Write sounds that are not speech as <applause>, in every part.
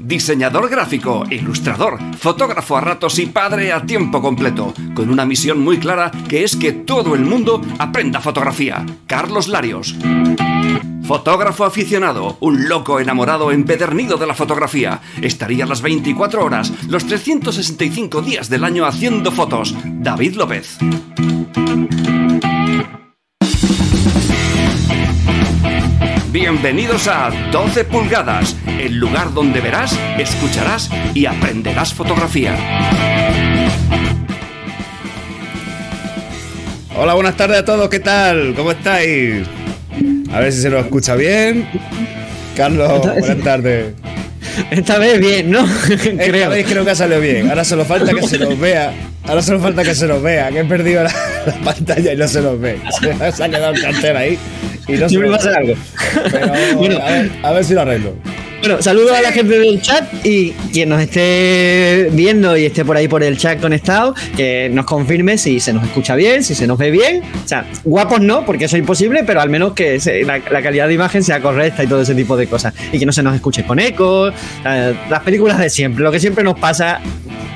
diseñador gráfico, ilustrador, fotógrafo a ratos y padre a tiempo completo, con una misión muy clara que es que todo el mundo aprenda fotografía. Carlos Larios. Fotógrafo aficionado, un loco enamorado empedernido de la fotografía. Estaría las 24 horas, los 365 días del año haciendo fotos. David López. Bienvenidos a 12 pulgadas, el lugar donde verás, escucharás y aprenderás fotografía. Hola, buenas tardes a todos, ¿qué tal? ¿Cómo estáis? A ver si se nos escucha bien. Carlos, buenas tardes. Esta vez bien, ¿no? <laughs> Esta vez creo que ha salido bien. Ahora solo falta que se nos vea. Ahora solo falta que se nos vea. Que he perdido la, la pantalla y no se nos ve. <laughs> Se, ha quedado el cartel ahí. Y no se Siempre nos pasa algo. Pero <laughs> Bueno. a, ver, a ver si lo arreglo. Bueno, saludos a la gente del chat y quien nos esté viendo y esté por ahí por el chat conectado, que nos confirme si se nos escucha bien, si se nos ve bien. O sea, guapos no, porque eso es imposible, pero al menos que se- la, la calidad de imagen sea correcta y todo ese tipo de cosas. Y que no se nos escuche con eco, las películas de siempre, lo que siempre nos pasa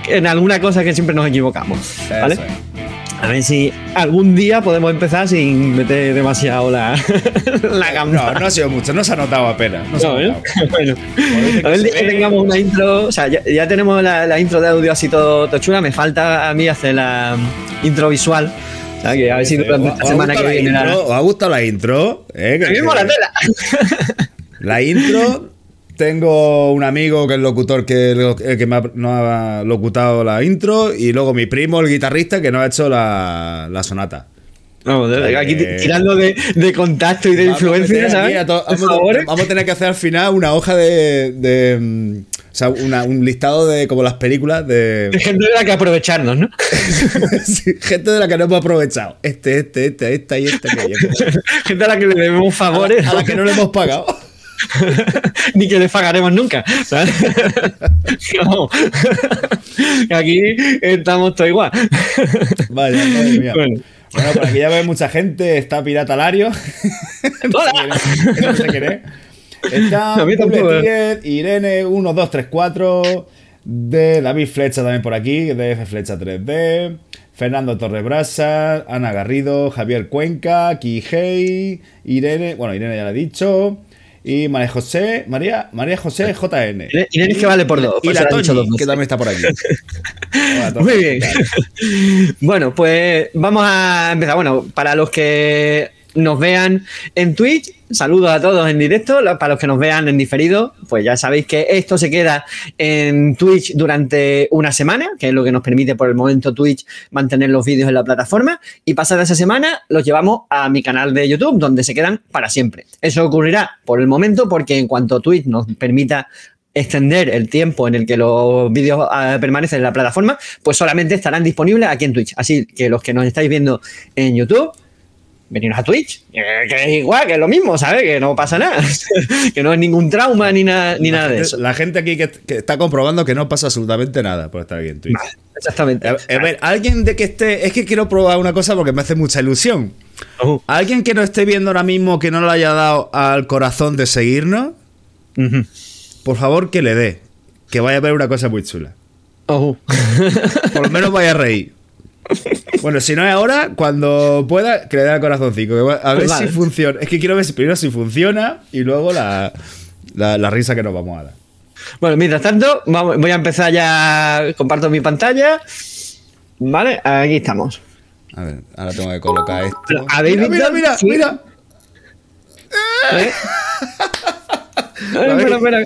en alguna cosa que siempre nos equivocamos. ¿Vale? Eso es. A ver si algún día podemos empezar sin meter demasiado la, <laughs> la gamba. No, no ha sido mucho, no se ha notado apenas. No No, ¿eh? <laughs> bueno. A ver se el día que tengamos una intro, o sea, ya, ya tenemos la, la intro de audio así todo, todo chula, me falta a mí hacer la intro visual. Que a ver si durante ¿Os esta semana que la viene la... ¿Os ha gustado la intro? ¿Eh? Que- A mí me mola tela. La intro, tengo un amigo que es locutor que, el que me ha, no ha locutado la intro y luego mi primo, el guitarrista, que no ha hecho la, la sonata. Vamos, de- aquí Eh, tirando de, de contacto y de influencia, ¿sabes? a to- Por vamos, a tener que hacer al final una hoja de... de, mm, o sea, una- un listado de como las películas de... Gente de la que aprovecharnos, ¿no? <laughs> Sí, gente de la que no hemos aprovechado. Este, este, este, esta y esta. y esta. gente a la que le debemos favores. A la que no le hemos pagado. <laughs> ni que les pagaremos nunca. ¿sabes? <laughs> No. Aquí estamos todo igual. Vaya, madre mía. Bueno. Bueno, por aquí ya ve mucha gente. Está Pirata Lario. <laughs> Hola. no sé quién es. Está Double Ticket, Irene 1234, de David Flecha también por aquí, de F Flecha 3D, Fernando Torrebrasa, Ana Garrido, Javier Cuenca, Quijei, Irene, bueno, Irene ya lo he dicho, y María José, María, María José JN. Irene es que vale por dos, Y la Toñi, dos que también está por aquí. <laughs> Hola, Muy bien. <laughs> Bueno, pues vamos a empezar. Bueno, para los que nos vean en Twitch, saludos a todos en directo. Para los que nos vean en diferido, pues ya sabéis que esto se queda en Twitch durante una semana, que es lo que nos permite por el momento Twitch mantener los vídeos en la plataforma. Y pasada esa semana, los llevamos a mi canal de YouTube, donde se quedan para siempre. Eso ocurrirá por el momento, porque en cuanto Twitch nos permita extender el tiempo en el que los vídeos ah, permanecen en la plataforma, pues solamente estarán disponibles aquí en Twitch. Así que los que nos estáis viendo en YouTube, veniros a Twitch, eh, que es igual, que es lo mismo, ¿sabes? Que no pasa nada, <laughs> que no es ningún trauma ni, nada ni nada de eso. La gente aquí que, que está comprobando que no pasa absolutamente nada por estar aquí en Twitch. Exactamente. A, a ver, alguien de que esté. Es que quiero probar una cosa porque me hace mucha ilusión. Ujú. Alguien que no esté viendo ahora mismo que no le haya dado al corazón de seguirnos, por favor que le dé. Que vaya a ver una cosa muy chula. Ujú. Por lo menos vaya a reír. Bueno, si no es ahora, cuando pueda, que le dé al corazoncito. A ver Vale. si funciona. Es que quiero ver si- primero si funciona y luego la, la, la risa que nos vamos a dar. Bueno, mientras tanto, vamos- voy a empezar ya, comparto mi pantalla. Vale, aquí estamos. A ver, ahora tengo que colocar esto. ¿habéis mira, mira, visto? mira, Sí. <laughs> mira. ¿Eh? Espera, espera.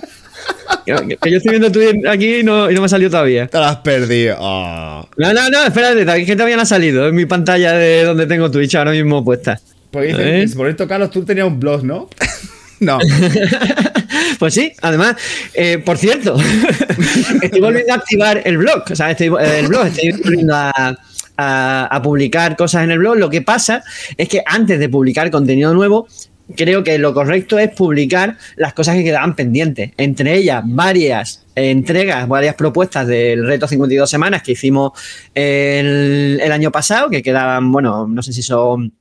Que yo estoy viendo tú aquí y no, y no me ha salido todavía. Te la has perdido. No, no, no, espérate, que todavía no ha salido. Es mi pantalla de donde tengo Twitch ahora mismo puesta. Porque ¿Eh? dicen, por esto, Carlos, tú tenías un blog, ¿no? <laughs> no. <laughs> Pues sí, además, eh, por cierto, <laughs> estoy volviendo a activar el blog. O sea, estoy, eh, el blog, estoy volviendo a, a- a publicar cosas en el blog. Lo que pasa es que antes de publicar contenido nuevo, creo que lo correcto es publicar las cosas que quedaban pendientes. Entre ellas, varias entregas, varias propuestas del reto 52 semanas que hicimos el, el año pasado, que quedaban, bueno, no sé si son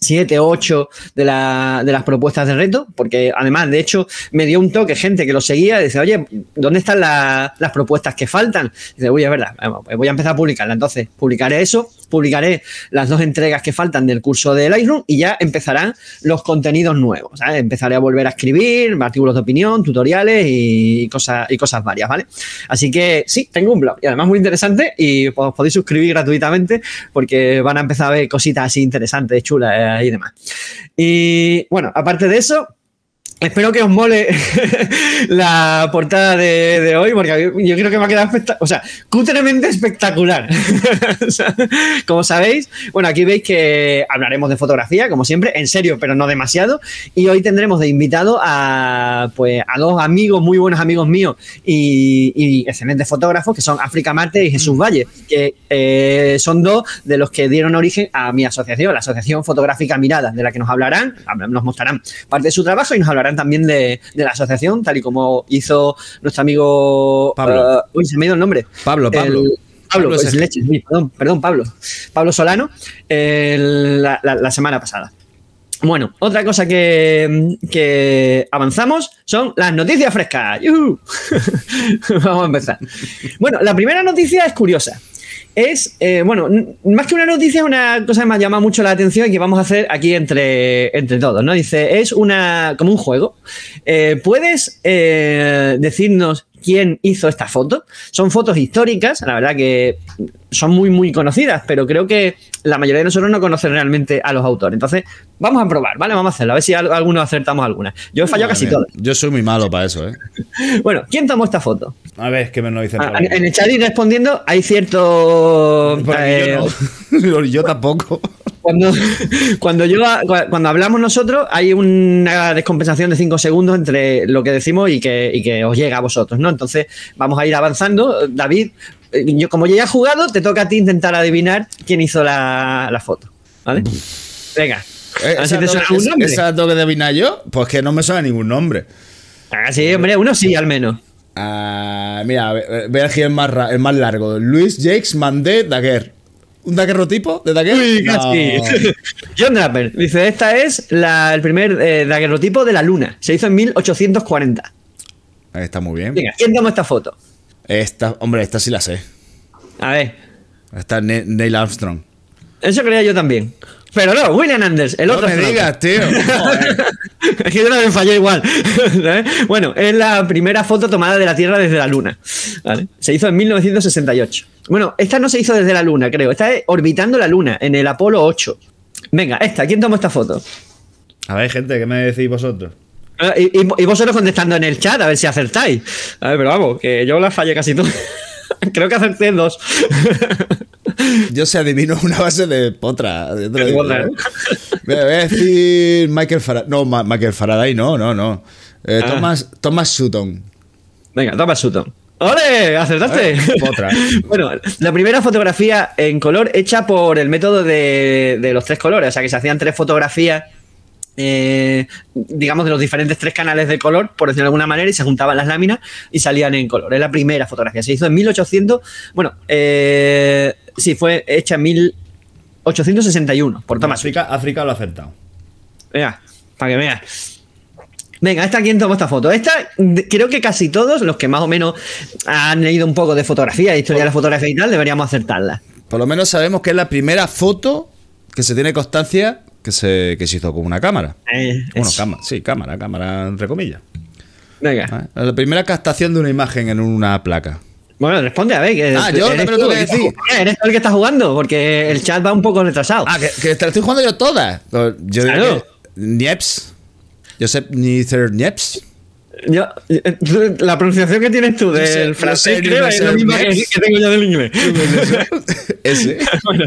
siete, ocho de, la, de las propuestas de reto, porque además, de hecho, me dio un toque gente que lo seguía dice, oye, ¿dónde están la- las propuestas que faltan? Dice, uy, es verdad, voy a empezar a publicarla. Entonces, publicaré eso, publicaré las dos entregas que faltan del curso de Lightroom y ya empezarán los contenidos nuevos. Empezaré a volver a escribir artículos de opinión, tutoriales y cosas, y cosas varias, ¿vale? Así que sí, tengo un blog y además muy interesante y os podéis suscribir gratuitamente porque van a empezar a ver cositas así interesantes, chulas eh, y demás. Y bueno, aparte de eso, Espero que os mole <laughs> la portada de, hoy, porque yo creo que me ha quedado espectacular. O sea, cutremente espectacular. <laughs> Como sabéis, bueno, aquí veis que hablaremos de fotografía, como siempre, en serio, pero no demasiado. Y hoy tendremos de invitado a, pues, a dos amigos, muy buenos amigos míos y, y excelentes fotógrafos, que son África Marte y Jesús Valle, que eh, son dos de los que dieron origen a mi asociación, la Asociación Fotográfica Mirada, de la que nos hablarán, nos mostrarán parte de su trabajo y nos hablarán también de, de la asociación, tal y como hizo nuestro amigo Pablo. eh, uy, se me ha ido el nombre. Pablo, Pablo. El- Pablo, Pablo pues, leche, perdón, perdón, Pablo. Pablo Solano, la, la- la semana pasada. Bueno, otra cosa que, que avanzamos son las noticias frescas. <laughs> Vamos a empezar. Bueno, la primera noticia es curiosa. Es, eh, bueno, más que una noticia, una cosa que me ha llamado mucho la atención y que vamos a hacer aquí entre, entre todos, ¿no? Dice, es una, como un juego. Eh, ¿Puedes eh, decirnos quién hizo esta foto? Son fotos históricas, la verdad que son muy, muy conocidas, pero creo que la mayoría de nosotros no conocen realmente a los autores. Entonces, vamos a probar, ¿vale? Vamos a hacerlo, a ver si al- algunos acertamos alguna. Yo he fallado casi Madre todas. mía, Yo soy muy malo para eso, ¿eh? <laughs> Bueno, ¿quién tomó esta foto? A ver, ¿qué me nos dicen Ah, en el chat y respondiendo, hay cierto. Aquí eh, yo no. <laughs> yo tampoco. cuando, cuando, yo, cuando hablamos nosotros, hay una descompensación de 5 segundos entre lo que decimos y que, y que os llega a vosotros, ¿no? Entonces, vamos a ir avanzando. David, yo, como yo ya he jugado, te toca a ti intentar adivinar quién hizo la, la foto. ¿Vale? Venga. Eh, A ¿Esa te suena algún nombre. ¿Esa tengo que adivinar yo? Pues que no me suena ningún nombre. Ah, sí, hombre, uno sí, al menos. Ah, mira, ve- ve aquí el más, el más largo. Luis Jakes Mandé Daguerre. ¿Un daguerrotipo de Daguerre? Uy, No. casi. <laughs> John Draper dice: Esta es la- el primer eh, daguerrotipo de la Luna. Se hizo en 1840. Ahí Está muy bien. Venga, ¿quién tomó esta foto? Esta, hombre, esta sí la sé. A ver, Esta es Ne- Neil Armstrong. eso creía yo también. Pero no, William Anders, el No otro. me astronauta. digas, tío. <laughs> Es que yo también fallé igual. <laughs> bueno, es la primera foto tomada de la Tierra desde la Luna. ¿vale? Se hizo en 1968. Bueno, esta no se hizo desde la Luna, creo. Esta es orbitando la Luna, en el Apolo 8. Venga, esta, ¿quién tomó esta foto? A ver, gente, ¿qué me decís vosotros? Ah, Y, y- y vosotros contestando en el chat a ver si acertáis. A ver, pero vamos, que yo la fallé casi todas. <laughs> Creo que acerté en dos. <laughs> Yo se adivino una base de potra. de otra- De potra, ¿eh? Voy a decir Michael Faraday. No, Ma- Michael Faraday, no, no, no. Eh, Ah. Thomas, Thomas Sutton. Venga, toma Sutton. ¡Ole! ¡Acertaste! Otra. <laughs> bueno, la primera fotografía en color hecha por el método de, de los tres colores. O sea, que se hacían tres fotografías, eh, digamos, de los diferentes tres canales de color, por decirlo de alguna manera, y se juntaban las láminas y salían en color. Es la primera fotografía. Se hizo en 1800. Bueno, eh, sí, fue hecha en 1861 por Thomas África, África lo ha acertado. Venga, para que veas. Venga, esta quién tomó esta foto. Esta, creo que casi todos los que más o menos han leído un poco de fotografía, de historia de la fotografía y tal, deberíamos acertarla. Por lo menos sabemos que es la primera foto que se tiene constancia que se, que se hizo con una cámara. Eh, Bueno, cámara, sí, cámara, cámara, entre comillas. Venga. ¿vale? La primera captación de una imagen en una placa. Bueno, responde a ver. Que Ah, yo también lo tengo que decir. Eres tú el que está jugando, porque el chat va un poco retrasado. Ah, que, que te la estoy jugando yo todas. Yo Claro. Nieps. Josep Nietzsche Nieps. Yo- eh, la pronunciación que tienes tú del no francés sé, no es la misma que, tengo yo del inglés. <laughs> Ese. Bueno,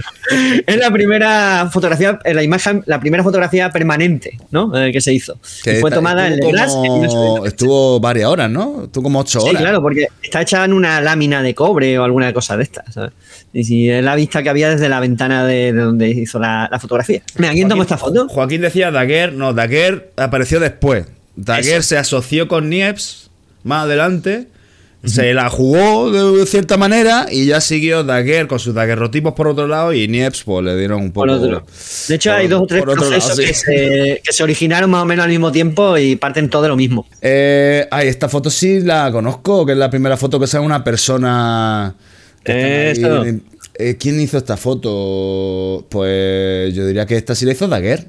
es la primera fotografía, eh, la imagen, la primera fotografía permanente, ¿no? Eh, que se hizo. Que Y fue está- tomada en en como- 1970. Estuvo varias horas, ¿no? Estuvo como ocho Sí, horas. claro, porque está hecha en una lámina de cobre o alguna cosa de estas. ¿sabes? Y si es la vista que había desde la ventana de, de donde hizo la, la fotografía. Mira, ¿quién tomó esta foto? Joaquín decía Daguerre, no, Daguerre apareció después. Daguerre Eso. se asoció con Niepce más adelante Se la jugó de cierta manera y ya siguió Dagger con sus daguerrotipos por otro lado y Nieps pues le dieron un poco. Otro. De hecho, por- hay dos o tres lado, procesos sí. que, se, que se originaron más o menos al mismo tiempo y parten todo de lo mismo. Eh, ay, esta foto sí la conozco, que es la primera foto que sale una persona. Eso. Eh, ¿Quién hizo esta foto? Pues yo diría que esta sí la hizo Dagger.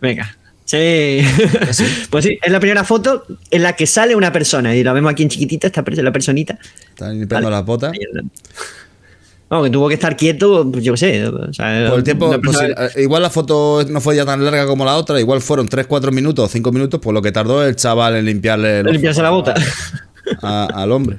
Venga. Sí. <laughs> pues sí, es la primera foto en la que sale una persona y la vemos aquí en chiquitita, esta la personita. Está limpiando Vale. las botas. Vamos, que tuvo que estar quieto, pues, yo qué sé. o sea, Por el tiempo, pues, eh, igual la foto no fue ya tan larga como la otra, igual fueron 3-4 minutos o 5 minutos, por lo que tardó el chaval en limpiarle los limpiarse la bota. a- al hombre.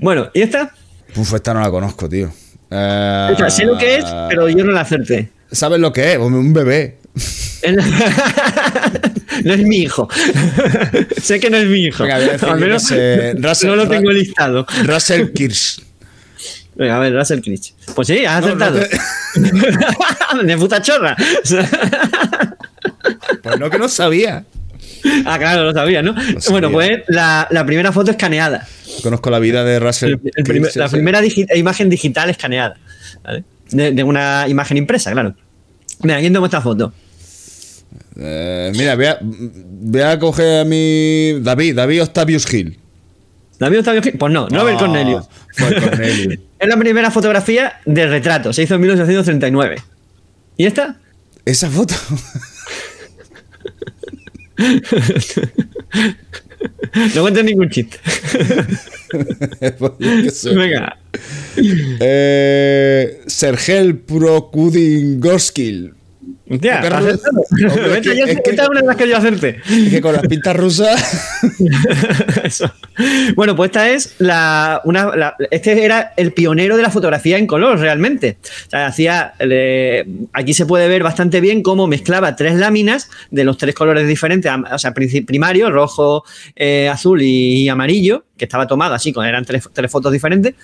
bueno, ¿y esta? Uf, esta no la conozco, tío. Eh, Esta, sé lo que es, pero yo no la acerté. ¿Sabes lo que es? Un bebé. <laughs> No es mi hijo. sé que no es mi hijo. Venga, Al menos eh, <laughs> Russell- no lo tengo listado. Russell Kirsch. Venga, a ver, Russell Critch. Pues sí, has No, no acertado. <laughs> de puta chorra. Pues no que no sabía. ah, claro, lo sabía, ¿no? sabía. Bueno, pues la, la primera foto escaneada. Conozco la vida de Russell El- el primer- Kirsch, la sí. primera digi- imagen digital escaneada. ¿vale? De, de una imagen impresa, claro. Mira, ¿quién toma esta foto? Eh, mira, voy a, voy a coger a mi. David, David Octavius Hill. ¿David Octavio Gil? Pues no, Nobel Ah, Cornelius. Fue Cornelius. <laughs> Es la primera fotografía de retrato, se hizo en 1839. ¿Y esta? Esa foto. <laughs> No cuentes ningún chiste. <laughs> Pues. Venga. Eh, Sergel Prokudingorskil. Hostia, Hombre, <laughs> es ya- que- es que- esta es una de las que yo acerté. Es que con las pintas rusas. <laughs> Eso. Bueno, pues esta es la, una, la- Este era el pionero de la fotografía en color, realmente. O sea, hacía. aquí se puede ver bastante bien cómo mezclaba tres láminas de los tres colores diferentes, o sea, princi- primario, rojo, eh, azul y, amarillo, que estaba tomado así, con, eran tres, tres fotos diferentes,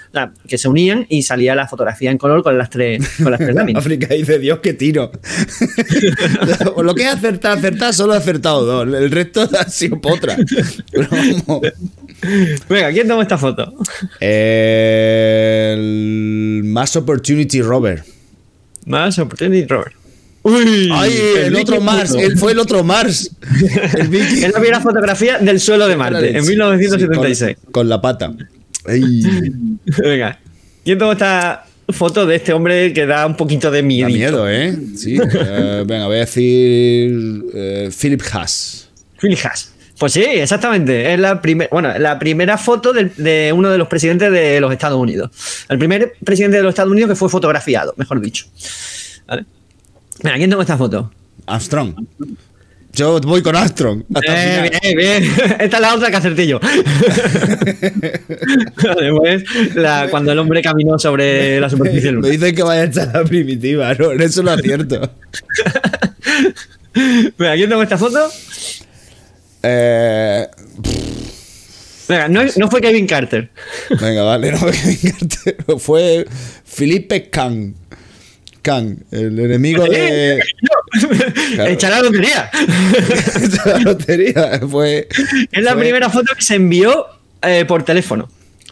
que se unían y salía la fotografía en color con las tres, con las tres láminas. <laughs> África dice Dios que tiro. <laughs> Lo que he acertado, acertado, solo he acertado dos. El resto ha sido potra. Pero vamos. Venga, ¿quién toma esta foto? El Mass Opportunity Rover. Más Opportunity Robert. Uy, Ay, el, otro Mars. Puto. Él fue el otro Mars. El Vicky. Es la primera fotografía del suelo de Marte, en Sí, 1976. con, con la pata. Ay. <laughs> Venga, ¿quién toma esta foto de este hombre que da un poquito de miedo? Da miedo, ¿eh? Sí. eh, venga, voy a decir. eh, Philip Haas. Philip Haas. Pues sí, exactamente. Es la, primer, bueno, la primera foto del- de uno de los presidentes de los Estados Unidos. El primer presidente de los Estados Unidos que fue fotografiado, mejor dicho. ¿Vale? Venga, ¿quién toma esta foto? Armstrong. Yo voy con Armstrong. Eh, final. bien, bien. <laughs> Esta es la otra que acerté yo. <laughs> Después, la- cuando el hombre caminó sobre la superficie Me dicen que vaya a echar la primitiva, ¿no? En eso lo acierto. <laughs> Venga, ¿quién toma esta foto? Eh, Venga, no, no fue Kevin Carter. venga, vale, no me encarte. Fue Felipe Kang. Kang, el enemigo de <laughs> Claro. Echar la lotería. <laughs> de la lotería. Fue, Es la fue- primera foto que se envió eh, por teléfono.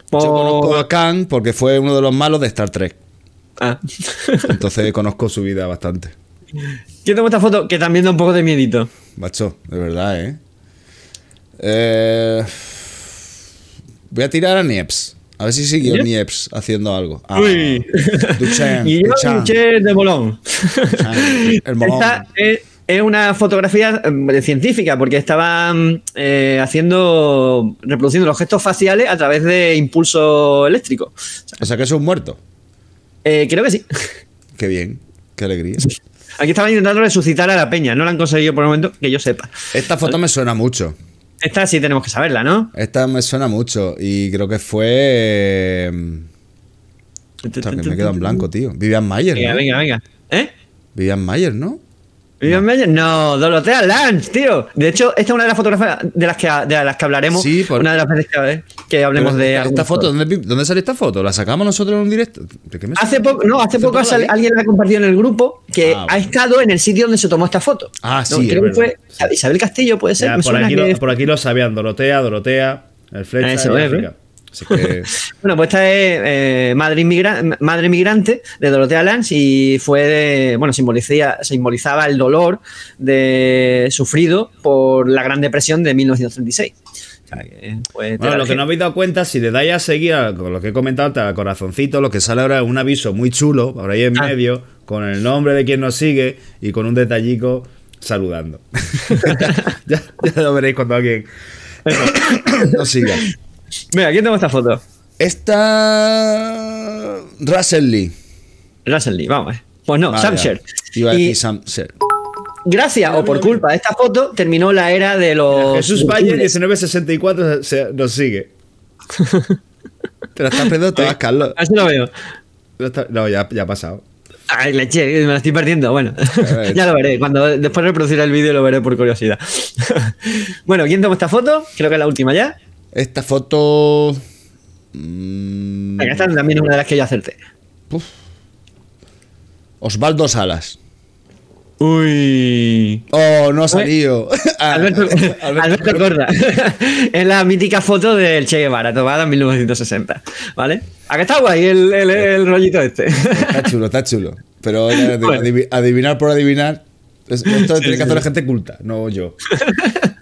Por- Yo conozco a Kang porque fue uno de los malos de Star Trek. Ah. Entonces conozco su vida bastante. ¿Quién toma esta foto? Que también da un poco de miedito. Macho, de verdad, ¿eh? Eh, voy a tirar a Nieps. A ver si siguió ¿Nieps? Nieps haciendo algo. Ah, Uy. <laughs> Duchamp, y yo Duchamp, de el molón. Esta es, es una fotografía eh, científica porque estaban eh, haciendo, reproduciendo los gestos faciales a través de impulso eléctrico. O sea que es un muerto. Eh, creo que sí. Qué bien, qué alegría. Aquí estaban intentando resucitar a la peña. No la han conseguido por el momento que yo sepa. Esta foto me suena mucho. Esta sí tenemos que saberla, ¿no? Esta me suena mucho y creo que fue. eh, ostras, que me queda en blanco, tío. Vivian Mayer, Venga, ¿no? venga, venga. ¿Eh? Vivian Mayer, ¿no? No, Dorotea Lange, tío. De hecho, esta es una de las fotografías de las que, de las que hablaremos. Sí, por- Una de las veces que, que hablemos Pero de. esta, foto. ¿dónde, dónde salió esta foto? ¿La sacamos nosotros en un directo? ¿De qué me Hace poco, no, hace poco alguien la ha compartido en el grupo que Ah, ha estado en el sitio donde se tomó esta foto. Ah, No, sí, creo es que fue Isabel Castillo, puede ser. Ya, por, aquí que- lo, por aquí lo sabían Dorotea, Dorotea, el Flecha Eso es. ¿eh? Así que. <laughs> Bueno, pues esta es eh, Madre, Inmigra- Madre Migrante de Dorothea Lange y fue de, bueno, simbolizaba, simbolizaba el dolor de sufrido por la Gran Depresión de 1936. O sea, que fue Bueno, lo que no habéis dado cuenta, si le dais a seguir con lo que he comentado antes, al corazoncito, lo que sale ahora es un aviso muy chulo, por ahí en Ah. medio, con el nombre de quien nos sigue y con un detallico saludando. <laughs> <laughs> ya, ya lo veréis cuando alguien <coughs> No siga. Mira, aquí tengo esta foto. Esta. Russell Lee. Russell Lee, vamos. ver. Pues no, Vale, Sam ya. Sher. Iba a Y decir Sam Sher. gracias o por culpa de esta foto terminó la era de los Jesús Valle, youtubers. 1964, se- nos sigue. <laughs> Te la estás perdiendo todas, Carlos. Así lo veo. No, ya, ya ha pasado. Ay, leche, me la estoy perdiendo. Bueno, <laughs> ya lo veré. Cuando después reproduciré el vídeo lo veré por curiosidad. <laughs> bueno, ¿quién toma esta foto? Creo que es la última ya. Esta foto. mm, Acá esta también es una de las que yo acerté. Osvaldo Salas. Uy. Oh, no ha salido. <laughs> Ah, Alberto, <laughs> Alberto Corda. <laughs> es la mítica foto del Che Guevara, tomada en 1960. ¿Vale? Acá está guay el, el- el rollito este. Está chulo, está chulo. Pero Bueno. adivinar por adivinar. es- Esto tiene que hacer la gente culta, no yo.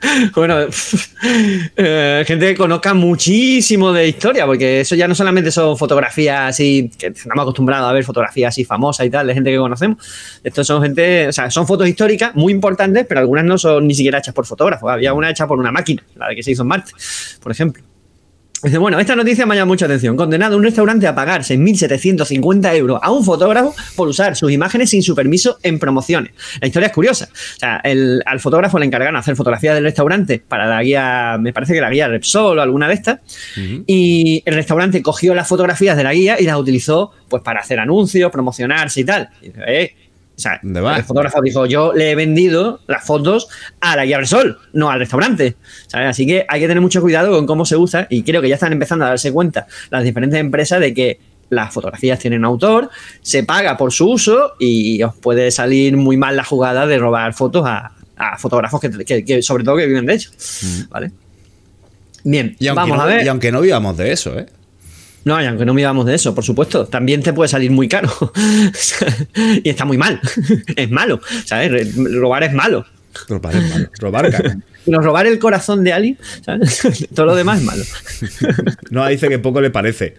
<laughs> bueno, <laughs> eh, gente que conozca muchísimo de historia, porque eso ya no solamente son fotografías así, que estamos acostumbrados a ver fotografías así famosas y tal, de gente que conocemos. Estos son gente, o sea, son fotos históricas muy importantes, pero algunas no son ni siquiera hechas por fotógrafos. Había una hecha por una máquina, la de que se hizo en Marte, por ejemplo. Dice, bueno, esta noticia me ha llamado mucha atención. Condenado un restaurante a pagar 6.750 euros a un fotógrafo por usar sus imágenes sin su permiso en promociones. La historia es curiosa. O sea, el- al fotógrafo le encargaron hacer fotografías del restaurante para la guía, me parece que la guía Repsol o alguna de estas. Y el restaurante cogió las fotografías de la guía y las utilizó pues para hacer anuncios, promocionarse y tal. Y dice, eh, o sea, el fotógrafo dijo, yo le he vendido las fotos a la guía Repsol, no al restaurante. ¿sabes? Así que hay que tener mucho cuidado con cómo se usa y creo que ya están empezando a darse cuenta las diferentes empresas de que las fotografías tienen autor, se paga por su uso y os puede salir muy mal la jugada de robar fotos a, a fotógrafos que, que- que sobre todo que viven de hecho. ¿Vale? Bien, Y vamos no, a ver. y aunque no vivamos de eso, ¿eh? No, y aunque no miramos de eso, por supuesto, también te puede salir muy caro. <laughs> y está muy mal. <laughs> es malo, ¿sabes? Robar es malo. Robar es malo. Robar, cara. <laughs> Pero robar el corazón de alguien, ¿sabes? Todo lo demás es malo. No, dice que poco le parece.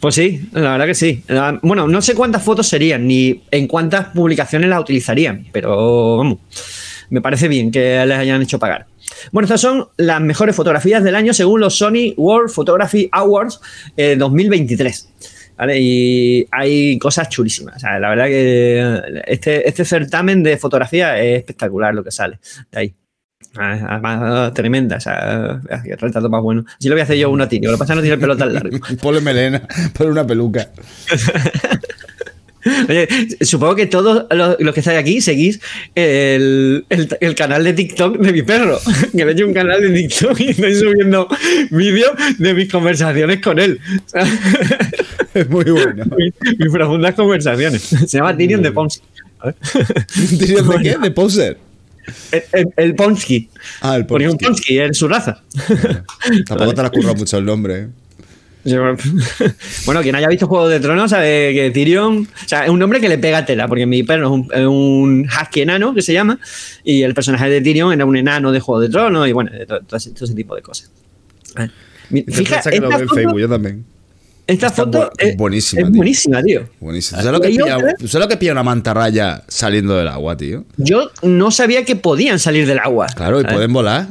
Pues sí, la verdad que sí. Bueno, no sé cuántas fotos serían ni en cuántas publicaciones las utilizarían, pero vamos, me parece bien que les hayan hecho pagar. Bueno, estas son las mejores fotografías del año según los Sony World Photography Awards eh, 2023. ¿vale? Y hay cosas chulísimas. O sea, la verdad que este, este certamen de fotografía es espectacular lo que sale de ahí. Ah, Además, tremenda. O sea, ah, qué retrato más bueno. Así lo voy a hacer yo uno a ti. Lo que pasa es que no tiene el pelo tan largo. <laughs> Ponle melena, <laughs> ponle una peluca. <laughs> Oye, supongo que todos los, los que estáis aquí seguís el, el- el canal de TikTok de mi perro. <laughs> Que le he hecho un canal de TikTok y estoy subiendo vídeos de mis conversaciones con él. <laughs> Es muy bueno. mis, mis profundas conversaciones. Se llama Tyrion de Ponsky. ¿Dirías <laughs> de qué? ¿De poser? El, el, el Ponsky. Ah, el Porque un Ponsky. Ponsky es su raza. Tampoco te la has currado mucho el nombre, ¿eh? <laughs> Bueno, quien haya visto Juego de Tronos sabe que Tyrion, o sea, es un nombre que le pega tela, porque mi perro es un, es un husky enano que se llama, y el personaje de Tyrion era un enano de Juego de Tronos, y bueno, todo, todo ese, todo ese tipo de cosas. Fija, que lo en foto, Facebook, yo también. esta foto bu- es buenísima, es tío. buenísima, tío. Buenísimo. ¿Tú sabes, lo que pilla, tú sabes lo que pilla una mantarraya saliendo del agua, tío? Yo no sabía que podían salir del agua. Claro, y pueden volar.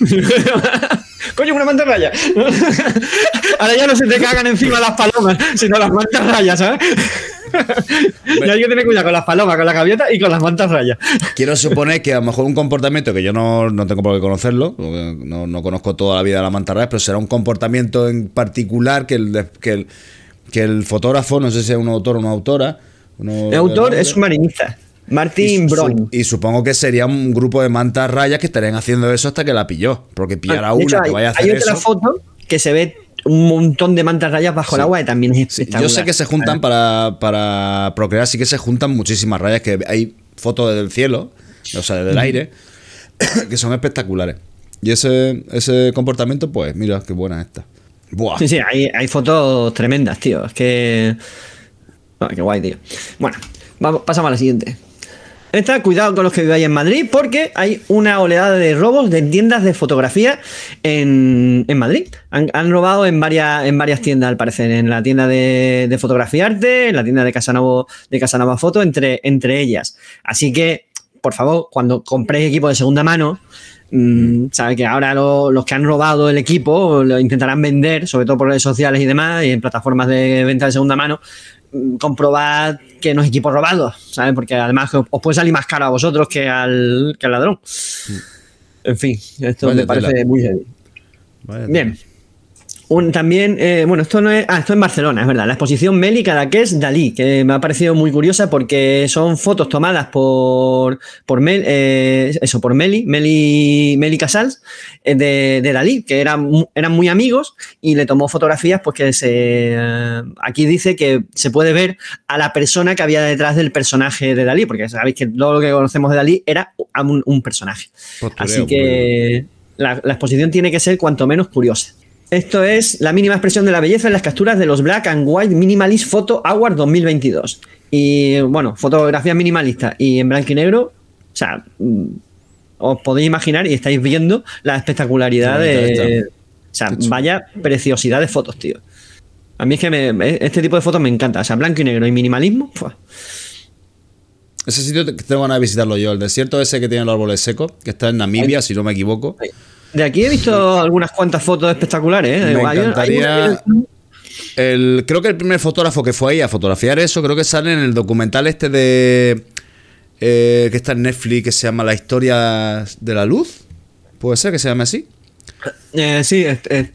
<laughs> Coño, una mantarraya. <laughs> Ahora ya no se te cagan encima las palomas, sino las mantarrayas, ¿sabes? y hay que tener cuidado con las palomas, con la gaviota y con las mantarrayas. Quiero suponer que a lo mejor un comportamiento que yo no, no tengo por qué conocerlo, porque no, no conozco toda la vida de la mantarraya, pero será un comportamiento en particular que el, que el, que el fotógrafo, no sé si es un autor o una autora. uno- El autor es un marinista, Y, su- Brown. y supongo que sería un grupo de mantas rayas que estarían haciendo eso hasta que la pilló. Porque pillar a una hecho, que hay, vaya a hay hacer otra eso. foto que se ve un montón de mantas rayas bajo el agua y también es Sí, yo sé que se juntan para, para procrear, sí que se juntan muchísimas rayas, que hay fotos del cielo, o sea, del aire, <coughs> que son espectaculares. Y ese, ese comportamiento, pues, mira, qué buena esta. Buah. Sí, sí, hay, hay fotos tremendas, tío. Es que. Ah, qué guay, tío. Bueno, vamos, pasamos a la siguiente. Esta, cuidado con los que viváis en Madrid, porque hay una oleada de robos de tiendas de fotografía en, en Madrid. Han, robado en varias, en varias tiendas, al parecer. En la tienda de, de fotografía arte, en la tienda de Casanova, de Casanova Foto, entre, entre ellas. Así que, por favor, cuando compréis equipo de segunda mano, mm, sabe que ahora lo- los que han robado el equipo lo intentarán vender, sobre todo por redes sociales y demás, y en plataformas de venta de segunda mano, comprobad que no es equipo robado, ¿sabes? Porque además os os puede salir más caro a vosotros que al, que al ladrón. En fin, esto Vaya me parece tela. muy heavy. Vaya Bien. Un- también, eh, bueno, esto no es. Ah, esto en Barcelona, es verdad. La exposición Meli Cadaqués Dalí, que me ha parecido muy curiosa porque son fotos tomadas por. por Mel, eh, eso, por Meli, Meli, Meli Casals, eh, de, de Dalí, que eran, eran muy amigos y le tomó fotografías, pues que se. eh, aquí dice que se puede ver a la persona que había detrás del personaje de Dalí, porque sabéis que todo lo que conocemos de Dalí era un, un personaje. Postureo, Así que la, la exposición tiene que ser cuanto menos curiosa. Esto es la mínima expresión de la belleza en las capturas de los Black and White Minimalist Photo Award 2022. Y bueno, fotografía minimalista y en blanco y negro. O sea, mm, os podéis imaginar y estáis viendo la espectacularidad de. O sea, vaya preciosidad de fotos, tío. A mí es que me- este tipo de fotos me encanta. O sea, blanco y negro y minimalismo. Ese sitio te- tengo ganas de visitarlo yo, el desierto ese que tiene los árboles secos, que está en Namibia, si no me equivoco. De aquí he visto algunas cuantas fotos espectaculares. ¿eh? Me encantaría. El, creo que el primer fotógrafo que fue ahí a fotografiar eso, creo que sale en el documental este de. eh, que está en Netflix, que se llama La historia de la luz. Puede ser que se llame así. Eh, sí,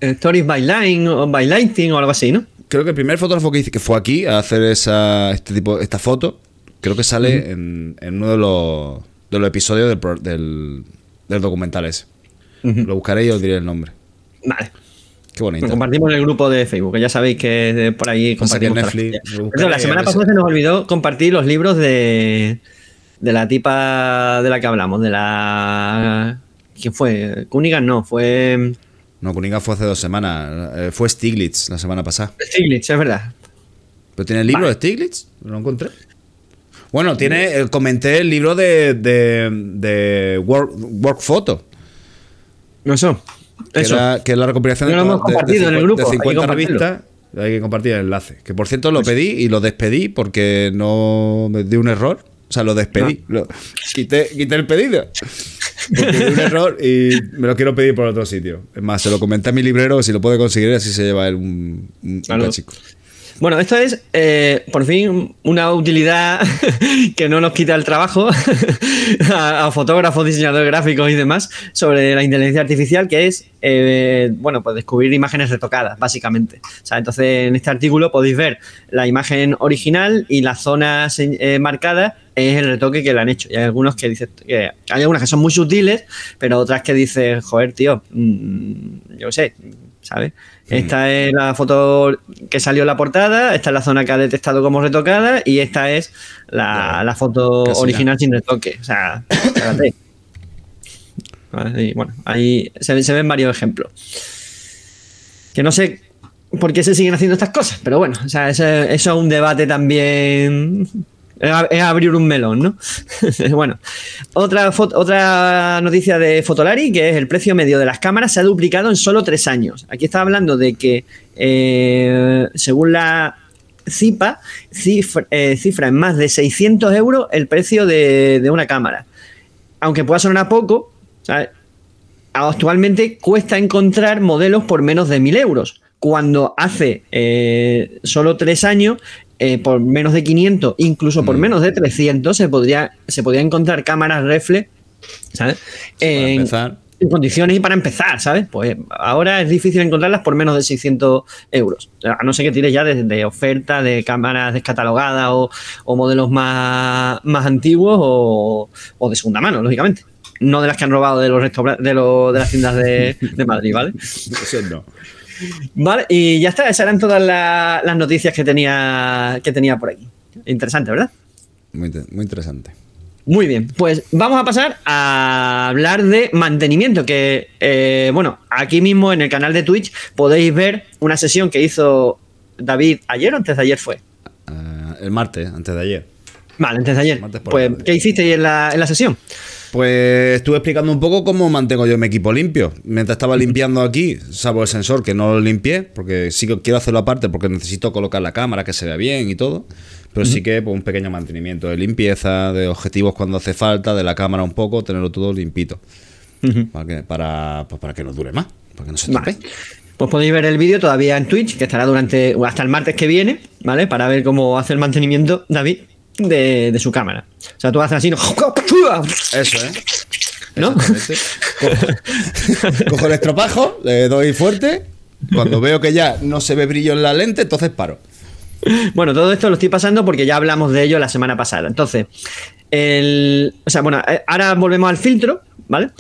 Stories by Line o by Lighting o algo así, ¿no? Creo que el primer fotógrafo que, hice- que fue aquí a hacer esa, este tipo, esta foto, creo que sale en, en uno de los, de los episodios del, del, del documental ese. Lo buscaré y os diré el nombre. Vale. Qué bonito. Lo compartimos en el grupo de Facebook, que ya sabéis que por ahí compartimos. Netflix cierto, la semana pasada se nos olvidó compartir los libros de, de la tipa de la que hablamos, de la. ¿Quién fue? Cunningham no, fue. No, Cunningham fue hace dos semanas. eh, fue Stiglitz la semana pasada. Stiglitz, es verdad. ¿Pero tiene el libro Vale. de Stiglitz? No lo encontré. Bueno, tiene, eh, comenté el libro de, de, de Work, Work Photo, Eso. que, Eso. era, que es la recopilación No de, hemos de- de en el 50 grupo, de hay que 50 compartirlo. revistas. Hay que compartir el enlace. Que por cierto lo Pues pedí y lo despedí porque no me di un error. O sea, lo despedí. Ah. Lo- quité, quité el pedido. Porque un error y me lo quiero pedir por otro sitio. Es más, se lo comenté a mi librero, si lo puede conseguir, así se lleva él un, un, un Claro. Bueno, esto es, eh, por fin, una utilidad <laughs> que no nos quita el trabajo <laughs> a, fotógrafos, diseñadores gráficos y demás sobre la inteligencia artificial, que es, eh, bueno, pues descubrir imágenes retocadas, básicamente. O sea, entonces, en este artículo podéis ver la imagen original y las zonas eh, marcadas es el retoque que le han hecho. Y hay algunos que dicen que hay algunas que son muy sutiles, pero otras que dicen, joder, tío, mm, yo sé, ¿sabes? Esta es la foto que salió en la portada, esta es la zona que ha detectado como retocada y esta es la, la foto Casi original sin retoque. O sea, <coughs> y bueno, ahí se, ven- se ven varios ejemplos. Que no sé por qué se siguen haciendo estas cosas, pero bueno, o sea, eso, eso es un debate también. Es abrir un melón, ¿no? <laughs> bueno, otra, otra noticia de Fotolari, que es el precio medio de las cámaras se ha duplicado en solo tres años. Aquí está hablando de que, eh, según la CIPA, cifra, eh, en más de 600 euros el precio de, una cámara. Aunque pueda sonar poco, actualmente cuesta encontrar modelos por menos de 1000 euros. Cuando hace eh, solo tres años, eh, por menos de 500, incluso por Mm. menos de 300, se podría, se podría encontrar cámaras reflex, ¿sabes? Para En- condiciones y para empezar, ¿sabes? Pues ahora es difícil encontrarlas por menos de 600 euros. A no ser que tires ya de, de oferta de cámaras descatalogadas o, o modelos más, más antiguos o, o de segunda mano, lógicamente. No de las que han robado de los de, los- de las tiendas de, de Madrid, ¿vale? <laughs> Eso no. Vale, y ya está, esas eran todas la- las noticias que tenía, que tenía por aquí. Interesante, ¿verdad? Muy, muy interesante. Muy bien, pues vamos a pasar a hablar de mantenimiento, que eh, bueno, aquí mismo en el canal de Twitch podéis ver una sesión que hizo David ayer o antes de ayer fue. Eh, el martes, antes de ayer. Vale, antes de ayer. Pues, tarde. ¿qué hiciste en la, en la sesión? Pues estuve explicando un poco cómo mantengo yo mi equipo limpio. Mientras estaba limpiando aquí, salvo el sensor que no lo limpié, porque sí que quiero hacerlo aparte porque necesito colocar la cámara que se vea bien y todo. Pero sí que pues, un pequeño mantenimiento de limpieza, de objetivos cuando hace falta, de la cámara un poco, tenerlo todo limpito. Para que, para, pues, para que nos dure más, para que no se estropee. Pues podéis ver el vídeo todavía en Twitch, que estará durante hasta el martes que viene, ¿vale? Para ver cómo hace el mantenimiento David de, de su cámara. O sea, tú haces así, ¿no? <laughs> Eso, ¿eh? ¿no? Cojo, <laughs> cojo el estropajo, le doy fuerte. Cuando veo que ya no se ve brillo en la lente, entonces paro. Bueno, todo esto lo estoy pasando porque ya hablamos de ello la semana pasada. Entonces, el, o sea, bueno, eh, ahora volvemos al filtro, ¿vale?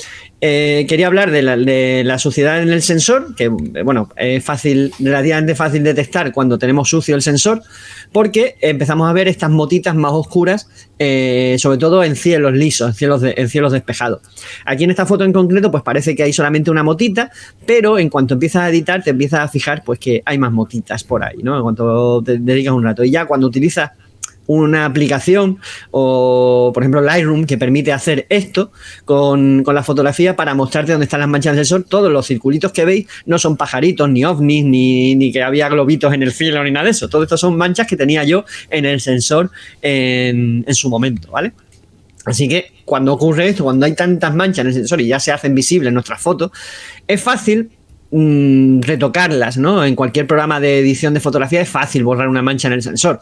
Eh, quería hablar de la, suciedad en el sensor, que, bueno, es fácil, relativamente fácil detectar cuando tenemos sucio el sensor, porque empezamos a ver estas motitas más oscuras, eh, sobre todo en cielos lisos, en cielos, en cielos despejados. Aquí en esta foto en concreto, pues parece que hay solamente una motita, pero en cuanto empiezas a editar, te empiezas a fijar, pues que hay más motitas por ahí, ¿no? En cuanto te dedicas un rato. Y ya cuando utilizas una aplicación o, por ejemplo, Lightroom que permite hacer esto con, con la fotografía para mostrarte dónde están las manchas del sensor. Todos los circulitos que veis no son pajaritos, ni ovnis, ni, ni que había globitos en el cielo, ni nada de eso. Todo esto son manchas que tenía yo en el sensor en, en su momento, ¿vale? Así que cuando ocurre esto, cuando hay tantas manchas en el sensor y ya se hacen visibles nuestras fotos, es fácil mm, retocarlas, ¿no? En cualquier programa de edición de fotografía es fácil borrar una mancha en el sensor.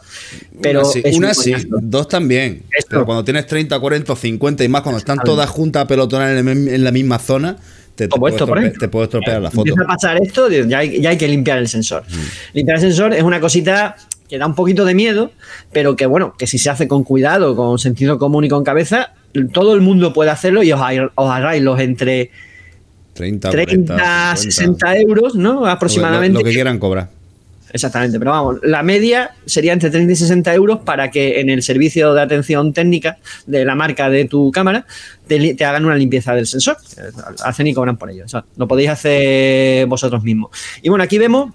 Pero una sí, es una sí, dos también. Esto. Pero cuando tienes 30, 40, 50 y más, cuando están todas juntas apelotonadas en, en la misma zona, te, te puede estropear la foto. Empieza a pasar esto, ya hay, ya hay que limpiar el sensor. Limpiar el sensor es una cosita que da un poquito de miedo, pero que bueno, que si se hace con cuidado, con sentido común y con cabeza, todo el mundo puede hacerlo y os, os ahorráis los entre 30, 30, 40, 60 euros, ¿no? Aproximadamente. lo que quieran cobrar. Exactamente, pero vamos, la media sería entre 30 y 60 euros para que en el servicio de atención técnica de la marca de tu cámara te, hagan una limpieza del sensor. Eh, Hacen y cobran por ello. O sea, lo podéis hacer vosotros mismos. Y bueno, aquí vemos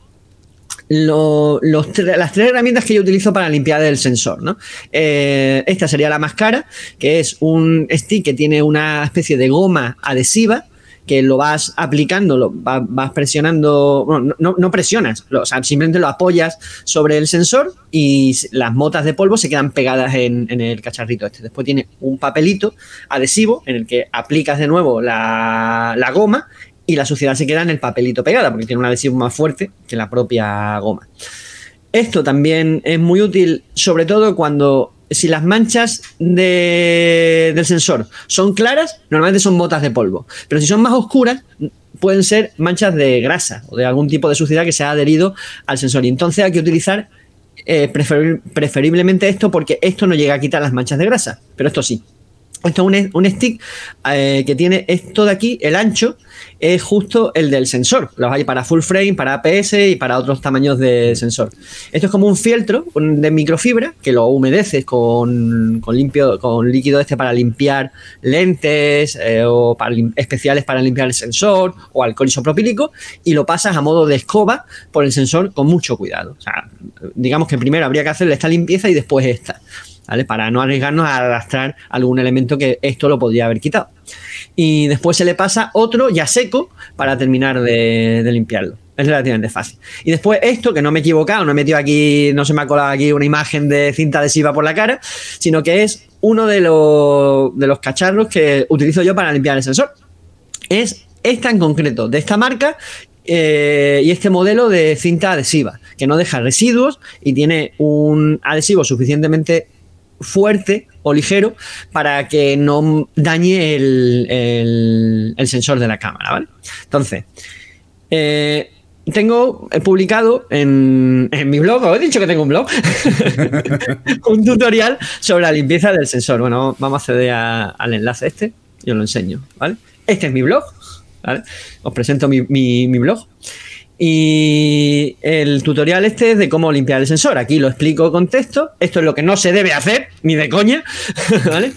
lo- los tre- las tres herramientas que yo utilizo para limpiar el sensor. ¿no? Eh, esta sería la más cara, que es un stick que tiene una especie de goma adhesiva que lo vas aplicando, lo va- vas presionando, bueno, no, no presionas, lo- simplemente lo apoyas sobre el sensor y las motas de polvo se quedan pegadas en, en el cacharrito este. Después tiene un papelito adhesivo en el que aplicas de nuevo la, la goma y la suciedad se queda en el papelito pegada porque tiene un adhesivo más fuerte que la propia goma. Esto también es muy útil, sobre todo cuando si las manchas de- del sensor son claras, normalmente son botas de polvo. Pero si son más oscuras, pueden ser manchas de grasa o de algún tipo de suciedad que se ha adherido al sensor. Y entonces hay que utilizar eh, preferi- preferiblemente esto porque esto no llega a quitar las manchas de grasa, pero esto sí. Esto es un, un stick eh, que tiene esto de aquí, el ancho, es justo el del sensor. Los hay para full frame, para APS y para otros tamaños de sensor. Esto es como un fieltro de microfibra que lo humedeces con, con limpio, con líquido este para limpiar lentes eh, o para especiales para limpiar el sensor o alcohol isopropílico y lo pasas a modo de escoba por el sensor con mucho cuidado. O sea, digamos que primero habría que hacerle esta limpieza y después esta. Para no arriesgarnos a arrastrar algún elemento que esto lo podría haber quitado. Y después se le pasa otro ya seco para terminar de, de limpiarlo. Es relativamente fácil. Y después esto, que no me he equivocado, no he metido aquí, no se me ha colado aquí una imagen de cinta adhesiva por la cara, sino que es uno de los, de los cacharros que utilizo yo para limpiar el sensor. Es esta en concreto, de esta marca, eh, y este modelo de cinta adhesiva, que no deja residuos y tiene un adhesivo suficientemente fuerte o ligero para que no dañe el, sensor de la cámara, ¿vale? Entonces, eh, tengo publicado en, mi blog, os he dicho que tengo un blog, <laughs> un tutorial sobre la limpieza del sensor. Bueno, vamos a acceder al enlace este y os lo enseño, ¿vale? Este es mi blog, ¿vale? Os presento mi blog. Y el tutorial este es de cómo limpiar el sensor. Aquí lo explico con texto. Esto es lo que no se debe hacer, ni de coña. <laughs> ¿Vale?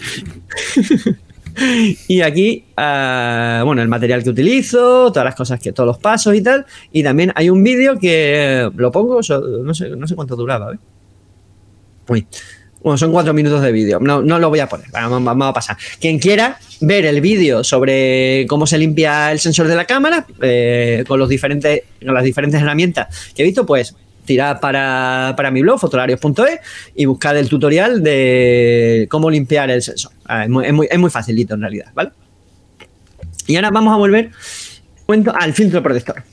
y aquí, ah, bueno, el material que utilizo, todas las cosas que, todos los pasos y tal. Y también hay un vídeo que lo pongo, no sé, no sé cuánto duraba, ¿eh? Uy. Bueno, son cuatro minutos de vídeo. No, no lo voy a poner. Vamos, a pasar. Quien quiera ver el vídeo sobre cómo se limpia el sensor de la cámara eh, con, los diferentes, con las diferentes herramientas que he visto, pues tirad para, para mi blog, fotolarios.es, y buscad el tutorial de cómo limpiar el sensor. Ah, es, muy, es muy- es muy facilito en realidad, ¿vale? Y ahora vamos a volver al filtro protector.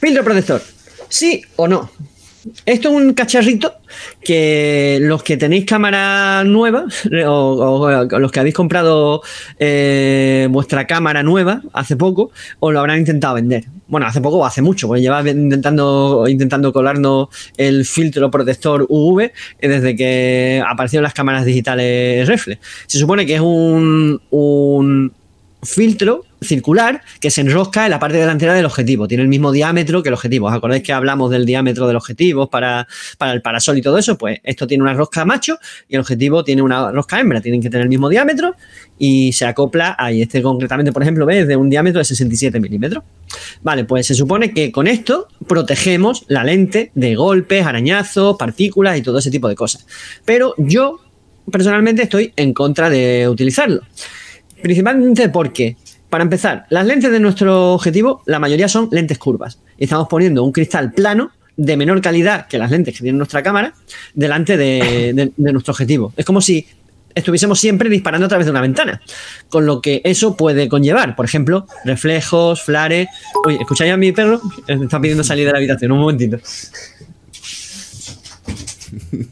Filtro protector, ¿sí o no? Esto es un cacharrito que los que tenéis cámara nueva o, o- o los que habéis comprado eh, vuestra cámara nueva hace poco os lo habrán intentado vender. Bueno, hace poco o hace mucho, porque lleva intentando, intentando colarnos el filtro protector UV eh, desde que aparecieron las cámaras digitales reflex. Se supone que es un, un filtro circular que se enrosca en la parte delantera del objetivo. Tiene el mismo diámetro que el objetivo. ¿Os acordáis que hablamos del diámetro del objetivo para, para el parasol y todo eso? Pues esto tiene una rosca macho y el objetivo tiene una rosca hembra. Tienen que tener el mismo diámetro y se acopla ahí. Este concretamente, por ejemplo, ¿ves? De un diámetro de 67 milímetros. Vale, pues se supone que con esto protegemos la lente de golpes, arañazos, partículas y todo ese tipo de cosas. Pero yo personalmente estoy en contra de utilizarlo. Principalmente porque, para empezar, las lentes de nuestro objetivo, la mayoría son lentes curvas. Y estamos poniendo un cristal plano de menor calidad que las lentes que tiene nuestra cámara delante de, nuestro objetivo. Es como si estuviésemos siempre disparando a través de una ventana. Con lo que eso puede conllevar, por ejemplo, reflejos, flares. Oye, ¿escucháis a mi perro? Está pidiendo salir de la habitación. Un momentito.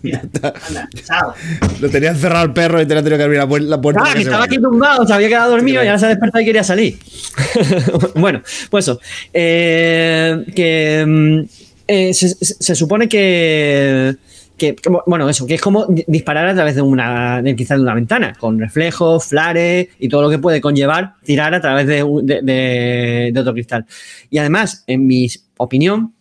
Mira, anda, chao. Lo tenía encerrado el perro y te tenido que abrir la, puer- la puerta. Ah, que estaba aquí tumbado, se había quedado dormido y ahora se ha despertado y quería salir. <laughs> bueno, pues eso. Eh, que mm, eh, se, supone que, que- que, Bueno, eso, que es como di- disparar a través de una. de quizás de una ventana, con reflejos, flares y todo lo que puede conllevar tirar a través de otro cristal. Y además, en mi opinión,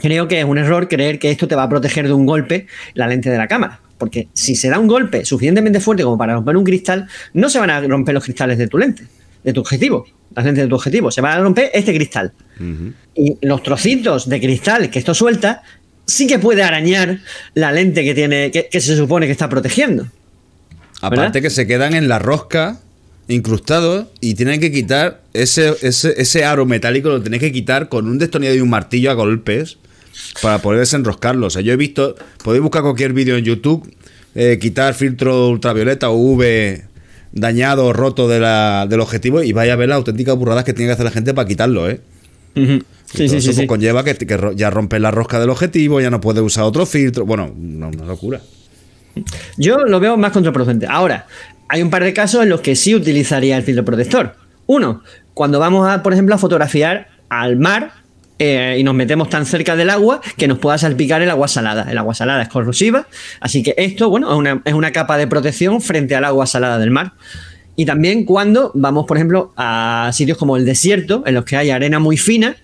creo que es un error creer que esto te va a proteger de un golpe la lente de la cámara. Porque si se da un golpe suficientemente fuerte como para romper un cristal, no se van a romper los cristales de tu lente, de tu objetivo, las lentes de tu objetivo. Se va a romper este cristal. Y los trocitos de cristal que esto suelta, sí que puede arañar la lente que tiene, que, que se supone que está protegiendo. Aparte ¿verdad? que se quedan en la rosca incrustados y tienen que quitar ese, ese, ese aro metálico, lo tenéis que quitar con un destornillador y un martillo a golpes para poder desenroscarlo. O sea, yo he visto, podéis buscar cualquier vídeo en YouTube, eh, quitar filtro ultravioleta o UV dañado o roto de la- del objetivo y vaya a ver las auténticas burradas que tiene que hacer la gente para quitarlo, ¿eh? Sí, sí, eso sí, pues conlleva que, ya rompes la rosca del objetivo, ya no puedes usar otro filtro. Bueno, una, una locura. Yo lo veo más contraproducente. Ahora, hay un par de casos en los que sí utilizaría el filtro protector. Uno, cuando vamos a, por ejemplo, a fotografiar al mar eh, y nos metemos tan cerca del agua que nos pueda salpicar el agua salada. El agua salada es corrosiva, así que esto, bueno, es una, es una capa de protección frente al agua salada del mar. Y también cuando vamos, por ejemplo, a sitios como el desierto, en los que hay arena muy fina,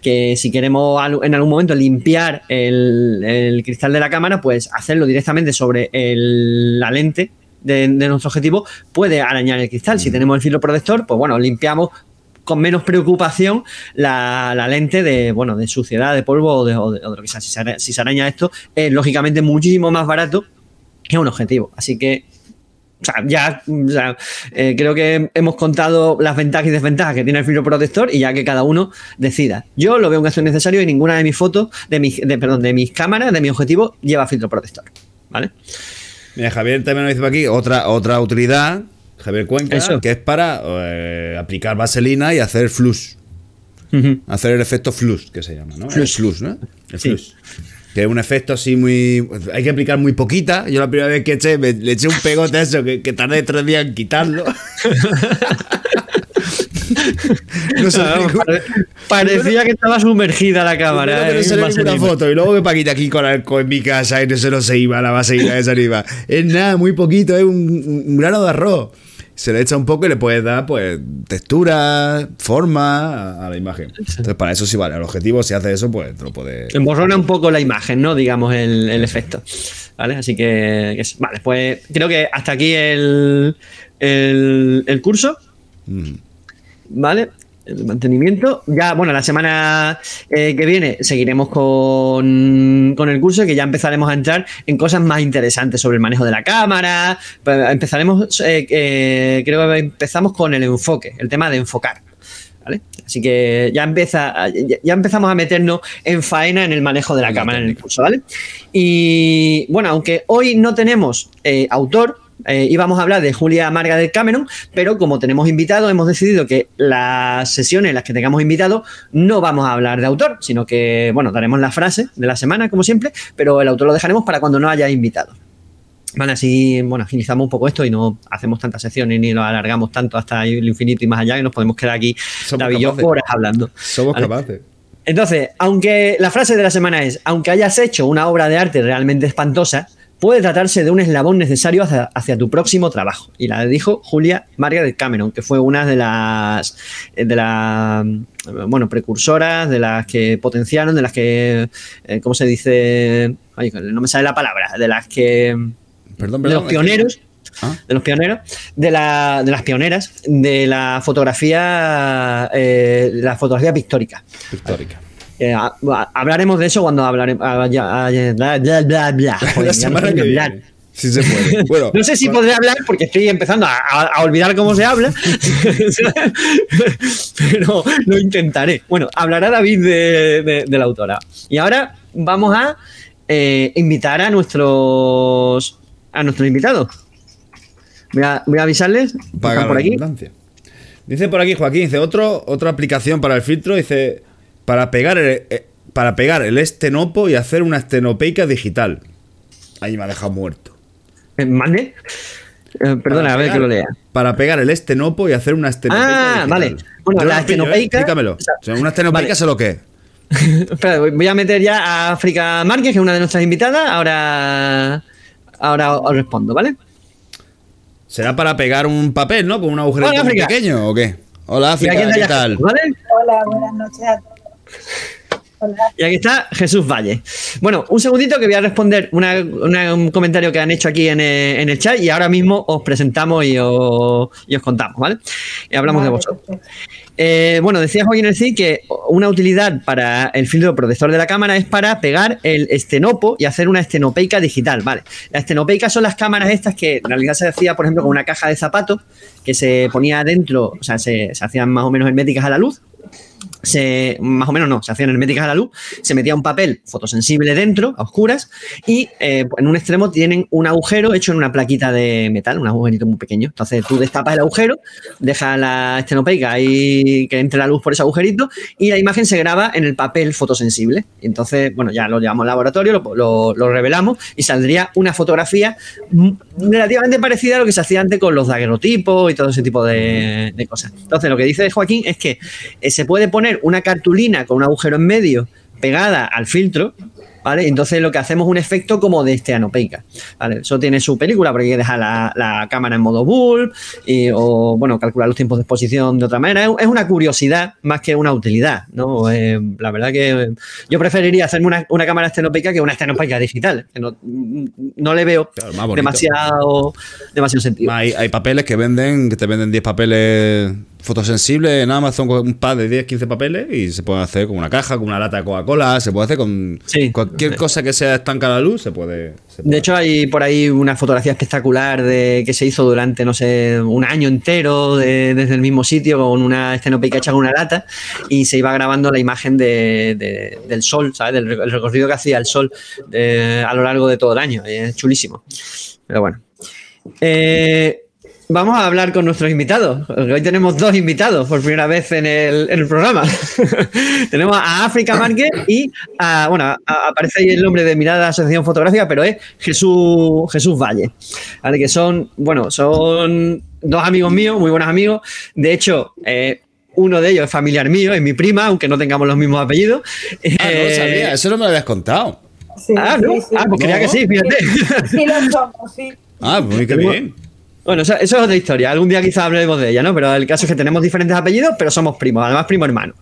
que si queremos en algún momento limpiar el, cristal de la cámara, pues hacerlo directamente sobre la lente de, de nuestro objetivo puede arañar el cristal. Si tenemos el filo protector, pues bueno, limpiamos con menos preocupación la, lente de, bueno, de suciedad, de polvo o de, o de- lo que sea. Si se, araña esto, es lógicamente muchísimo más barato que un objetivo. Así que o sea, ya eh, creo que hemos contado las ventajas y desventajas que tiene el filo protector y ya que cada uno decida. Yo lo veo un gasto innecesario y ninguna de mis fotos, de mis, de, perdón, de mis cámaras, de mi objetivo, lleva filtro protector. ¿Vale? Mira, Javier también nos dice aquí otra, otra utilidad, Javier Cuenca, Eso. que es para eh, aplicar vaselina y hacer flux. Hacer el efecto flux, que se llama, ¿no? Flux. El flux, ¿no? El Sí. flux. Que es un efecto así muy. Hay que aplicar muy poquita. Yo la primera vez que eché, me- le eché un pegote a eso, que, que tardé tres días en quitarlo. <laughs> no sé, Pare- Parecía que estaba sumergida la cámara. ¿eh? no vaselina. foto y luego que Paquita aquí con alcohol en mi casa y no se no se iba la vaselina esa no iba. Es nada, muy poquito, es un, un grano de arroz. Se le echa un poco y le puedes dar pues textura, forma a, la imagen. Entonces para eso sí vale. El objetivo si hace eso pues te lo puedes... Emborrona un poco la imagen, ¿no? Digamos, el, el efecto. ¿Vale? Así que, vale, pues creo que hasta aquí el, el, el curso. Mm. ¿Vale? El mantenimiento. Ya, bueno, la semana eh, que viene seguiremos con, con el curso, que ya empezaremos a entrar en cosas más interesantes sobre el manejo de la cámara. Pues, Empezaremos, eh, eh, creo que empezamos con el enfoque, el tema de enfocar. ¿Vale? Así que ya empieza, ya, empezamos a meternos en faena en el manejo de la cámara en el curso, ¿vale? Y bueno, aunque hoy no tenemos autor, eh, íbamos a hablar de Julia Marga del Cameron, pero como tenemos invitados, hemos decidido que las sesiones en las que tengamos invitados no vamos a hablar de autor, sino que, bueno, daremos la frase de la semana, como siempre, pero el autor lo dejaremos para cuando no haya invitados. Vale, así, bueno, agilizamos un poco esto y no hacemos tantas sesiones ni lo alargamos tanto hasta el infinito y más allá, que nos podemos quedar aquí, Somos David y horas hablando. Somos Vale. capaces. Entonces, aunque la frase de la semana es, aunque hayas hecho una obra de arte realmente espantosa, puede tratarse de un eslabón necesario hacia, hacia tu próximo trabajo. Y la dijo Julia Margaret Cameron, que fue una de las, de las, bueno, precursoras, de las que potenciaron, de las que, eh, ¿cómo se dice? Ay, no me sale la palabra, de las que, Perdón, de perdón. los pioneros, Ah. de los pioneros, de, la, de las pioneras de la fotografía, eh, la fotografía pictórica. Pictórica. Eh, a- a- hablaremos de eso cuando hablaremos. <laughs> Sí se puede. <laughs> Bueno, No sé si bueno, podré hablar porque estoy empezando a, a- a olvidar cómo se habla, <laughs> pero lo intentaré. Bueno, hablará David de, de- de la autora. Y ahora vamos a eh, invitar a nuestros a nuestros invitados. Voy a, voy a avisarles. paga ¿Están por aquí? Dice por aquí Joaquín, dice otro, otra aplicación para el filtro, dice para pegar el, eh, para pegar el estenopo y hacer una estenopeica digital. Ahí me ha dejado muerto. Eh, ¿Mande? Eh, perdona, a ver pegar- que lo lea. Para pegar el estenopo y hacer una estenopeica Ah, digital. vale. Bueno, Yo la pillo, ¿eh? estenopeica- Explícamelo. o sea, O sea, una estenopeica vale. sé lo que es. <laughs> Espera, voy- a meter ya a África Márquez, que es una de nuestras invitadas. Ahora, ahora os respondo, ¿vale? Será para pegar un papel, ¿no? Con un agujerito Hola, muy pequeño o qué? Hola África, ¿qué tal? ¿vale? Hola, buenas noches a todos. Hola. Y aquí está Jesús Valle. Bueno, un segundito que voy a responder una- una- un comentario que han hecho aquí en el, en el chat y ahora mismo os presentamos y os, y os contamos, ¿vale? Y hablamos de vosotros. Eh, bueno, decía Joaquín el Cid que una utilidad para el filtro protector de la cámara es para pegar el estenopo y hacer una estenopeica digital, ¿vale? La estenopeica son las cámaras estas que en realidad se hacía, por ejemplo, con una caja de zapatos que se ponía dentro, o sea, se, se hacían más o menos herméticas a la luz. Se, más o menos no, se hacían herméticas a la luz, se metía un papel fotosensible dentro, a oscuras, y eh, en un extremo tienen un agujero hecho en una plaquita de metal, un agujerito muy pequeño. Entonces tú destapas el agujero, dejas la estenopeica ahí que entre la luz por ese agujerito y la imagen se graba en el papel fotosensible. Entonces, bueno, ya lo llevamos al laboratorio, lo, lo- revelamos y saldría una fotografía relativamente parecida a lo que se hacía antes con los daguerrotipos y todo ese tipo de, cosas. Entonces, lo que dice Joaquín es que se puede poner una cartulina con un agujero en medio pegada al filtro, ¿vale? Entonces lo que hacemos es un efecto como de esteanopeica, ¿vale? Eso tiene su película, porque hay que dejar la, la cámara en modo bull y, o, bueno, calcular los tiempos de exposición de otra manera. Es, es una curiosidad más que una utilidad, ¿no? Eh, la verdad que yo preferiría hacerme una, una cámara estenopeica que una estenopeica digital, que no, no le veo Claro, demasiado, demasiado sentido. Hay, hay papeles que venden, que te venden 10 papeles fotosensibles en Amazon, con un par de 10, 15 papeles y se pueden hacer con una caja, con una lata de Coca-Cola, se puede hacer con Sí. cualquier cosa que sea estanca a la luz, se puede. se puede De hecho, hay por ahí una fotografía espectacular de que se hizo durante, no sé, un año entero de- desde el mismo sitio con una estenopeica hecha con una lata y se iba grabando la imagen de- de- del sol, ¿sabes? Del re- el recorrido que hacía el sol eh, a lo largo de todo el año. Es chulísimo. Pero bueno. Eh, Vamos a hablar con nuestros invitados. Hoy tenemos dos invitados por primera vez en el, en el programa. <laughs> tenemos a África Márquez y a, bueno, a- aparece ahí el nombre de Mirada Asociación Fotográfica, pero es Jesús, Jesús Valle. ¿vale? Que son, bueno, son dos amigos míos, muy buenos amigos. De hecho, eh, uno de ellos es familiar mío, es mi prima, aunque no tengamos los mismos apellidos. Ah, no Eh, sabía, eso no me lo habías contado. Sí, Ah, ¿no? sí. Ah, pues creía No. que sí, fíjate. Sí, lo somos, sí. Ah, pues muy que bien. Bueno, eso, eso es otra historia. Algún día quizá hablaremos de ella, ¿no? Pero el caso es que tenemos diferentes apellidos, pero somos primos, además primo hermano.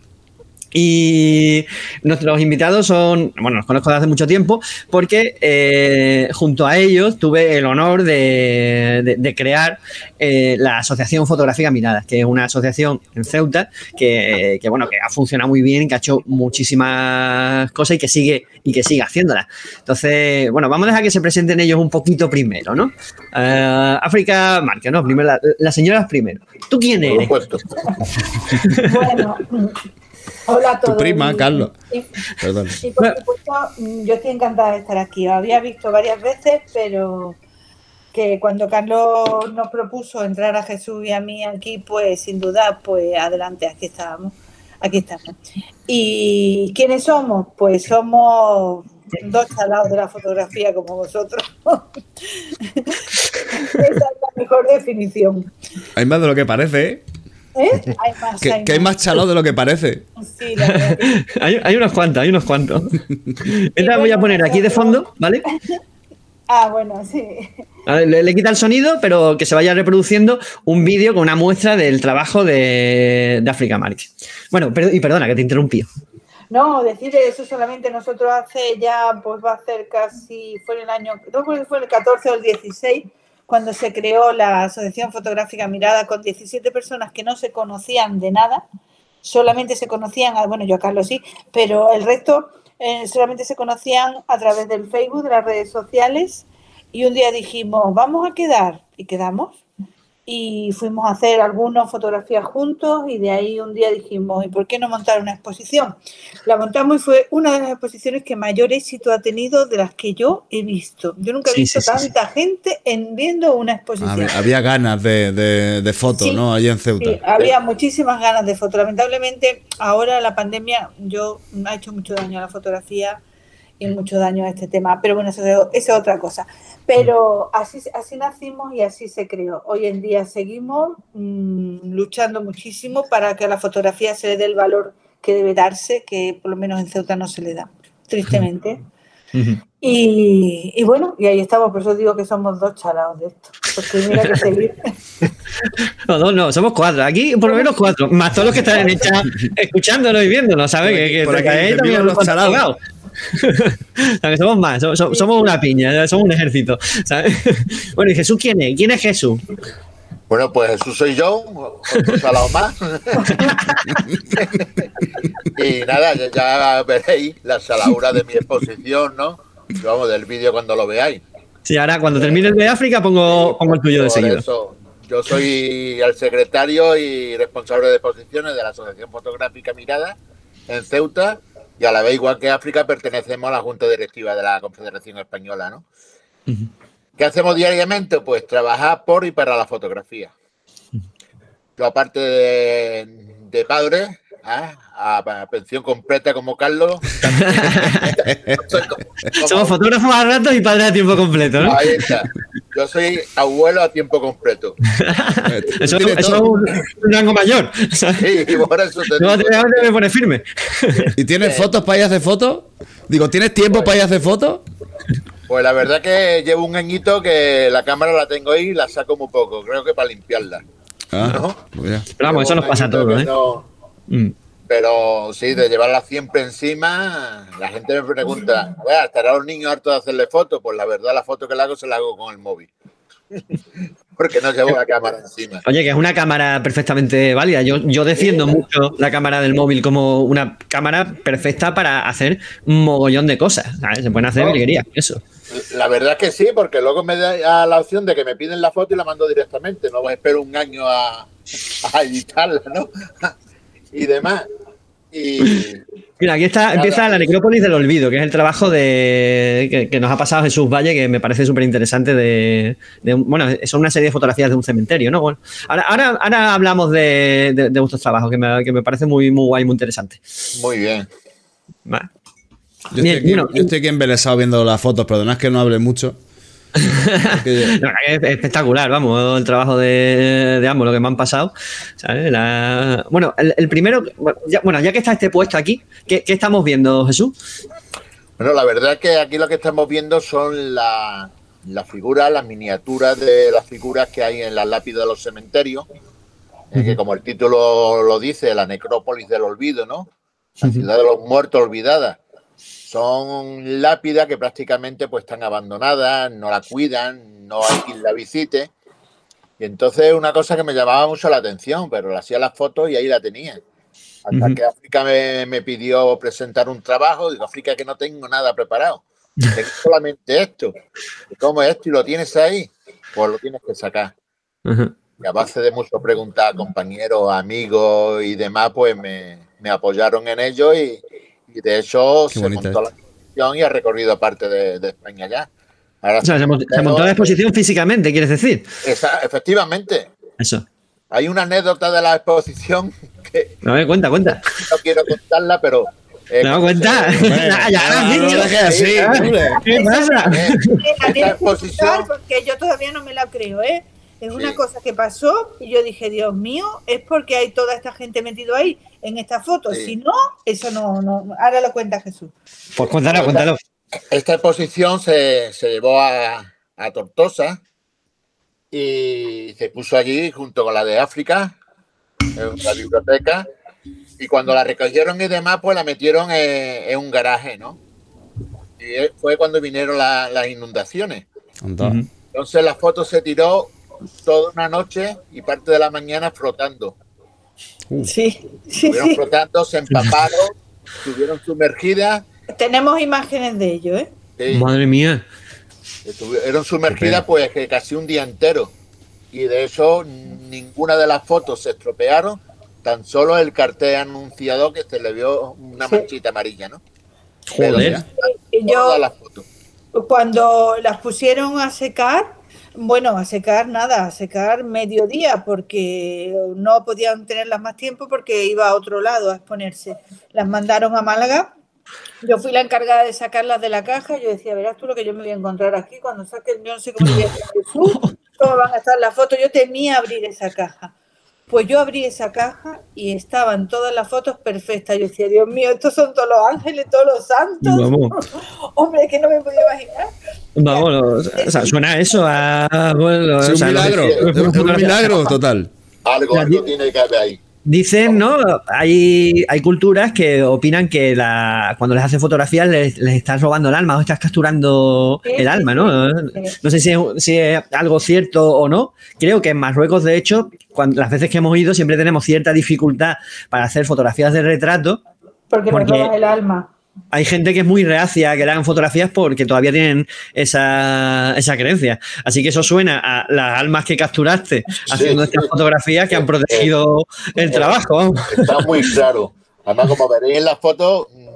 Y nuestros invitados son, bueno, los conozco desde hace mucho tiempo, porque eh, junto a ellos tuve el honor de, de- de crear eh, la Asociación Fotográfica Miradas, que es una asociación en Ceuta que, que, bueno, que ha funcionado muy bien, que ha hecho muchísimas cosas y que sigue y que sigue haciéndolas. Entonces, bueno, vamos a dejar que se presenten ellos un poquito primero, ¿no? Eh, África Márquez, ¿no? Primero, la, las señoras primero. ¿Tú quién Por eres? supuesto. <laughs> Bueno, hola a Tu todos. prima, Y- Carlos. Y, Perdón. y por supuesto, mm, yo estoy encantada de estar aquí. Os había visto varias veces, pero que cuando Carlos nos propuso entrar a Jesús y a mí aquí, pues sin duda, pues adelante, aquí estábamos. Aquí estamos. ¿Y quiénes somos? Pues somos dos chalados de la fotografía como vosotros. <laughs> Esa es la mejor definición. Hay más de lo que parece, ¿eh? ¿Eh? <laughs> Hay más, Que, que hay más chalado de lo que parece. Sí, la verdad que <laughs> Hay, hay unos cuantos, hay unos cuantos. <laughs> Esta voy a poner aquí de fondo, ¿vale? Ah, bueno, sí. A ver, Le, le quita el sonido, pero que se vaya reproduciendo un vídeo con una muestra del trabajo de, de África Márquez. Bueno, pero- y perdona que te interrumpí. No, decir eso solamente nosotros hace ya, pues va a ser casi, fue en el año, no creo que fue el 14 o el 16, cuando se creó la Asociación Fotográfica Mirada con 17 personas que no se conocían de nada, solamente se conocían, ah, bueno, yo a Carlos sí, pero el resto eh, solamente se conocían a través del Facebook, de las redes sociales, y un día dijimos, vamos a quedar, y quedamos. Y fuimos a hacer algunas fotografías juntos y de ahí un día dijimos, ¿y por qué no montar una exposición? La montamos y fue una de las exposiciones que mayor éxito ha tenido de las que yo he visto. Yo nunca he Sí, visto sí, sí, tanta gente en viendo una exposición. Había, había ganas de, de, de ¿no? Allí en Ceuta. Había muchísimas ganas de foto. Lamentablemente, ahora la pandemia yo ha hecho mucho daño a la fotografía y mucho daño a este tema. Pero bueno, eso, eso es otra cosa. Pero así, así nacimos y así se creó. Hoy en día seguimos mm, luchando muchísimo para que a la fotografía se le dé el valor que debe darse, que por lo menos en Ceuta no se le da, tristemente. Y, y bueno, y ahí estamos, por eso digo que somos dos chalados de esto. Porque mira que seguir. <laughs> No, dos no, somos cuatro. Aquí por lo menos cuatro. Más todos los que están en el chat escuchándonos y viéndonos, ¿sabes? Que, que por te aquí caéis dicen, también "Viva unos los chalados". Colgados. <laughs> O sea, que somos más, so- so- somos una piña, somos un ejército. ¿sabes? <laughs> Bueno, y Jesús, ¿quién es? ¿Quién es Jesús? Bueno, pues Jesús soy yo, otro salado más. <laughs> y nada, ya, ya veréis la saladura de mi exposición, ¿no? Vamos, del vídeo cuando lo veáis. Sí, ahora cuando termine el de África pongo, pongo el tuyo de eso, yo soy el secretario y responsable de exposiciones de la Asociación Fotográfica Mirada en Ceuta y a la vez, igual que África, pertenecemos a la Junta Directiva de la Confederación Española, ¿no? ¿Qué hacemos diariamente? Pues trabajar por y para la fotografía. Yo, aparte de, de padre, ¿ah? a, a pensión completa como Carlos, <laughs> como- Somos fotógrafos a ratos y padres a tiempo completo, ¿no? Ahí está. Yo soy abuelo a tiempo completo. <laughs> Eso, es un, un rango mayor. ¿sabes? Sí, y por eso te No te me pones firme. ¿Y tienes fotos para ir a hacer fotos? Digo, ¿tienes tiempo para ir a hacer fotos? Pues la verdad que llevo un añito que la cámara la tengo ahí y la saco muy poco, creo que para limpiarla. Ah, ¿No? pues. Pero vamos, eso nos pasa a todos, ¿eh? no- Mm. Pero sí, de llevarla siempre encima, la gente me pregunta, a ver, ¿estarán los niños hartos de hacerle fotos? Pues la verdad, la foto que le hago se la hago con el móvil. <laughs> Porque no llevo la cámara encima. Oye, que es una cámara perfectamente válida. Yo, yo defiendo mucho la cámara del móvil como una cámara perfecta para hacer un mogollón de cosas. ¿sabes? Se pueden hacer No. virguerías, eso. La verdad es que sí, porque luego me da la opción de que me piden la foto y la mando directamente. No espero un año a, a editarla, ¿no? <laughs> y demás. Y Mira, aquí está, Nada. empieza la necrópolis del olvido, que es el trabajo de que, que nos ha pasado Jesús Valle, que me parece súper interesante. De, bueno, son una serie de fotografías de un cementerio, ¿no? Bueno, ahora, ahora, ahora hablamos de, de- de vuestros trabajos, que me, que me parece muy, muy guay, muy interesante. muy bien. Yo, estoy aquí, bueno, yo estoy aquí embelesado viendo las fotos, perdonad que no hable mucho. <laughs> Porque- La es espectacular, vamos, el trabajo de, de ambos, lo que me han pasado. ¿sabes? La- bueno, el, el primero, bueno ya, bueno, ya que está este puesto aquí, ¿qué, qué estamos viendo, Jesús? Bueno, la verdad es que aquí lo que estamos viendo son la- las figuras, las miniaturas de las figuras que hay en las lápidas de los cementerios, eh, que como el título lo dice, la necrópolis del olvido, ¿no? La ciudad de los muertos olvidada. Son lápidas que prácticamente pues están abandonadas, no la cuidan, no hay quien la visite. Y entonces una cosa que me llamaba mucho la atención, pero le hacía las fotos y ahí la tenía. Hasta que África me, me pidió presentar un trabajo, digo, África que no tengo nada preparado. Tengo <laughs> solamente esto. ¿Y ¿Cómo es esto? ¿Y lo tienes ahí? Pues lo tienes que sacar. Y a base de mucho preguntar a compañeros, amigos y demás, pues me, me apoyaron en ello y, y de hecho Qué se montó la exposición y ha recorrido parte de, de España ya. Ahora O sea, se, mont- se montó la exposición físicamente, ¿quieres decir? Esa- efectivamente, Eso. hay una anécdota de la exposición <laughs> que A ver, cuenta, cuenta. no quiero contarla, pero... eh, No, cuenta. <laughs> ya, ya has no así. ¿Qué pasa? eh, La <laughs> esta exposición, porque yo todavía no me la creo, ¿eh? Es una Sí. cosa que pasó y yo dije, Dios mío, es porque hay toda esta gente metido ahí en esta foto. Sí. Si no, eso no, no. Ahora lo cuenta Jesús. Pues cuéntalo, cuéntalo. esta exposición se, se llevó a, a Tortosa y se puso allí junto con la de África, en la biblioteca, y cuando la recogieron y demás, pues la metieron en, en un garaje, ¿no? Y eh, fue cuando vinieron la- las inundaciones. Ujú. Entonces la foto se tiró toda una noche y parte de la mañana flotando. Sí, sí, Estuvieron sí. flotando, se empaparon, estuvieron sumergidas. Tenemos imágenes de ello, ¿eh? sí. Madre mía. Estuvieron sumergidas pues que casi un día entero. Y de eso ninguna de las fotos se estropearon, tan solo el cartel anunciador que se le vio una Sí. manchita amarilla, ¿no? Pero Joder. ya, Y yo, todas las fotos. cuando las pusieron a secar, bueno, a secar nada, a secar mediodía, porque no podían tenerlas más tiempo porque iba a otro lado a exponerse. Las mandaron a Málaga. Yo fui la encargada de sacarlas de la caja. Yo decía, verás tú lo que yo me voy a encontrar aquí cuando saquen, yo no sé cómo, voy a hacer <laughs> cómo van a estar las fotos. Yo temía abrir esa caja. Pues yo abrí esa caja y estaban todas las fotos perfectas. Yo decía, Dios mío, estos son todos los ángeles, todos los santos. Vamos. <laughs> Hombre, que no me podía imaginar. Vamos, o sea, suena eso a. Bueno, Es o un sea, milagro. Es un milagro total. Algo, algo tiene que haber ahí. Dicen, ¿no? Hay, hay culturas que opinan que la, cuando les hacen fotografías les, les estás robando el alma o estás capturando Sí, el alma, ¿no? No sé si es, si es algo cierto o no. Creo que en Marruecos, de hecho, cuando, las veces que hemos ido siempre tenemos cierta dificultad para hacer fotografías de retrato. Porque, Porque- robas el alma. Hay gente que es muy reacia a que le hagan fotografías porque todavía tienen esa, esa creencia. Así que eso suena a las almas que capturaste haciendo sí. estas fotografías que han protegido el trabajo. Está muy claro. Además, como veréis en la foto, mm,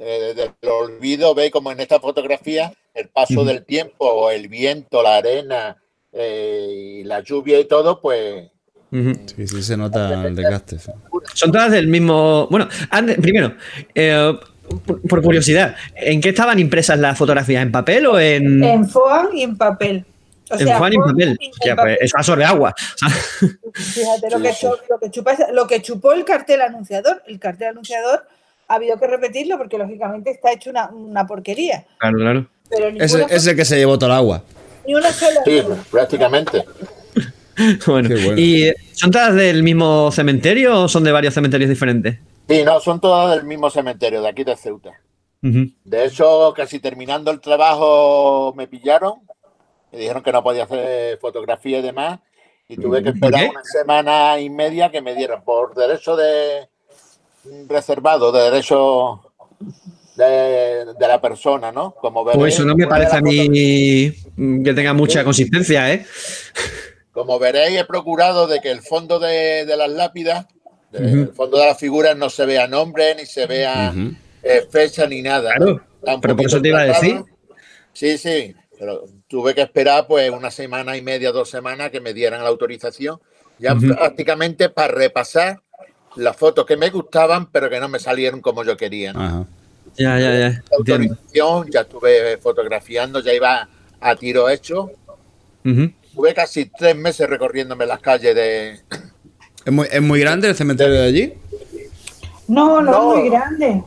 eh, del olvido, veis como en esta fotografía el paso del tiempo, el viento, la arena eh, y la lluvia y todo, pues Ujú. Sí, sí, se nota el desgaste. Son todas del mismo. Bueno, antes- primero, eh, por, por curiosidad, ¿en qué estaban impresas las fotografías? ¿En papel o en, En foam y en papel. O en sea, foam y en papel? y en Hostia, papel. pues eso absorbe agua. Fíjate lo, <laughs> que, lo, que chupa esa- lo que chupó el cartel anunciador. El cartel anunciador ha habido que repetirlo porque lógicamente está hecho una, una porquería. claro, claro. Pero Ese, ese que se llevó todo el agua. ni una sola. sí, prácticamente. <laughs> Bueno, bueno. ¿y son todas del mismo cementerio o son de varios cementerios diferentes? Sí, no, son todas del mismo cementerio, de aquí de Ceuta. De hecho, casi terminando el trabajo me pillaron, me dijeron que no podía hacer fotografía y demás, y tuve que ¿Por esperar qué? una semana y media que me dieran por derecho de reservado, de derecho de, de la persona, ¿no? Como Pues veréis, eso no me parece a mí mm, que tenga mucha consistencia, ¿eh? Como veréis, he procurado de que el fondo de, de las lápidas, Ujú. el fondo de la figura, no se vea nombre, ni se vea eh, fecha, ni nada. Claro, pero por eso te iba a decir. Sí, sí, pero tuve que esperar pues una semana y media, dos semanas que me dieran la autorización, ya prácticamente para repasar las fotos que me gustaban, pero que no me salieron como yo quería. ¿no? Ajá. Ya, ya, ya. La Entiendo. autorización, ya estuve fotografiando, ya iba a tiro hecho. Tuve casi tres meses recorriéndome las calles de, ¿Es muy, ¿Es muy grande el cementerio de allí? No, no, No. es muy grande.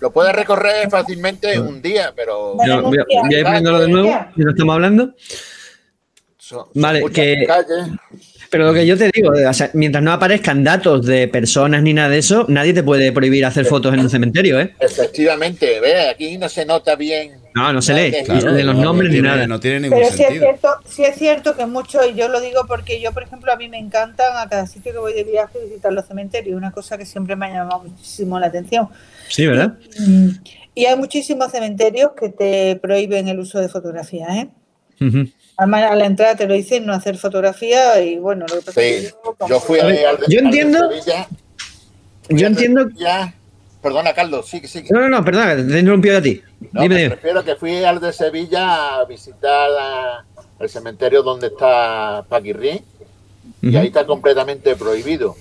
Lo puedes recorrer fácilmente un día, pero Yo voy a, voy a ir poniéndolo de nuevo, si no estamos hablando. son, son Vale, que- calles. Pero lo que yo te digo, o sea, mientras no aparezcan datos de personas ni nada de eso, nadie te puede prohibir hacer fotos en un cementerio, ¿eh? Efectivamente, ve, aquí no se nota bien. No, no se lee, Claro, ni de los no, nombres no ni nada. No tiene ningún Pero sí es, sentido. cierto, sí es cierto que mucho, y yo lo digo porque yo, por ejemplo, a mí me encantan a cada sitio que voy de viaje visitar los cementerios, una cosa que siempre me ha llamado muchísimo la atención. Sí, ¿verdad? Mm, Y hay muchísimos cementerios que te prohíben el uso de fotografía, ¿eh? Ujú. Además, a la entrada te lo dicen no hacer fotografía y bueno, lo que pasa es que Sí, yo, yo fui a, A ver, al de- yo al de entiendo- Sevilla, Yo entiendo. ya, perdona, Carlos, sí, sí. No, no, no, perdona, te he interrumpido a ti. No, dime, me dime. refiero que fui al de Sevilla a visitar a- el cementerio donde está Paquirri y Ujú. ahí está completamente prohibido.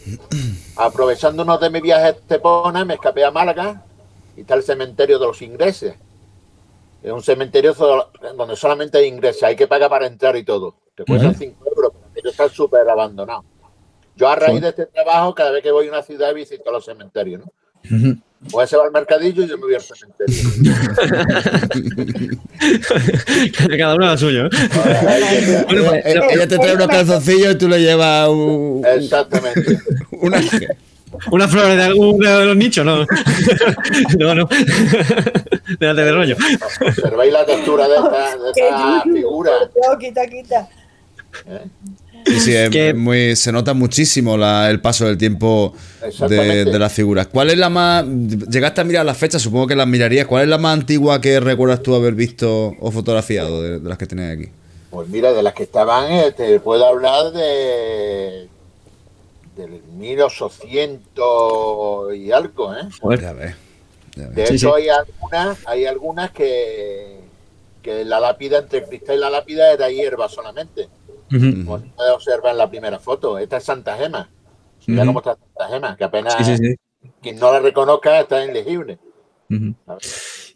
Aprovechando uno de mis viajes a Estepona, me escapé a Málaga y está el cementerio de los ingleses. Es un cementerio donde solamente hay ingleses, hay que pagar para entrar y todo. Te cuestan 5 euros, pero está súper abandonado. Yo a raíz de este trabajo, cada vez que voy a una ciudad visito los cementerios, ¿no? Pues se va al mercadillo y yo me voy al cementerio. Cada uno a lo suyo. ¿eh? Bueno, pues, Eh, no, Ella te trae unos calzoncillos y tú le llevas un- Exactamente. <laughs> una. una flor de alguno de los nichos, no. <laughs> No, no. Déjate de rollo. Observáis la textura de esta, de <laughs> figura. No, quita, quita. Y sí, es Que- muy, se nota muchísimo la- el paso del tiempo de, las figuras. ¿Cuál es la más. Llegaste a mirar las fechas, supongo que las mirarías. ¿Cuál es la más antigua que recuerdas tú haber visto o fotografiado de, de las que tenéis aquí? Pues mira, de las que estaban, eh, te puedo hablar de del 1800 y algo, ¿eh? Joder. Ya ves. ya ves. De Sí, hecho, sí. hay algunas, hay algunas que, que la lápida, entre el cristal y la lápida era hierba solamente. Ujú. Como se puede observar en la primera foto. Esta es Santa Gema. Mira Ujú. cómo está Santa Gema, que apenas Sí, sí, sí. quien no la reconozca está inlegible.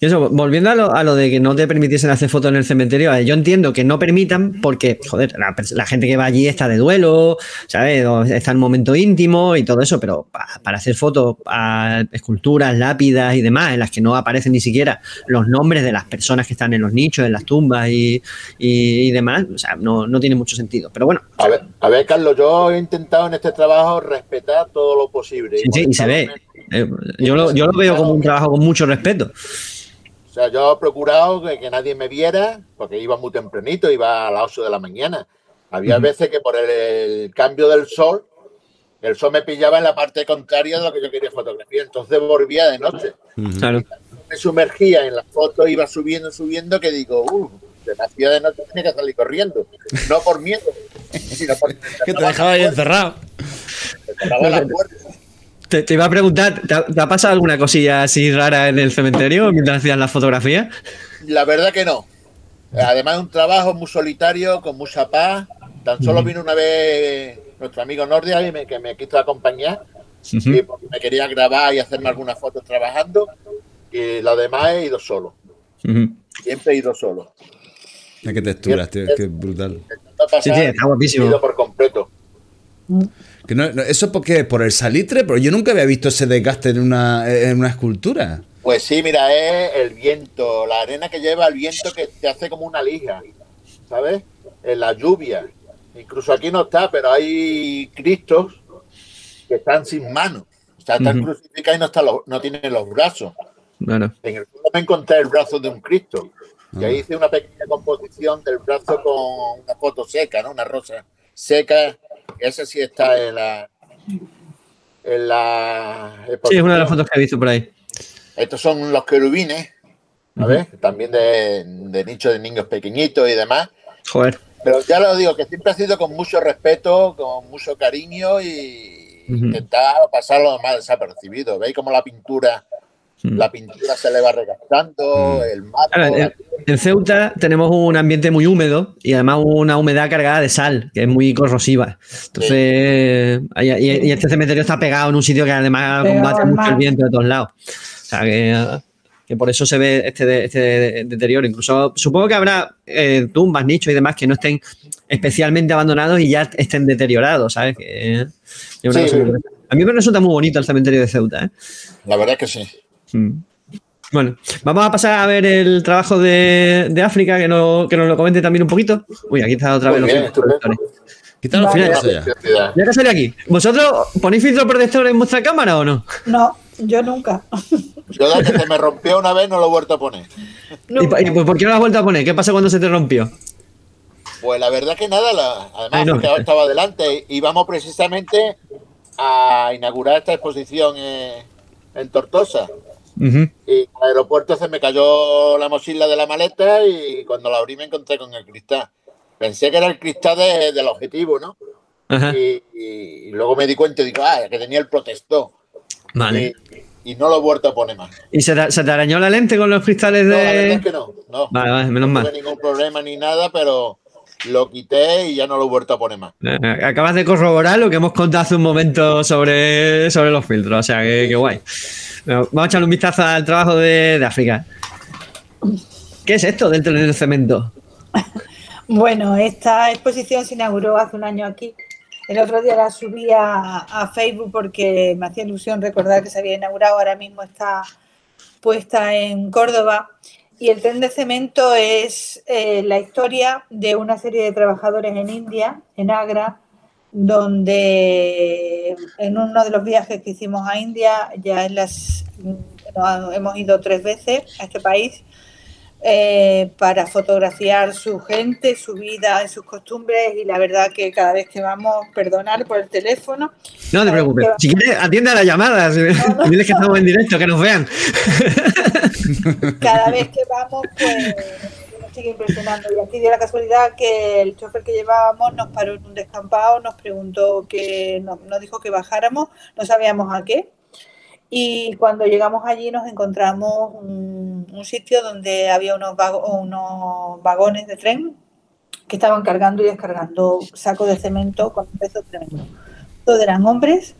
Y eso, volviendo a lo, a lo de que no te permitiesen hacer fotos en el cementerio, yo entiendo que no permitan porque, joder, la, gente que va allí está de duelo, ¿sabes? O está en un momento íntimo y todo eso, pero pa- para hacer fotos a esculturas, lápidas y demás, en las que no aparecen ni siquiera los nombres de las personas que están en los nichos, en las tumbas y, y- y demás, o sea, no, no tiene mucho sentido. Pero bueno, A ver, a ver, Carlos, yo he intentado en este trabajo respetar todo lo posible. sí, sí, y se ve. Eh, yo, lo, yo lo veo como un trabajo con mucho respeto. O sea, yo he procurado que, que nadie me viera, porque iba muy tempranito, iba a las 8 de la mañana. Había veces que por el, el cambio del sol, el sol me pillaba en la parte contraria de lo que yo quería fotografiar, entonces volvía de noche. Claro. Me sumergía en la foto, iba subiendo, subiendo, que digo, uh, demasiado de noche tenía que salir corriendo. No por miedo, sino porque <laughs> Que te dejaba ahí encerrado. cerraba la puerta. Te, te iba a preguntar, ¿te ha, te ha pasado alguna cosilla así rara en el cementerio mientras hacías la fotografía? La verdad que no. Además, es un trabajo muy solitario, con mucha paz. Tan solo vino una vez nuestro amigo Nordia y me, que me quiso acompañar, y porque me quería grabar y hacerme algunas fotos trabajando. Y lo demás he ido solo. Siempre he ido solo. Qué texturas, tío, es brutal. Sí, sí, está guapísimo. he ido por completo. Que no- no- ¿Eso por qué? ¿Por el salitre? Pero yo nunca había visto ese desgaste en una, en una escultura. Pues sí, mira, es el viento, la arena que lleva el viento que te hace como una lija, ¿sabes? En la lluvia. Incluso aquí no está, pero hay cristos que están sin manos. O sea, están crucificados y no, están los- no tienen los brazos. Claro. En el suelo me encontré el brazo de un Cristo. Y ahí hice una pequeña composición del brazo con una foto seca, ¿no? Una rosa seca. Esa sí está en la. En la Sí, es una de las fotos que he visto por ahí. Estos son los querubines, ¿sabes? También de, de nicho de niños pequeñitos y demás. Joder. Pero ya lo digo, que siempre ha sido con mucho respeto, con mucho cariño y Ujú. intentar pasarlo más desapercibido. ¿Veis cómo la pintura. La pintura se le va regastando, el marco, Claro, en, en Ceuta tenemos un ambiente muy húmedo y además una humedad cargada de sal, que es muy corrosiva. Entonces, y, y- y este cementerio está pegado en un sitio que además Pegado combate mucho el viento de todos lados. O sea, que, que por eso se ve este, de- este de- deterioro. Incluso supongo que habrá eh, tumbas, nichos y demás que no estén especialmente abandonados y ya estén deteriorados, ¿sabes? Que es una Sí, cosa sí. muy- a mí me resulta muy bonito el cementerio de Ceuta, ¿eh? La verdad es que sí. Mm. Bueno, vamos a pasar a ver el trabajo de, de África, que, no, que nos lo comente también un poquito. Uy, aquí está otra vez Muy los bien, filtros estupendo. protectores. Quítalo Vale. eso ya. Que sale aquí. ¿Vosotros ponéis filtro protector en vuestra cámara o no? No, yo nunca. Yo desde que se me rompió una vez no lo he vuelto a poner. ¿Y, y por qué no lo has vuelto a poner? ¿Qué pasa cuando se te rompió? Pues la verdad que nada, la- además Ay, no. porque ahora estaba adelante y vamos precisamente a inaugurar esta exposición en, en Tortosa. Y en el aeropuerto se me cayó la mochila de la maleta y cuando la abrí me encontré con el cristal. Pensé que era el cristal de- del objetivo, ¿no? Y, y luego me di cuenta y digo, ah, que tenía el protector. Vale. Y, y no lo he vuelto a poner más. ¿Y se te, se te arañó la lente con los cristales No, la verdad de.? es que no. no. Vale, vale, menos No mal. tuve ningún problema ni nada, pero lo quité y ya no lo he vuelto a poner más. Eh, Acabas de corroborar lo que hemos contado hace un momento sobre, sobre los filtros, o sea, que, que guay. Bueno, vamos a echarle un vistazo al trabajo de, de África. ¿Qué es esto del tren de cemento? <laughs> Bueno, esta exposición se inauguró hace un año aquí. El otro día la subí a, a Facebook porque me hacía ilusión recordar que se había inaugurado. Ahora mismo está puesta en Córdoba. Y el tren de cemento es eh, la historia de una serie de trabajadores en India, en Agra, donde en uno de los viajes que hicimos a India, ya en las, nos hemos ido tres veces a este país, eh, para fotografiar su gente, su vida, sus costumbres y la verdad que cada vez que vamos, perdonar por el teléfono, No te preocupes. Si quieres, atiende a la llamada. Si Diles <laughs> que estamos en directo, que nos vean. <laughs> cada vez que vamos, pues nos sigue impresionando. Y aquí dio la casualidad que el chofer que llevábamos nos paró en un descampado, nos preguntó que, nos, nos dijo que bajáramos, no sabíamos a qué. Y cuando llegamos allí nos encontramos un, un sitio donde había unos, vago- unos vagones de tren que estaban cargando y descargando sacos de cemento con un peso tremendo. Todos eran hombres.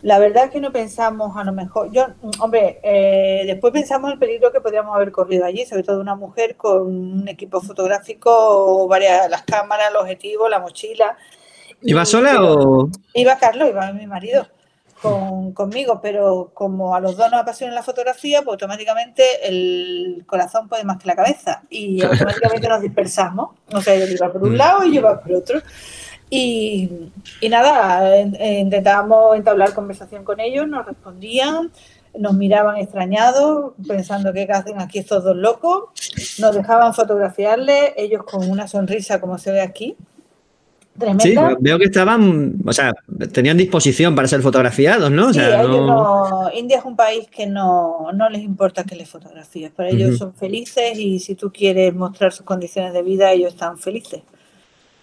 La verdad es que no pensamos, a lo mejor, yo, hombre, eh, después pensamos el peligro que podríamos haber corrido allí, sobre todo una mujer con un equipo fotográfico, varias las cámaras, el objetivo, la mochila. ¿Iba Y- sola pero- o.? Iba Carlos, iba mi marido con, conmigo, pero como a los dos nos apasiona la fotografía, pues automáticamente el corazón puede más que la cabeza y <laughs> automáticamente nos dispersamos. O sea, él iba por un lado y yo iba por otro. Y, y nada, en- intentábamos entablar conversación con ellos, nos respondían, nos miraban extrañados, pensando qué hacen aquí estos dos locos, nos dejaban fotografiarles, ellos con una sonrisa como se ve aquí, Sí, veo que estaban. O sea, tenían disposición para ser fotografiados, ¿no? O Sí, sea, a ellos no. no- India es un país que no, no les importa que les fotografíes. Para ellos son felices y si tú quieres mostrar sus condiciones de vida, ellos están felices.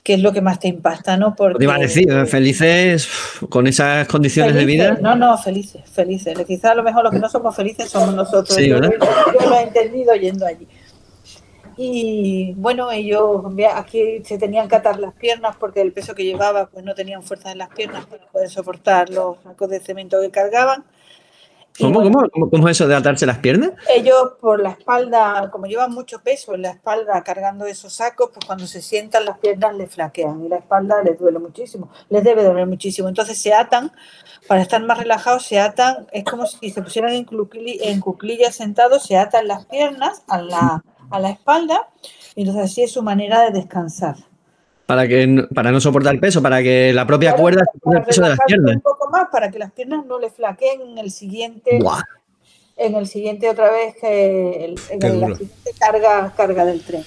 Que es lo que más te impacta, ¿no? Porque Te iba a decir, felices con esas condiciones de vida. No, no, felices, felices. Quizás a lo mejor los que no somos felices somos nosotros. Sí, yo, yo lo he entendido yendo allí. Y bueno, ellos aquí se tenían que atar las piernas porque el peso que llevaba, pues no tenían fuerza en las piernas para poder soportar los sacos de cemento que cargaban. ¿Cómo, bueno, cómo, cómo, es eso de atarse las piernas? ellos por la espalda, como llevan mucho peso en la espalda cargando esos sacos, pues cuando se sientan las piernas les flaquean y la espalda les duele muchísimo, les debe doler muchísimo. Entonces se atan, para estar más relajados, se atan, es como si se pusieran en, en cuclillas sentados, se atan las piernas a la, a la espalda y entonces así es su manera de descansar. Para, que, no- para no soportar el peso, para que la propia Claro, cuerda para el peso de las piernas. un poco más para que las piernas no le flaqueen en el siguiente Buah. en el siguiente otra vez que el, en el- la siguiente carga, carga del tren.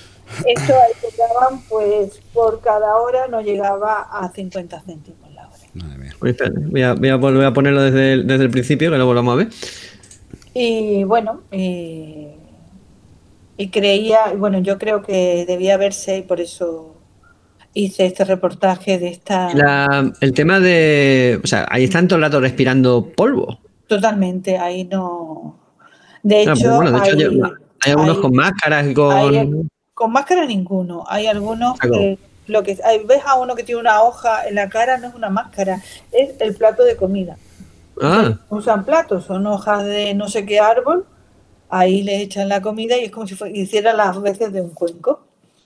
Esto ahí cobraban, pues por cada hora no llegaba a 50 céntimos la hora. Madre mía. Espera, Voy a, voy a volver a ponerlo desde el, desde el principio, que lo volvamos a ver. Y bueno, y, y creía, bueno, yo creo que debía verse y por eso hice este reportaje de esta... La- el tema de. O sea, ahí están todo el rato respirando polvo. Totalmente, ahí no... De Ah, hecho, bueno, de hecho, hay- algunos hay- con máscaras y con. Hay- con máscara ninguno. Hay algunos Ah, que lo que ves a uno que tiene una hoja en la cara, no es una máscara, es el plato de comida. Ah, Usan platos, son hojas de no sé qué árbol, ahí le echan la comida y es como si fue- hiciera las veces de un cuenco.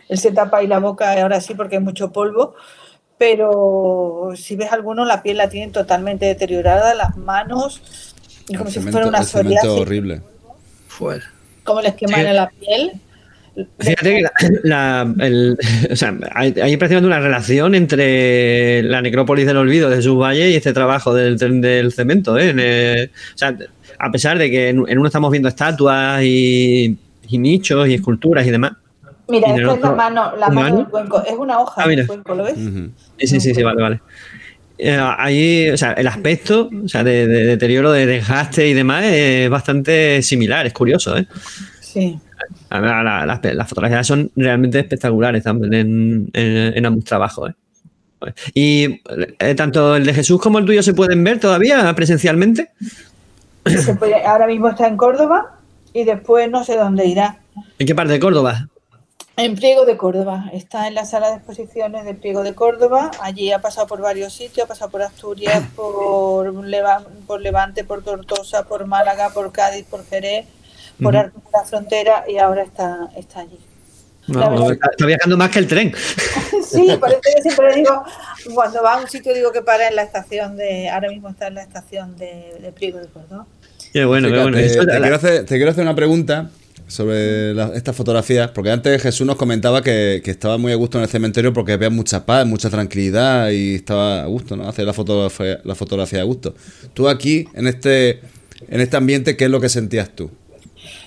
Él se tapa ahí la boca ahora sí porque hay mucho polvo, pero si ves alguno la piel la tienen totalmente deteriorada, las manos, es como El si cemento- fuera una psoriasis. horrible. fuera. Como les quemara la piel. Fíjate que la, la- el- o sea, hay, hay prácticamente una relación entre la necrópolis del olvido de Jesús Valle y este trabajo del, del- del cemento. ¿eh? En, eh, o sea, a pesar de que en, en uno estamos viendo estatuas y, y nichos y esculturas y demás. Mira, ¿Y en el esta es la mano, la ¿Un mano del cuenco. Es una hoja Ah, mira. del cuenco, ¿lo ves? Ujú. Sí, sí, sí, sí, vale, vale. Eh, ahí, o sea, el aspecto o sea, de, de deterioro, de desgaste y demás es bastante similar, es curioso, ¿eh? Sí. La- la- la- las, las fotografías son realmente espectaculares también en, en- en ambos trabajos. ¿eh? Y eh, tanto el de Jesús como el tuyo se pueden ver todavía presencialmente. <coughs> Puede- ahora mismo está en Córdoba y después no sé dónde irá. ¿En qué parte de Córdoba? En Priego de Córdoba. Está en la sala de exposiciones de Priego de Córdoba. Allí ha pasado por varios sitios. Ha pasado por Asturias, <coughs> por, por Levante, por Tortosa, por Málaga, por Cádiz, por Jerez, por. Arco de la Frontera y ahora está, está allí. No, está, está viajando más que el tren. <laughs> Sí, por eso yo siempre digo, cuando va a un sitio digo que para en la estación de, ahora mismo está en la estación de, de Priego de Córdoba. Qué bueno, qué bueno. Te, quiero hacer, te quiero hacer una pregunta sobre la- estas fotografías, porque antes Jesús nos comentaba que, que estaba muy a gusto en el cementerio porque había mucha paz, mucha tranquilidad y estaba a gusto, ¿no? Hacer la fotografía, la fotografía a gusto. Tú aquí, en este, en este ambiente, ¿qué es lo que sentías tú?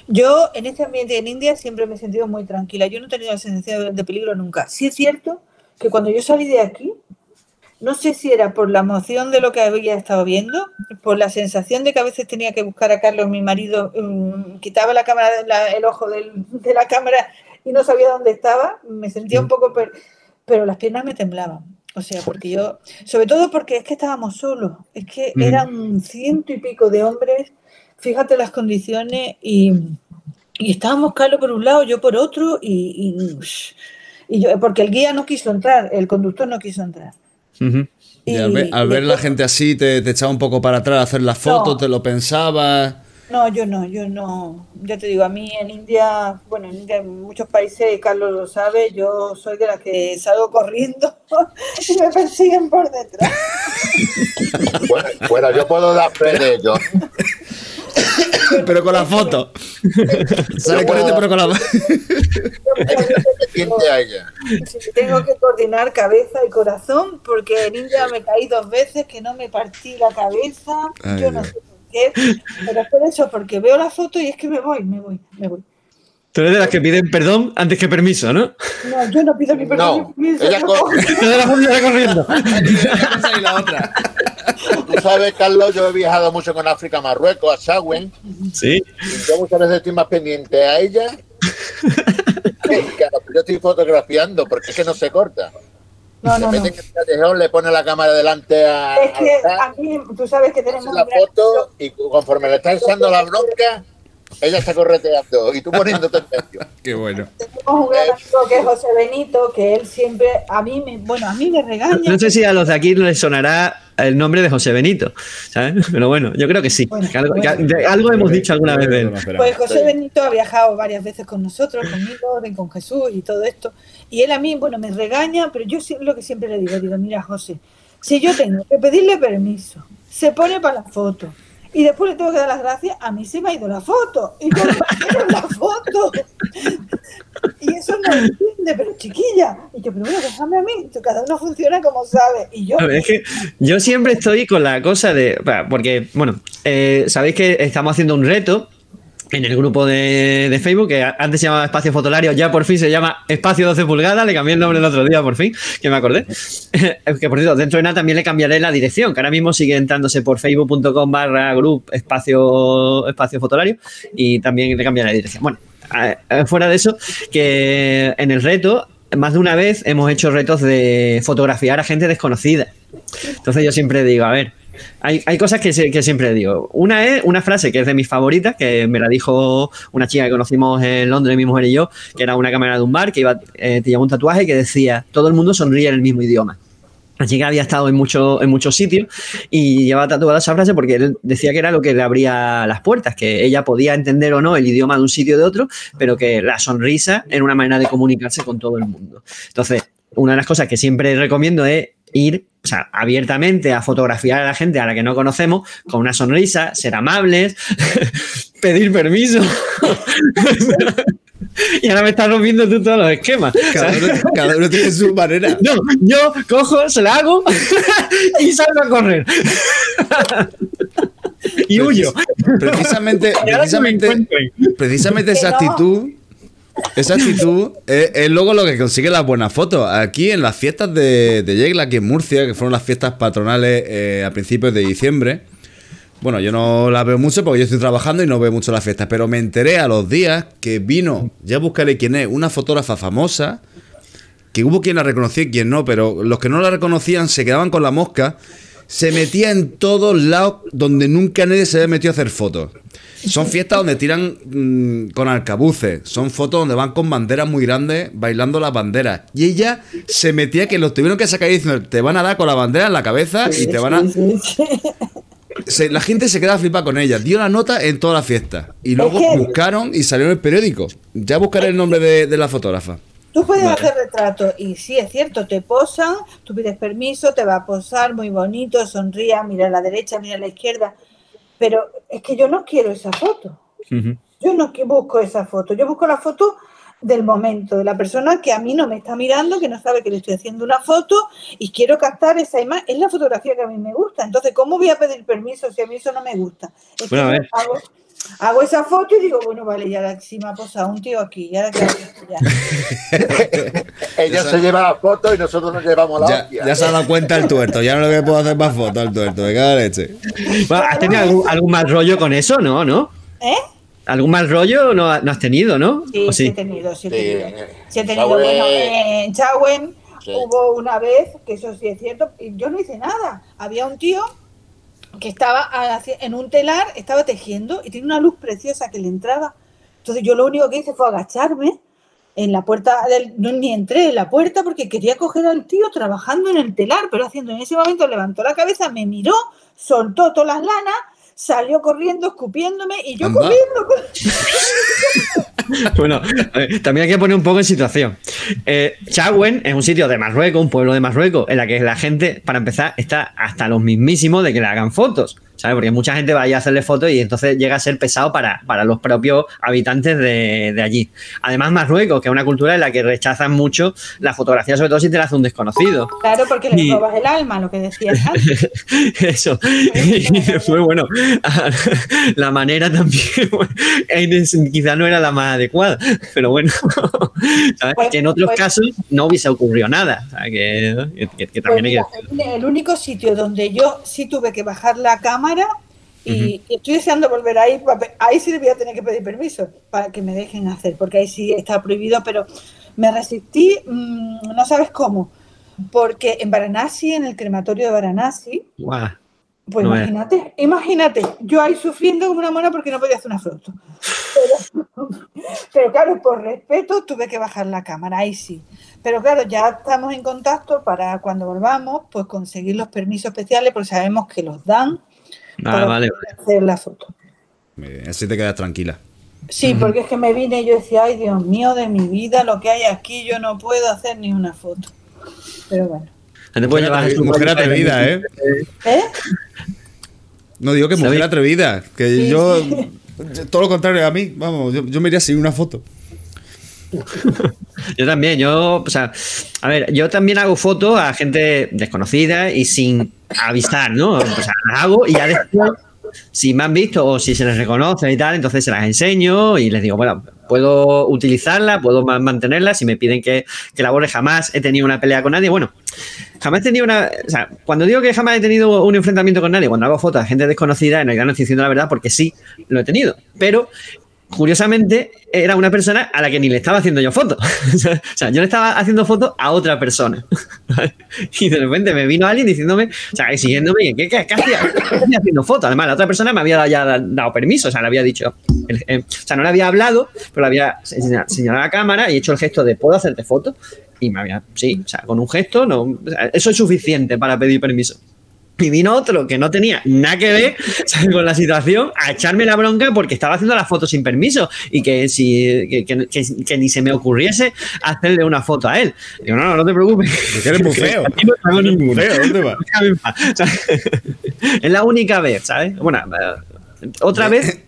Yo en este ambiente en India siempre me he sentido muy tranquila. Yo no he tenido la sensación de peligro nunca. Sí es cierto que cuando yo salí de aquí, no sé si era por la emoción de lo que había estado viendo, por la sensación de que a veces tenía que buscar a Carlos, mi marido, mm, quitaba la cámara, la- el ojo del- de la cámara y no sabía dónde estaba. Me sentía un poco, per- pero las piernas me temblaban. O sea, porque yo, sobre todo porque es que estábamos solos, es que Ujú. eran ciento y pico de hombres, fíjate las condiciones y, y estábamos Carlos por un lado, yo por otro y, y, y yo, porque el guía no quiso entrar, el conductor no quiso entrar. Y al ver, al y ver la gente así, te, te echaba un poco para atrás a hacer las fotos, No. te lo pensabas. No, yo no, yo no. Ya te digo, a mí en India, bueno, en India, en muchos países, Carlos lo sabe, yo soy de las que salgo corriendo <laughs> y me persiguen por detrás. <laughs> Bueno, bueno, yo puedo dar fe de ello. <laughs> <coughs> Pero con la foto. <laughs> Sale corriente, pero con la <laughs> tengo que coordinar cabeza y corazón porque en India me caí dos veces que no me partí la cabeza. Ay, yo no Dios. sé por qué, pero es por eso, porque veo la foto y es que me voy, me voy, me voy. Tú eres de las que piden perdón antes que permiso, ¿no? No, yo no pido ni perdón No, ni permiso, ella yo co- voy. Tú de la función corriendo. y la otra. Tú sabes, Carlos, yo he viajado mucho con África, Marruecos, a Sawen. Sí. Yo muchas veces estoy más pendiente a ella que que a lo que yo estoy fotografiando, porque es que no se corta. No, Se no, no. mete en el callejón, le pone la cámara delante a, Es que al a mí, tú sabes que tenemos la gran- foto y conforme le está echando la bronca, ella está correteando y tú poniéndote en medio. <laughs> Qué bueno. tenemos un gran amigo que es José Benito, que él siempre, a mí me, bueno, a mí me regaña. No sé si a los de aquí les sonará el nombre de José Benito, ¿sabes? <laughs> Pero bueno, yo creo que sí. Bueno, que algo, bueno. hemos dicho alguna vez de él. Pues José Benito ha viajado varias veces con nosotros, conmigo, con Jesús y todo esto. Y él a mí, bueno, me regaña, pero yo lo que siempre le digo, digo, mira, José, si yo tengo que pedirle permiso, se pone para la foto y después le tengo que dar las gracias, a mí se me ha ido la foto. Y yo quiero la foto. <laughs> Y eso no entiende, pero chiquilla. Y yo, pero bueno, déjame a mí, cada uno funciona como sabe. Y yo, ver, es que yo siempre estoy con la cosa de. Porque, bueno, eh, sabéis que estamos haciendo un reto en el grupo de, Facebook, que antes se llamaba Espacio Fotolario, ya por fin se llama Espacio 12 Pulgadas, le cambié el nombre el otro día, por fin, que me acordé. <laughs> que por cierto, dentro de nada también le cambiaré la dirección, que ahora mismo sigue entrándose por facebook.com barra group espacio, espacio fotolario y también le cambiaré la dirección. Bueno, fuera de eso, que en el reto, más de una vez hemos hecho retos de fotografiar a gente desconocida. Entonces yo siempre digo, a ver, hay, cosas que, que siempre digo. Una es una frase que es de mis favoritas, que me la dijo una chica que conocimos en Londres, mi mujer y yo, que era una cámara de un bar, que iba, eh, te llevaba un tatuaje que decía, todo el mundo sonríe en el mismo idioma. La chica había estado en, mucho, en muchos sitios y llevaba tatuada esa frase porque él decía que era lo que le abría las puertas, que ella podía entender o no el idioma de un sitio o de otro, pero que la sonrisa era una manera de comunicarse con todo el mundo. Entonces, una de las cosas que siempre recomiendo es ir o sea, abiertamente a fotografiar a la gente a la que no conocemos con una sonrisa, ser amables, <laughs> pedir permiso. <laughs> y ahora me estás rompiendo tú todos los esquemas. Cada uno, cada uno tiene su manera. No, yo cojo, se la hago <laughs> y salgo a correr. y huyo. Precisamente, precisamente, precisamente esa actitud. Esa actitud es, luego lo que consigue las buenas fotos. Aquí en las fiestas de, de Yegla, aquí en Murcia, que fueron las fiestas patronales eh, a principios de diciembre. Bueno, yo no las veo mucho porque yo estoy trabajando y no veo mucho las fiestas, pero me enteré a los días que vino, ya buscaré quién es, una fotógrafa famosa, que hubo quien la reconocía y quien no, pero los que no la reconocían se quedaban con la mosca, se metía en todos lados donde nunca nadie se había metido a hacer fotos. Son fiestas donde tiran mm, con arcabuces, son fotos donde van con banderas muy grandes bailando las banderas. Y ella se metía que los tuvieron que sacar diciendo, te van a dar con la bandera en la cabeza y te van a... Se- la gente se queda flipada con ella. Dio la nota en toda la fiesta. Y luego buscaron y salió en el periódico. Ya buscaré el nombre de, de la fotógrafa. Tú puedes hacer retratos y sí, es cierto, te posan, tú pides permiso, te va a posar muy bonito, sonría, mira a la derecha, mira a la izquierda, pero es que yo no quiero esa foto. Yo no que- busco esa foto, yo busco la foto del momento, de la persona que a mí no me está mirando, que no sabe que le estoy haciendo una foto y quiero captar esa imagen. Es la fotografía que a mí me gusta. Entonces, ¿cómo voy a pedir permiso si a mí eso no me gusta? Es que Bueno, a yo ver. Hago, esa foto y digo, bueno, vale, ya la, si me ha posado un tío aquí, ya la <laughs> que. Ella se lleva la foto y nosotros nos llevamos la Ya, hostia. ya se ha dado cuenta el tuerto. Ya no le puedo hacer más fotos al tuerto. En la leche. Bueno, ¿Has tenido algún, algún mal rollo con eso? No, ¿no? ¿Eh? ¿Algún mal rollo no, no has tenido, no? Sí, ¿O sí he sí? tenido, sí he Sí, tenido. eh, Sí he tenido, bueno, eh, en Chahuen Sí. hubo una vez, que eso sí es cierto, y yo no hice nada. Había un tío que estaba en un telar, estaba tejiendo y tiene una luz preciosa que le entraba. Entonces yo lo único que hice fue agacharme en la puerta del, no, ni entré en la puerta porque quería coger al tío trabajando en el telar, pero haciendo en ese momento levantó la cabeza, me miró, soltó todas las lanas, salió corriendo, escupiéndome y yo Anda. corriendo. <laughs> Bueno, ver, también hay que poner un poco en situación. Eh, Chagüen es un sitio de Marruecos, un pueblo de Marruecos, en la que la gente, para empezar, está hasta los mismísimos de que le hagan fotos. ¿Sabes? Porque mucha gente va a hacerle fotos y entonces llega a ser pesado para, para los propios habitantes de, de allí. Además, Marruecos, que es una cultura en la que rechazan mucho la fotografía, sobre todo si te la hace un desconocido. Claro, porque le Y- robas el alma, lo que decías <laughs> antes. Eso. Y después, bueno, <laughs> la manera también es- quizá no era la más adecuada, pero bueno, <laughs> ¿sabes? Pues- que en otros pues- casos no hubiese ocurrido nada. que, que- que Pues también hay que mira, el, único sitio donde yo sí tuve que bajar la cámara y, y estoy deseando volver ahí, ahí sí le voy a tener que pedir permiso para que me dejen hacer, porque ahí sí está prohibido, pero me resistí, mm, no sabes cómo, porque en Varanasi, en el crematorio de Varanasi, Guau. pues No es. imagínate, imagínate, yo ahí sufriendo como una mona porque no podía hacer una foto. Pero, <laughs> pero claro, por respeto tuve que bajar la cámara, ahí sí. Pero claro, ya estamos en contacto para cuando volvamos, pues conseguir los permisos especiales, porque sabemos que los dan Ah, vale. hacer la foto. Muy bien, Así te quedas tranquila. Sí, porque es que me vine y yo decía, ay Dios mío de mi vida, lo que hay aquí, yo no puedo hacer ni una foto. Pero bueno. No te puedes Mujer, llevar atrevida, ¿eh? ¿Eh? No digo que mujer ¿Sabéis? atrevida. Que Sí, yo. sí. Todo lo contrario a mí. Vamos, yo, yo me iría sin una foto. <laughs> Yo también, yo, o sea, a ver, yo también hago fotos a gente desconocida y sin avisar, ¿no? O sea, hago y ya después, si me han visto o si se les reconoce y tal, entonces se las enseño y les digo, bueno, puedo utilizarla, puedo ma- mantenerla, si me piden que, que la borre, jamás he tenido una pelea con nadie, bueno, jamás he tenido una, o sea, cuando digo que jamás he tenido un enfrentamiento con nadie, cuando hago fotos a gente desconocida, en realidad no estoy diciendo la verdad porque sí, lo he tenido, pero curiosamente, era una persona a la que ni le estaba haciendo yo fotos. <laughs> o sea, yo le estaba haciendo fotos a otra persona. <laughs> y de repente me vino alguien diciéndome, o sea, exigiéndome, ¿qué, qué, qué hacía? ¿Qué hacía haciendo fotos? Además, la otra persona me había ya dado permiso, o sea, le había dicho, eh, o sea, no le había hablado, pero le había señalado la cámara y hecho el gesto de, ¿puedo hacerte fotos? Y me había, sí, o sea, con un gesto, no, eso es suficiente para pedir permiso. Y vino otro que no tenía nada que ver <laughs> con la situación a echarme la bronca porque estaba haciendo las fotos sin permiso y que, si, que, que- que- que ni se me ocurriese hacerle una foto a él. Digo, no, no, no te preocupes. Porque eres muy feo. <laughs> Aquí no Eres muy feo, ¿dónde sea, <laughs> es la única vez, ¿sabes? Bueno, eh, otra vez.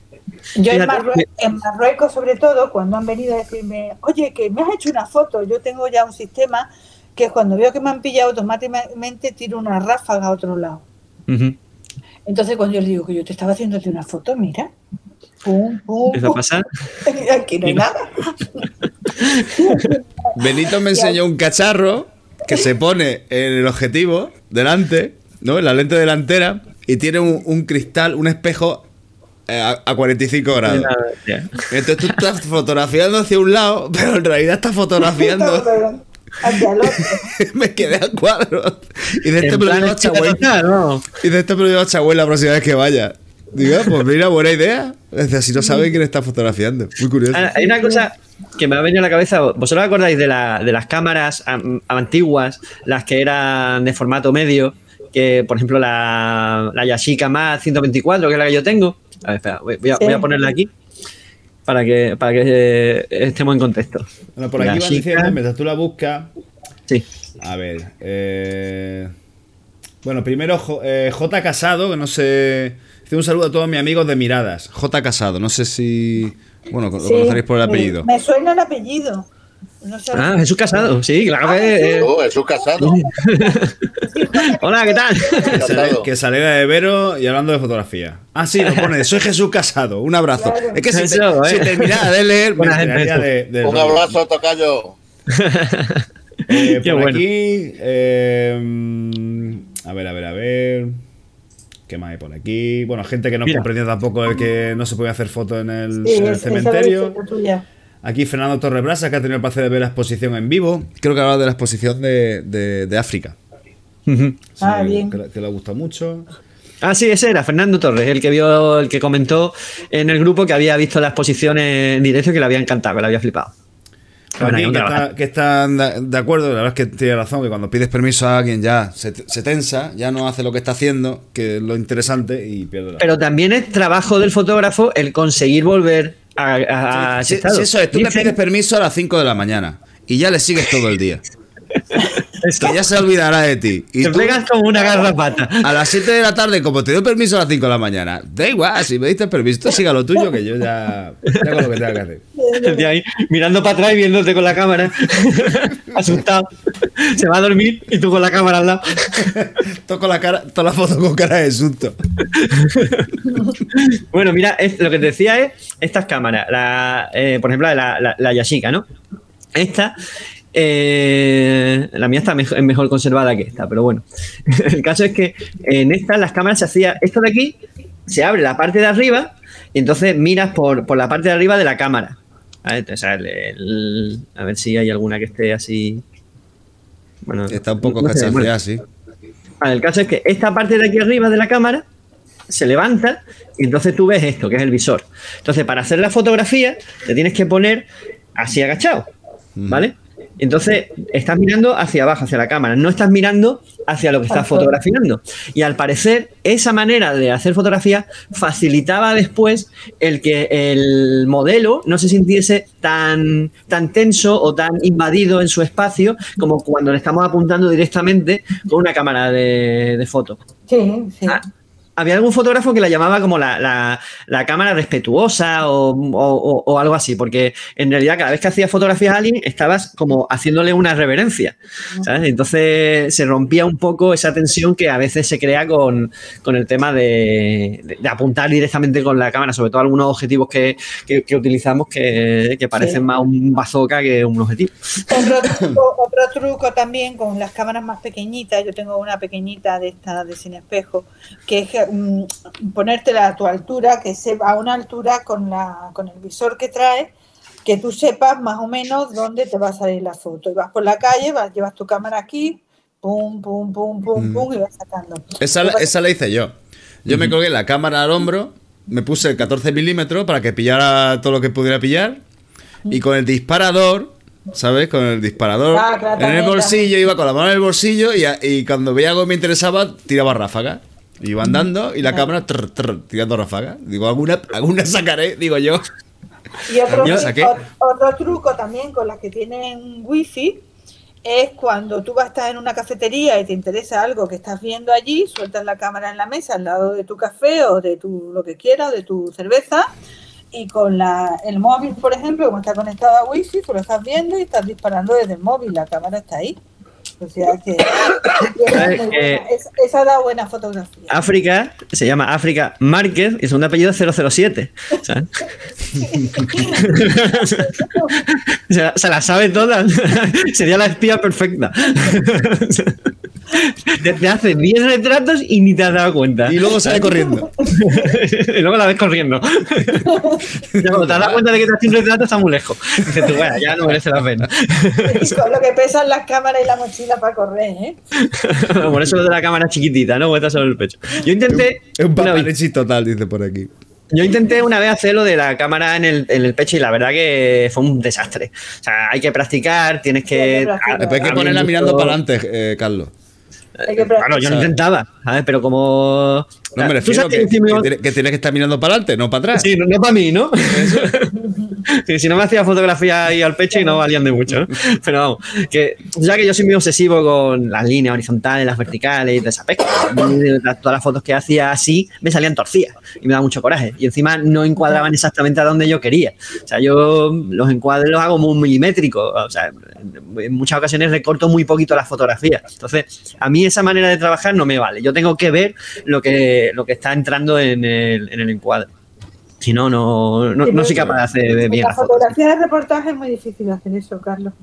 Yo en, Fíjate, Marrue- en Marruecos, sobre todo, cuando han venido a decirme, oye, que me has hecho una foto, yo tengo ya un sistema que cuando veo que me han pillado automáticamente tiro una ráfaga a otro lado. Ujú. Entonces cuando yo le digo que yo te estaba haciéndote una foto, mira, pum, pum, Empieza a pum, pasar. <laughs> aquí no hay nada. <laughs> Benito me enseñó un cacharro que se pone en el objetivo delante, ¿no? En la lente delantera y tiene un, un cristal, un espejo eh, a, a 45 grados. Entonces tú estás fotografiando hacia un lado, <laughs> pero en realidad estás fotografiando. Hacia el otro. <laughs> me quedé a cuadro. Y de este me lo plan llevo a esquina Chahuel. total, ¿no? Y de este me lo llevo a Chahuel la próxima vez que vaya. Digo, ah, pues mira, buena idea. Es decir, si no sabe quién está fotografiando. Muy curioso. Ah, Hay una cosa que me ha venido a la cabeza. ¿Vosotros acordáis de, la- de las cámaras antiguas, las que eran de formato medio? Que, por ejemplo, la, la Yashica más 124, que es la que yo tengo. A ver, espera, voy, voy a, Sí. voy a ponerla aquí para que, para que eh, estemos en contexto. Bueno, por aquí van Yashica, diciendo, mientras tú la buscas, Sí. A ver. eh, bueno, primero J, eh, J Casado, que no sé. dice Un saludo a todos mis amigos de Miradas. J. Casado, no sé si. Bueno, lo Sí, conoceréis por el me- apellido. Me, suena el apellido. No sé. Ah, Jesús Casado, sí, claro que. eh, Oh, Jesús Casado. <laughs> hola, ¿qué tal? Que alegra de Vero y hablando de fotografía. Ah, sí, lo pone. Soy Jesús Casado. Un abrazo. Claro. Es que si, te- Eso, eh. si terminara de leer, me <laughs> de, del Un abrazo, Tocayo. Eh, <laughs> Qué por bueno. aquí. eh, mm, a ver, a ver, a ver. ¿Qué más hay por aquí? Bueno, gente que no Mira. comprendió tampoco el que no se podía hacer fotos en el, Sí, en el es- esa cementerio. Aquí Fernando Torrebrasa, que ha tenido el placer de ver la exposición en vivo. Creo que hablaba de la exposición de, de- de África. Ah, Sí, bien. Que, le- que le gusta mucho. Ah, sí, ese era Fernando Torres, el que vio, el que comentó en el grupo que había visto la exposición en directo y que le había encantado, que le había flipado. Que, trabajo. está- que están de de acuerdo, la verdad es que tiene razón, que cuando pides permiso a alguien ya se, se tensa, ya no hace lo que está haciendo, que es lo interesante, y pierde la Pero también es trabajo del fotógrafo el conseguir volver a, eso es, tú le pides permiso a las 5 de la mañana y ya le sigues todo el día. <laughs> Que ya se olvidará de ti. Y Te tú, pegas como una garrapata. a las 7 de la tarde, como te dio permiso a las 5 de la mañana, da igual, si me diste permiso, tú siga lo tuyo, que yo ya, ya hago lo que tenga que hacer. Tío ahí mirando para atrás y viéndote con la cámara. <laughs> Asustado. Se va a dormir y tú con la cámara al lado. Toco la cara, toda la foto con cara de susto. Bueno, mira, es- lo que te decía es estas cámaras. La, eh, por ejemplo, la, la, la Yashica, ¿no? Esta. Eh, la mía está mejor, conservada que esta, pero bueno. <laughs> El caso es que en esta las cámaras se hacía esto de aquí, se abre la parte de arriba y entonces miras por, por la parte de arriba de la cámara. ¿vale? Entonces, el- el- a ver si hay alguna que esté así. Bueno, Está un poco no sé, bueno. cachanceada, sí. Vale, el caso es que esta parte de aquí arriba de la cámara se levanta y entonces tú ves esto, que es el visor. Entonces, para hacer la fotografía, te tienes que poner así agachado, ¿vale? Entonces, estás mirando hacia abajo, hacia la cámara, no estás mirando hacia lo que estás fotografiando. Y al parecer, esa manera de hacer fotografía facilitaba después el que el modelo no se sintiese tan, tan tenso o tan invadido en su espacio como cuando le estamos apuntando directamente con una cámara de, de foto. Sí, sí. Ah, había algún fotógrafo que la llamaba como la, la- la cámara respetuosa o, o- algo así, porque en realidad cada vez que hacías fotografías a alguien estabas como haciéndole una reverencia, ¿sabes? Entonces se rompía un poco esa tensión que a veces se crea con, con el tema de, de- de apuntar directamente con la cámara, sobre todo algunos objetivos que, que- que utilizamos que, que parecen Sí. más un bazooka que un objetivo. Otro <laughs> truco, otro truco también con las cámaras más pequeñitas, yo tengo una pequeñita de esta de sin espejo, que es ponértela a tu altura, que se a una altura con la con el visor que trae, que tú sepas más o menos dónde te va a salir la foto. Y vas por la calle, vas, llevas tu cámara aquí, pum, pum, pum, pum, pum, y vas sacando. Esa, la- esa la hice yo. Yo me colgué la cámara al hombro, me puse el 14 milímetros para que pillara todo lo que pudiera pillar. Y con el disparador ¿sabes? Con el disparador Ah, claro, en el también, bolsillo, iba con la mano en el bolsillo y, a- y cuando veía algo que me interesaba, tiraba ráfaga. Iba andando y la cámara trr, trr, tirando ráfaga. Digo, alguna, alguna sacaré, digo yo. Y <laughs> otro, truco también con las que tienen wifi es cuando tú vas a estar en una cafetería y te interesa algo que estás viendo allí, sueltas la cámara en la mesa al lado de tu café o de tu lo que quieras, o de tu cerveza, y con la, el móvil, por ejemplo, como está conectado a wifi, tú lo estás viendo y estás disparando desde el móvil, la cámara está ahí. O sea que <coughs> esa, es Eh, esa- esa da buena fotografía. África se llama África Márquez y segundo apellido 007. ¿sabes? <laughs> se, la, se la sabe toda. <laughs> Sería la espía perfecta. <laughs> te, hace 10 retratos y ni te has dado cuenta. Y luego sale corriendo. y luego la ves corriendo. cuando te has dado cuenta de que te hace un retrato está muy lejos. Dices tú, bueno, ya no merece la pena. Y con lo que pesan las cámaras y la mochila para correr, ¿eh? <laughs> Por eso lo de la cámara chiquitita, ¿no? Vuelta sobre el pecho. Yo intenté. Es un paparazzi total, dice por aquí. Yo intenté una vez hacer lo de la cámara en el, en el pecho y la verdad que fue un desastre. O sea, hay que practicar, tienes Sí, hay que. que hay que a- ponerla mirando para adelante, eh, Carlos. Que Claro, yo lo intentaba, ¿sabes? Pero como. No me Tú refiero sabes que, que que que tienes que estar mirando para adelante, no para atrás. Sí, no, no para mí, ¿no? <laughs> Si no me hacía fotografía ahí al pecho y no valían de mucho. Pero vamos, que ya que yo soy muy obsesivo con las líneas horizontales, las verticales y de esa pesca. Todas las fotos que hacía así me salían torcidas y me daba mucho coraje. Y encima no encuadraban exactamente a donde yo quería. O sea, yo los encuadres los hago muy milimétricos. O sea, en muchas ocasiones recorto muy poquito las fotografías. Entonces, a mí esa manera de trabajar no me vale. Yo tengo que ver lo que, lo que está entrando en el, en el encuadre. Si no, no, no, Sí, no soy capaz de hacer de bien la fotografía de reportaje es muy difícil hacer eso, Carlos.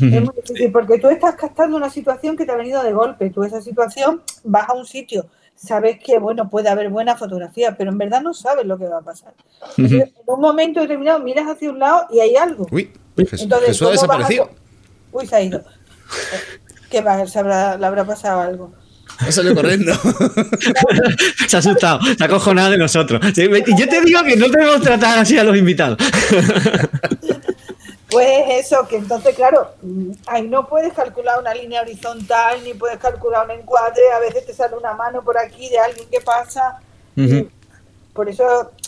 Es muy difícil porque tú estás captando una situación que te ha venido de golpe. Tú esa situación vas a un sitio, sabes que bueno puede haber buena fotografía, pero en verdad no sabes lo que va a pasar. Entonces, en un momento determinado miras hacia un lado y hay algo. Uy, Jesús, Entonces, Jesús ha ¿cómo vas a desaparecido. Uy, se ha ido. <laughs> ¿Qué va? Se habrá, le habrá pasado algo. <laughs> Ha salido corriendo. <laughs> Se ha asustado, se ha acojonado de nosotros. Yo te digo que no debemos tratar así a los invitados. <laughs> Pues eso, que entonces, claro, ahí no puedes calcular una línea horizontal, ni puedes calcular un encuadre, a veces te sale una mano por aquí de alguien que pasa. Ujú. Por eso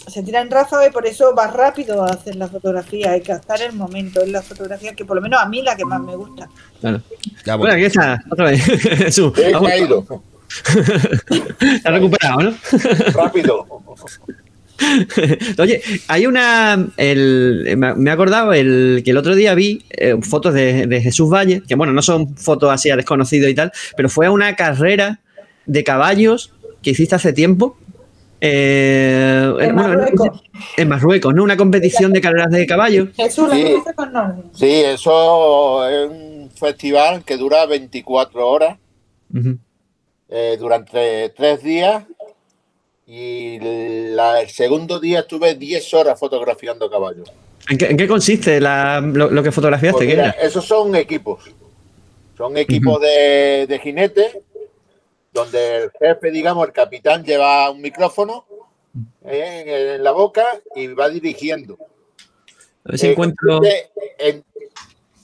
se tira en ráfaga y por eso va rápido a hacer la fotografía, hay que captar el momento. Es la fotografía que por lo menos a mí la que más me gusta. Claro. Ya, Bueno, bueno. aquí está, otra vez. <laughs> Jesús, ha <laughs> recuperado, ¿no? Rápido. <laughs> Oye, hay una. el- me me he acordado el, que el otro día vi eh, fotos de, de Jesús Valle, que bueno, no son fotos así a desconocido y tal, pero fue a una carrera de caballos que hiciste hace tiempo. Eh, En bueno, Marruecos. en Marruecos, ¿no? Una competición de carreras de caballos. Jesús, Sí. Sí, eso es un festival que dura 24 horas eh, durante tres días y la- el segundo día estuve 10 horas fotografiando caballos. ¿En qué, en qué consiste la- lo, lo que fotografiaste? Pues ¿Qué mira, era? esos son equipos. Son equipos de, de jinetes donde el jefe, digamos, el capitán lleva un micrófono eh, en, en la boca y va dirigiendo. A ver si Eh, encuentro. En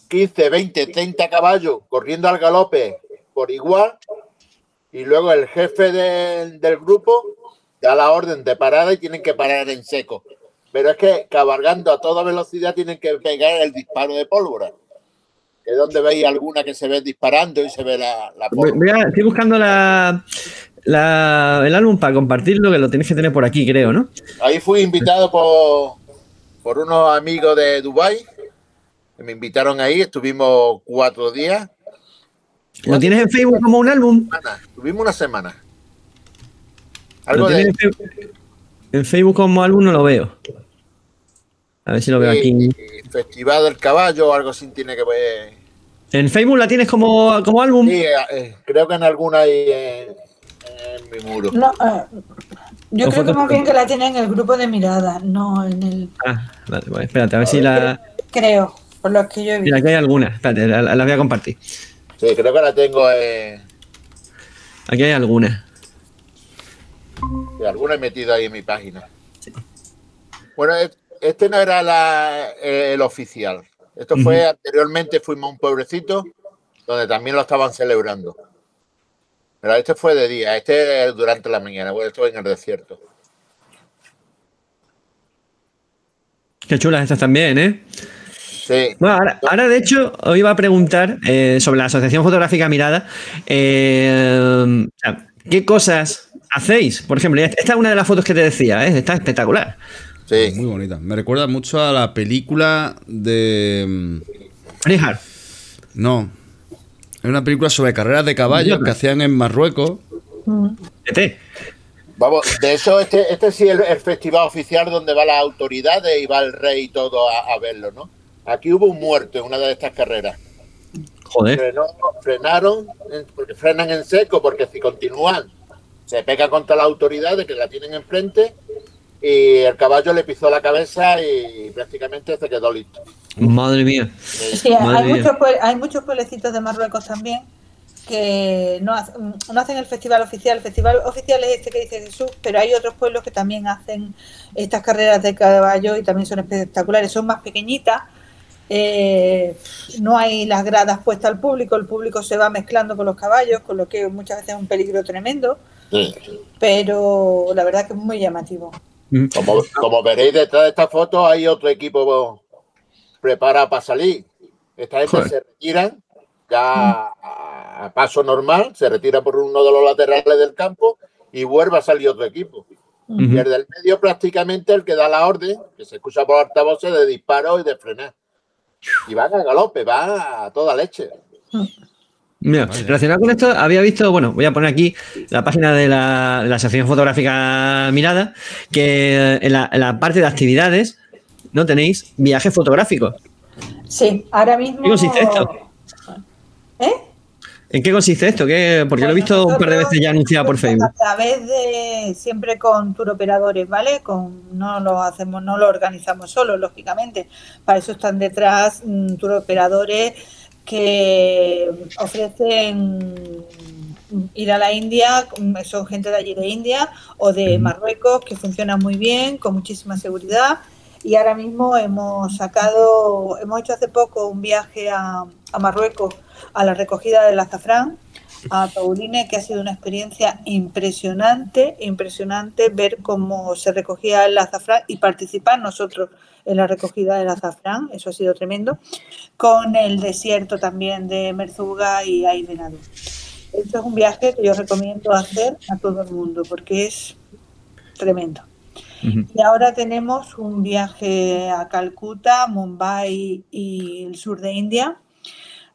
15, 20, 30 caballos corriendo al galope por igual y luego el jefe del- del grupo da la orden de parada y tienen que parar en seco. Pero es que cabalgando a toda velocidad tienen que pegar el disparo de pólvora. Que es donde veis alguna que se ve disparando y se ve la, la estoy buscando la, la- el álbum para compartirlo, que lo tenéis que tener por aquí, creo, ¿no? Ahí fui invitado por, por unos amigos de Dubai que me invitaron ahí. Estuvimos cuatro días. ¿Lo tienes en Facebook como un álbum? tuvimos una semana. ¿Lo Algo de en, Facebook, en Facebook como álbum no lo veo. A ver si lo veo aquí. Eh, Festival del Caballo o algo así tiene que ver. ¿En Facebook la tienes como, como álbum? Sí, eh, creo que en alguna hay en, en mi muro. No, eh, yo creo que más bien que la tiene en el grupo de mirada, no en el. Ah, vale, vale, espérate, a ver si la. Creo, por lo que yo he Mira, visto. aquí hay alguna. Espérate, la, la voy a compartir. Sí, creo que la tengo en. Aquí hay alguna. sí, alguna he metido ahí en mi página. Bueno, es- este no era la- eh, el oficial. Esto fue anteriormente, fuimos a un pueblecito donde también lo estaban celebrando. Pero este fue de día, este es durante la mañana, porque esto en el desierto. Qué chulas estas también, ¿eh? Sí. Bueno, ahora, ahora, de hecho, os iba a preguntar eh, sobre la Asociación Fotográfica Mirada. eh, ¿Qué cosas hacéis? Por ejemplo, esta es una de las fotos que te decía, ¿eh? está espectacular. Sí. Muy bonita. Me recuerda mucho a la película de. mm, Freehard. No. Es una película sobre carreras de caballos que hacían en Marruecos. ET. Vamos, de eso, este, este sí es el, el festival oficial donde va las autoridades y va el rey y todo a, a verlo, ¿no? Aquí hubo un muerto en una de estas carreras. Joder. Frenó- frenaron, porque frenan en seco, porque si continúan, se pega contra las autoridades que la tienen enfrente y el caballo le pisó la cabeza y prácticamente se quedó listo. Madre mía. Sí, Madre hay mía. muchos, hay muchos pueblecitos de Marruecos también que no, hace- no hacen el festival oficial. El festival oficial es este que dice Jesús, pero hay otros pueblos que también hacen estas carreras de caballo y también son espectaculares. Son más pequeñitas. eh, no hay las gradas puestas al público, el público se va mezclando con los caballos, con lo que muchas veces es un peligro tremendo, Sí. pero la verdad que es muy llamativo. Como, como veréis detrás de esta foto hay otro equipo preparado para salir. Esta gente Joder. se retiran ya a, paso normal, se retira por uno de los laterales del campo y vuelve a salir otro equipo. Y el del medio prácticamente el que da la orden, que se escucha por altavoces de disparo y de frenar. Y van a galope, van a toda leche. Mira, relacionado con esto, había visto, bueno, voy a poner aquí la página de la, de la Asociación Fotográfica Mirada, que en la, en la parte de actividades no tenéis viajes fotográficos. Sí, ahora mismo... ¿Qué consiste esto? ¿Eh? ¿En qué consiste esto? ¿Qué- Porque lo he visto un par de veces ya anunciado por Facebook. A través de siempre con tour operadores, ¿vale? Con, no lo hacemos, no lo organizamos solo, lógicamente. Para eso están detrás mm, tour operadores que ofrecen ir a la India, son gente de allí de India o de Marruecos que funcionan muy bien, con muchísima seguridad. Y ahora mismo hemos sacado, hemos hecho hace poco un viaje a, a Marruecos a la recogida del azafrán, a Pauline, que ha sido una experiencia impresionante, impresionante ver cómo se recogía el azafrán y participar nosotros en la recogida del azafrán, eso ha sido tremendo, con el desierto también de Merzuga y Aidenado. Esto es un viaje que yo recomiendo hacer a todo el mundo porque es tremendo. Y ahora tenemos un viaje a Calcuta, Mumbai y el sur de India,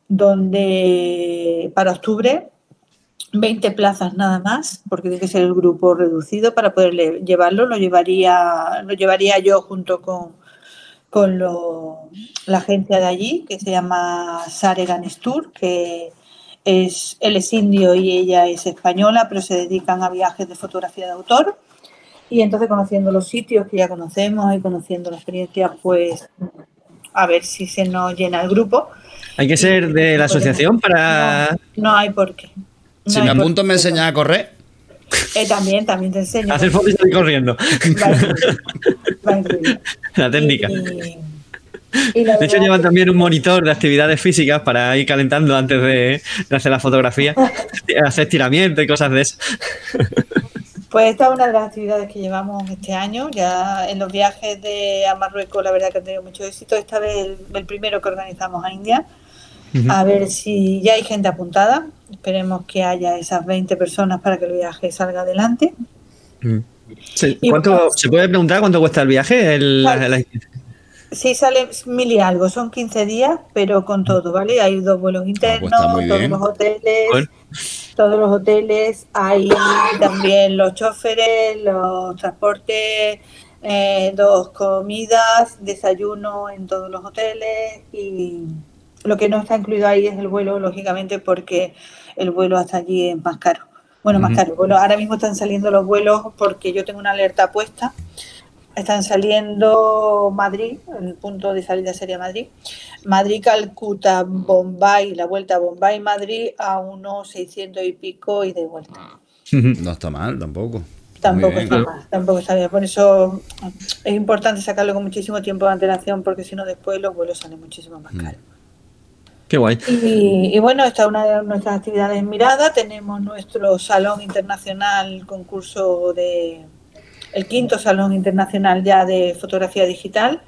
donde para octubre 20 plazas nada más, porque tiene que ser el grupo reducido para poder le- llevarlo. Lo llevaría, lo llevaría yo junto con, con lo- la agencia de allí, que se llama Saregan Tour, que es, él es indio y ella es española, pero se dedican a viajes de fotografía de autor. Y entonces conociendo los sitios que ya conocemos y conociendo la experiencia, pues a ver si se nos llena el grupo. Hay que ser de la asociación para... No, no hay por qué. No Si me apunto, me enseñas a correr. Eh, también, también te enseño. hacer fotos y salir corriendo. <laughs> La técnica. Y- y la De hecho, llevan que- también un monitor de actividades físicas para ir calentando antes de, de hacer la fotografía, <laughs> hacer estiramiento y cosas de eso. Pues esta es una de las actividades que llevamos este año. Ya en los viajes de a Marruecos, la verdad que han tenido mucho éxito. Esta vez el, el primero que organizamos a India. A ver si ya hay gente apuntada. Esperemos que haya esas 20 personas para que el viaje salga adelante. Sí, Y ¿cuánto- bueno, ¿Se puede preguntar cuánto cuesta el viaje? El- la- Vale. la- Sí, sale mil y algo, son 15 días, pero con todo, ¿vale? Hay dos vuelos internos, está muy todos bien. los hoteles, Bueno. todos los hoteles, hay también los choferes, los transportes, eh, dos comidas, desayuno en todos los hoteles y lo que no está incluido ahí es el vuelo, lógicamente, porque el vuelo hasta allí es más caro. Bueno, más caro. Bueno, ahora mismo están saliendo los vuelos porque yo tengo una alerta puesta. Están saliendo Madrid, el punto de salida sería Madrid. Madrid, Calcuta, Bombay, la vuelta a Bombay, Madrid a unos 600 y pico y de vuelta. No está mal tampoco. Tampoco bien. está mal, tampoco está bien. Por eso es importante sacarlo con muchísimo tiempo de antelación, porque si no después los vuelos salen muchísimo más caros. Qué guay. Y, y bueno, esta es una de nuestras actividades en Mirada. Tenemos nuestro Salón Internacional, concurso de. el quinto Salón Internacional ya de Fotografía Digital,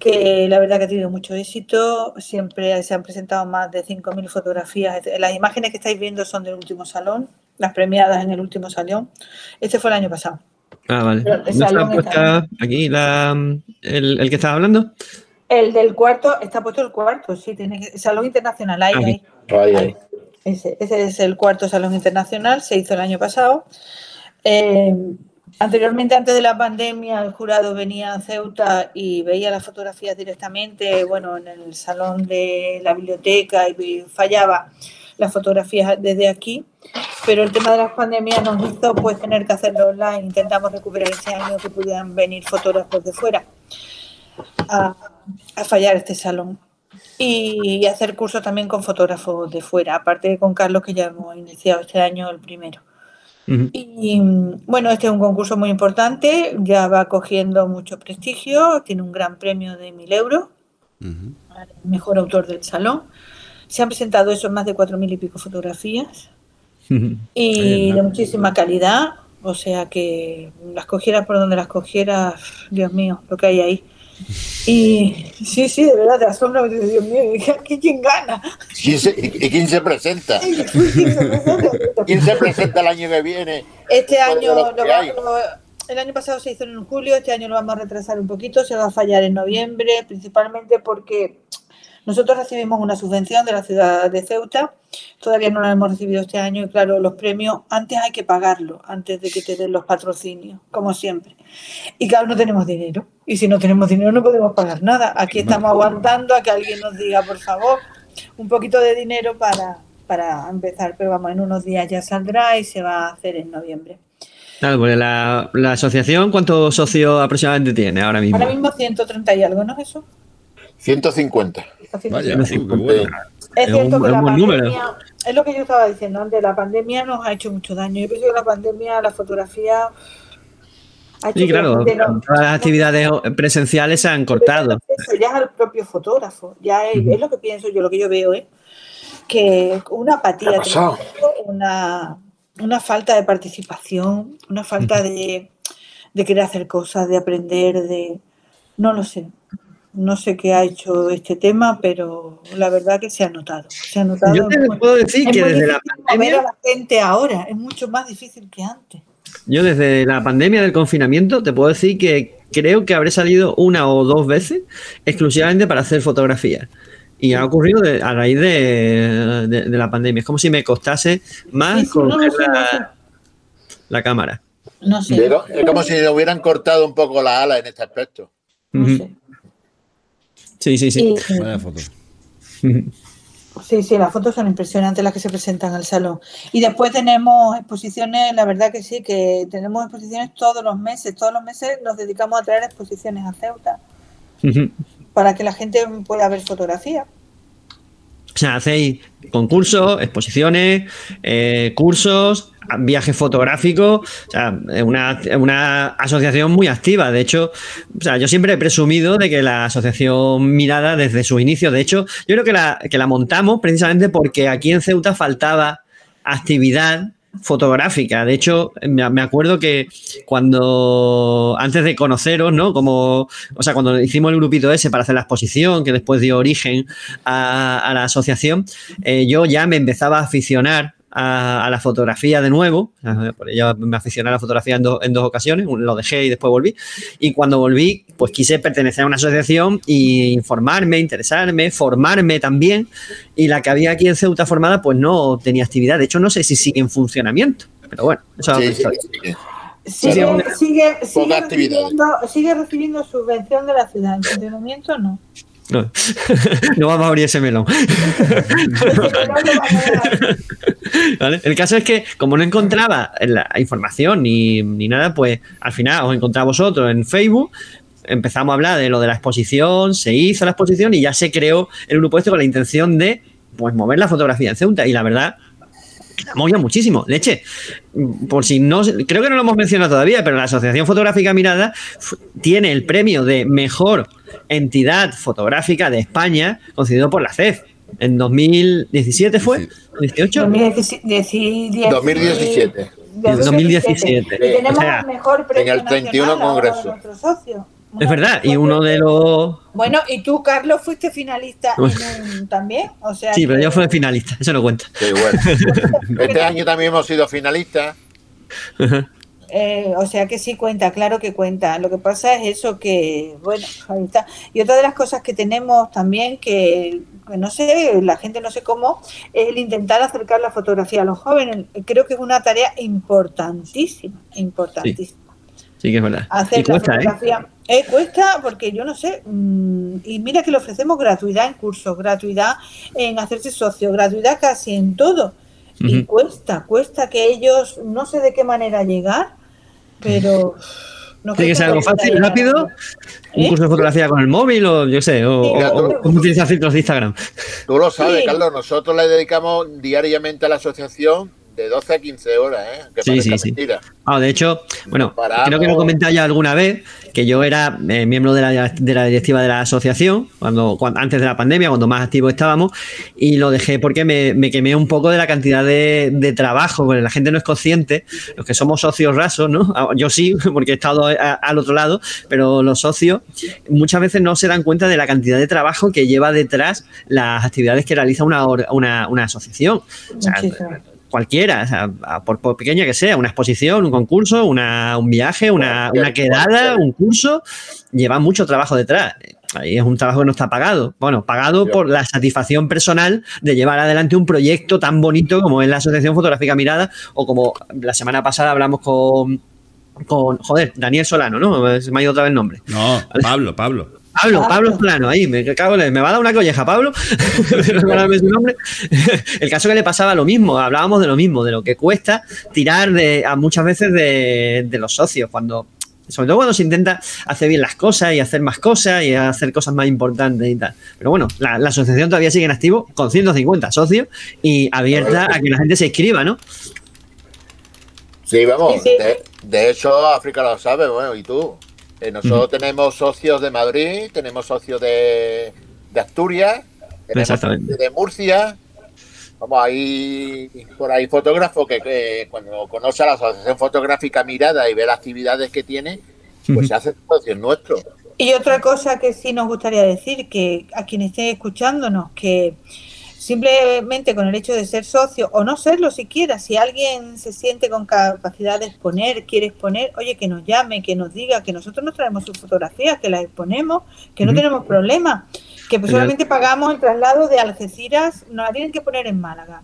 que la verdad que ha tenido mucho éxito. Siempre se han presentado más de 5.000 fotografías. Las imágenes que estáis viendo son del último salón, las premiadas en el último salón. Este fue el año pasado. Ah, vale. ¿Dónde está puesta aquí la, el, el que estaba hablando? El del cuarto, está puesto el cuarto, sí, tiene que, Salón Internacional, ahí, Ah, ahí. Ahí, ahí. Ese, ese es el cuarto Salón Internacional, se hizo el año pasado. Eh, anteriormente, antes de la pandemia, el jurado venía a Ceuta y veía las fotografías directamente, bueno, en el salón de la biblioteca y fallaba las fotografías desde aquí, pero el tema de las pandemias nos hizo pues tener que hacerlo online. Intentamos recuperar este año que pudieran venir fotógrafos de fuera a, a fallar este salón y hacer cursos también con fotógrafos de fuera, aparte de con Carlos que ya hemos iniciado este año el primero. Y mm, bueno, este es un concurso muy importante, ya va cogiendo mucho prestigio, tiene un gran premio de mil euros, al mejor autor del salón. Se han presentado eso más de cuatro mil y pico fotografías y de muchísima calidad, o sea que las cogieras por donde las cogieras, Dios mío, lo que hay ahí. Y sí, sí, de verdad te asombra, Dios mío, ¿qué quién gana? ¿Quién se- ¿Y quién se presenta? ¿Quién se presenta el año que viene? Este año, lo que lo- el año pasado se hizo en julio, este año lo vamos a retrasar un poquito, se va a fallar en noviembre, principalmente porque nosotros recibimos una subvención de la ciudad de Ceuta, todavía no la hemos recibido este año y claro, los premios antes hay que pagarlos, antes de que te den los patrocinios, como siempre. Y claro, no tenemos dinero. Y si no tenemos dinero no podemos pagar nada. Aquí estamos aguantando a que alguien nos diga, por favor, un poquito de dinero para, para empezar. Pero vamos, en unos días ya saldrá y se va a hacer en noviembre. Claro, porque la, la asociación, ¿cuántos socios aproximadamente tiene ahora mismo? Ahora mismo 130 y algo, ¿no es eso? 150. Vaya, bueno. Es Es cierto un- que la número. pandemia, es lo que yo estaba diciendo antes, la pandemia nos ha hecho mucho daño. Yo pienso que la pandemia, la fotografía... Ha hecho Sí, que la claro, no- todas las actividades presenciales se han cortado. Eso ya es al propio fotógrafo, ya es, es lo que pienso yo, lo que yo veo, ¿eh? que una apatía, una, una falta de participación, una falta de, de querer hacer cosas, de aprender, de... No lo sé, no sé qué ha hecho este tema, pero la verdad que se ha notado. Se ha notado Yo te muy- puedo decir es que desde la mover a pandemia, la gente ahora, es mucho más difícil que antes. yo desde la pandemia del confinamiento te puedo decir que creo que habré salido una o dos veces exclusivamente para hacer fotografías. Y ha ocurrido de- a raíz de, de- de la pandemia. Es como si me costase más Sí, coger no no la, la cámara. No sé. Pero Es como si le hubieran cortado un poco la ala en este aspecto. no sé. Sí, sí, sí. Y- Vaya foto. <laughs> Sí, sí, las fotos son impresionantes las que se presentan al salón. Y después tenemos exposiciones, la verdad que sí, que tenemos exposiciones todos los meses. Todos los meses nos dedicamos a traer exposiciones a Ceuta para que la gente pueda ver fotografías. O sea, hacéis concursos, exposiciones, eh, cursos, viajes fotográficos. O sea, es una, una asociación muy activa. De hecho, o sea, yo siempre he presumido de que la asociación Mirada desde su inicio, de hecho, yo creo que la, que la montamos precisamente porque aquí en Ceuta faltaba actividad fotográfica. De hecho, me acuerdo que cuando antes de conoceros, ¿no? Como, o sea, cuando hicimos el grupito ese para hacer la exposición, que después dio origen a, a la asociación, eh, yo ya me empezaba a aficionar a, a la fotografía de nuevo. Ah, por ello me aficioné a la fotografía en, do- en dos ocasiones, lo dejé y después volví. Y cuando volví, pues quise pertenecer a una asociación y informarme, interesarme, formarme también. Y la que había aquí en Ceuta formada, pues no tenía actividad. De hecho, no sé si sigue en funcionamiento. Pero bueno, eso Sí, sí. Sigue, sigue, sigue, recibiendo, sigue recibiendo subvención de la ciudad. En funcionamiento no. No, <laughs> no vamos a abrir ese melón. <laughs> ¿Vale? El caso es que, como no encontraba la información ni, ni nada, pues al final os encontré a vosotros en Facebook. Empezamos a hablar de lo de la exposición, se hizo la exposición y ya se creó el grupo este con la intención de pues mover la fotografía en Ceuta. Y la verdad molla muchísimo. Leche, por si no, creo que no lo hemos mencionado todavía, pero la Asociación Fotográfica Mirada tiene el premio de mejor entidad fotográfica de España concedido por la CEF. En 2017 fue, 18. 2017. 2017. 2017. Y tenemos O sea, el mejor premio en el 31 nacional ahora de congreso. nuestro socio. Es verdad, y uno de los. Bueno, y tú, Carlos, fuiste finalista en un, también. O sea, Sí, pero yo fui finalista, eso no cuenta. Sí, bueno. <laughs> Este año también hemos sido finalistas. Eh, o sea que sí cuenta, claro que cuenta. Lo que pasa es eso que, bueno, ahí está. Y otra de las cosas que tenemos también, que, que no sé, la gente no sé cómo, es el intentar acercar la fotografía a los jóvenes. Creo que es una tarea importantísima, importantísima. Sí, que es verdad. Hacer Y cuesta, la ¿eh? fotografía. Eh, cuesta porque yo no sé, mm, y mira que le ofrecemos gratuidad en cursos, gratuidad en hacerse socio, gratuidad casi en todo. Y cuesta, cuesta que ellos, no sé de qué manera llegar, pero... No <laughs> Tiene que ser algo fácil, rápido. Un ¿Eh? curso de fotografía con el móvil o yo sé, o, Sí, o- o cómo utilizar filtros de Instagram. Tú lo sabes, Sí. Carlos. Nosotros le dedicamos diariamente a la asociación de 12 a 15 horas, ¿eh? Que Sí, sí, sí. mentira. Ah, de hecho, bueno, Paramos. creo que lo he comentado ya alguna vez, que yo era eh, miembro de la, de la directiva de la asociación, cuando, cuando- antes de la pandemia, cuando más activos estábamos, y lo dejé porque me, me quemé un poco de la cantidad de, de trabajo, porque la gente no es consciente, los que somos socios rasos, ¿no? Ah, Yo sí, <laughs> porque he estado a- al otro lado, pero los socios muchas veces no se dan cuenta de la cantidad de trabajo que lleva detrás las actividades que realiza una, una, una asociación. O sea, Muchísimo. Cualquiera, o sea, a- por, por pequeña que sea, una exposición, un concurso, una- un viaje, una, una quedada, un curso, lleva mucho trabajo detrás. Ahí es un trabajo que no está pagado. Bueno, pagado por la satisfacción personal de llevar adelante un proyecto tan bonito como es la Asociación Fotográfica Mirada o como la semana pasada hablamos con, con joder, Daniel Solano, ¿no? Se me ha ido otra vez el nombre. No, Pablo, Pablo. Pablo, Pablo Solano, ahí, me cago me va a dar una colleja, Pablo. <laughs> <laughs> Recordarme su nombre. <laughs> El caso que le pasaba lo mismo, hablábamos de lo mismo, de lo que cuesta tirar de, a muchas veces de, de los socios, cuando, sobre todo cuando se intenta hacer bien las cosas y hacer más cosas y hacer cosas más importantes y tal. Pero bueno, la, la asociación todavía sigue en activo con 150 socios y abierta a que la gente se inscriba, ¿no? Sí, vamos. Sí, sí. De, de hecho, África lo sabe, bueno, y tú. Eh, nosotros tenemos socios de Madrid, tenemos socios de, de Asturias, tenemos socios de Murcia. Vamos, hay por ahí fotógrafos que, que cuando conoce a la Asociación Fotográfica Mirada y ve las actividades que tiene, pues se hacen socios nuestros. Y otra cosa que sí nos gustaría decir, que a quienes estén escuchándonos, que simplemente con el hecho de ser socio o no serlo siquiera, si alguien se siente con capacidad de exponer, quiere exponer, oye, que nos llame, que nos diga, que nosotros nos traemos sus fotografías, que las exponemos, que no tenemos problema, que pues solamente pagamos el traslado de Algeciras, nos la tienen que poner en Málaga,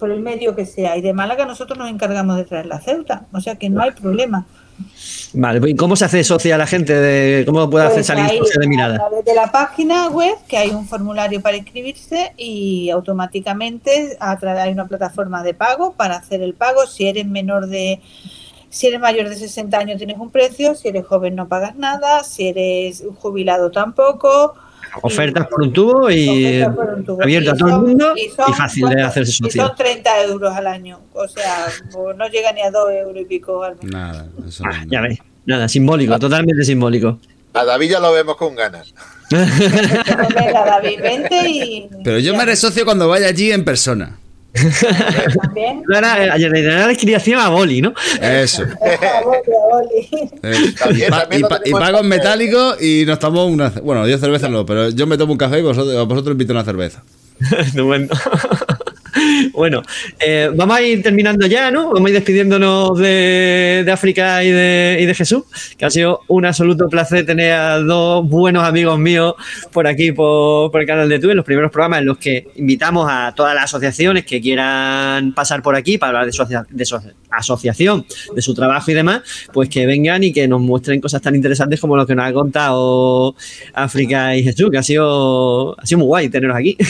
por el medio que sea, y de Málaga nosotros nos encargamos de traer la Ceuta, o sea que no hay problema. Vale, pues ¿y ¿cómo se hace socia a la gente? De, ¿Cómo puede hacer Pues salir ahí, socia de A mirada? través de la página web, que hay un formulario para inscribirse y automáticamente a hay una plataforma de pago para hacer el pago. Si eres menor de, si eres mayor de 60 años tienes un precio, si eres joven no pagas nada, si eres jubilado tampoco. Ofertas por un tubo y abierto a Y todo el mundo son- y fácil de hacerse Y socio. son 30 euros al año, o sea, no llega ni a 2 euros y pico al mes. Nada, eso Ah, no. ya ves, nada, simbólico, totalmente simbólico. A David ya lo vemos con ganas. <laughs> Y... Pero yo me haré socio cuando vaya allí en persona. También. <laughs> Dará la inscripción a Boli, ¿no? Eso. <laughs> Eh, y, pa- también y nos tomamos una. Bueno, yo cerveza no, pero yo me tomo un café y vosotros, vosotros invito una cerveza. <laughs> Estupendo. Bueno, eh, vamos a ir terminando ya, ¿no? Vamos a ir despidiéndonos de, África y de, Jesús, que ha sido un absoluto placer tener a dos buenos amigos míos por aquí, por, el canal de Twitch, los primeros programas en los que invitamos a todas las asociaciones que quieran pasar por aquí para hablar de su, de su asociación, de su trabajo y demás, pues que vengan y que nos muestren cosas tan interesantes como lo que nos ha contado África y Jesús, que ha sido, ha sido muy guay teneros aquí. <laughs>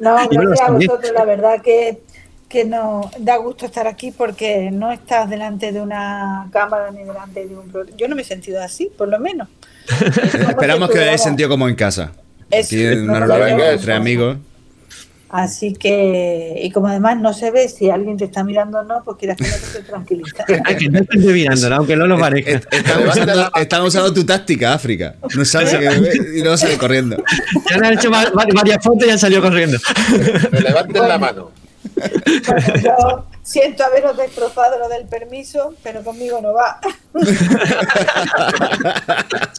No, gracias a vosotros, la verdad que, que nos da gusto estar aquí porque no estás delante de una cámara ni delante de un. Yo no me he sentido así, por lo menos. <laughs> Esperamos que lo hayáis sentido como en casa. Es- Aquí en no, una no, no, entre no. amigos. Así que, y como además no se ve si alguien te está mirando o no, pues quieras que no te <laughs> esté tranquilizando. Ah, que no estoy mirándola, aunque no lo parezca. Est- Están usando, están usando tu táctica, África. No sabes que y luego sale corriendo. Ya le han hecho va- va- varias fotos y han salido corriendo. Me levanten la mano. Bueno, yo siento haberos destrozado lo del permiso, pero conmigo no va. <laughs>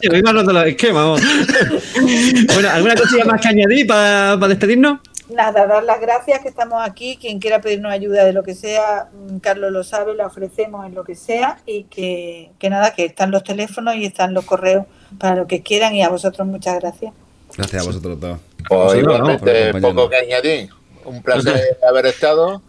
Sí, hoy me los esquemas. vamos. Bueno, ¿alguna cosilla más que añadir para despedirnos? Nada, dar las gracias que estamos aquí. Quien quiera pedirnos ayuda de lo que sea, mm, Carlos lo sabe, la ofrecemos en lo que sea. Y que, que nada, que están los teléfonos y están los correos para lo que quieran. Y a vosotros muchas gracias. Gracias a vosotros todos. Pues igualmente, poco que añadir. Un placer haber estado.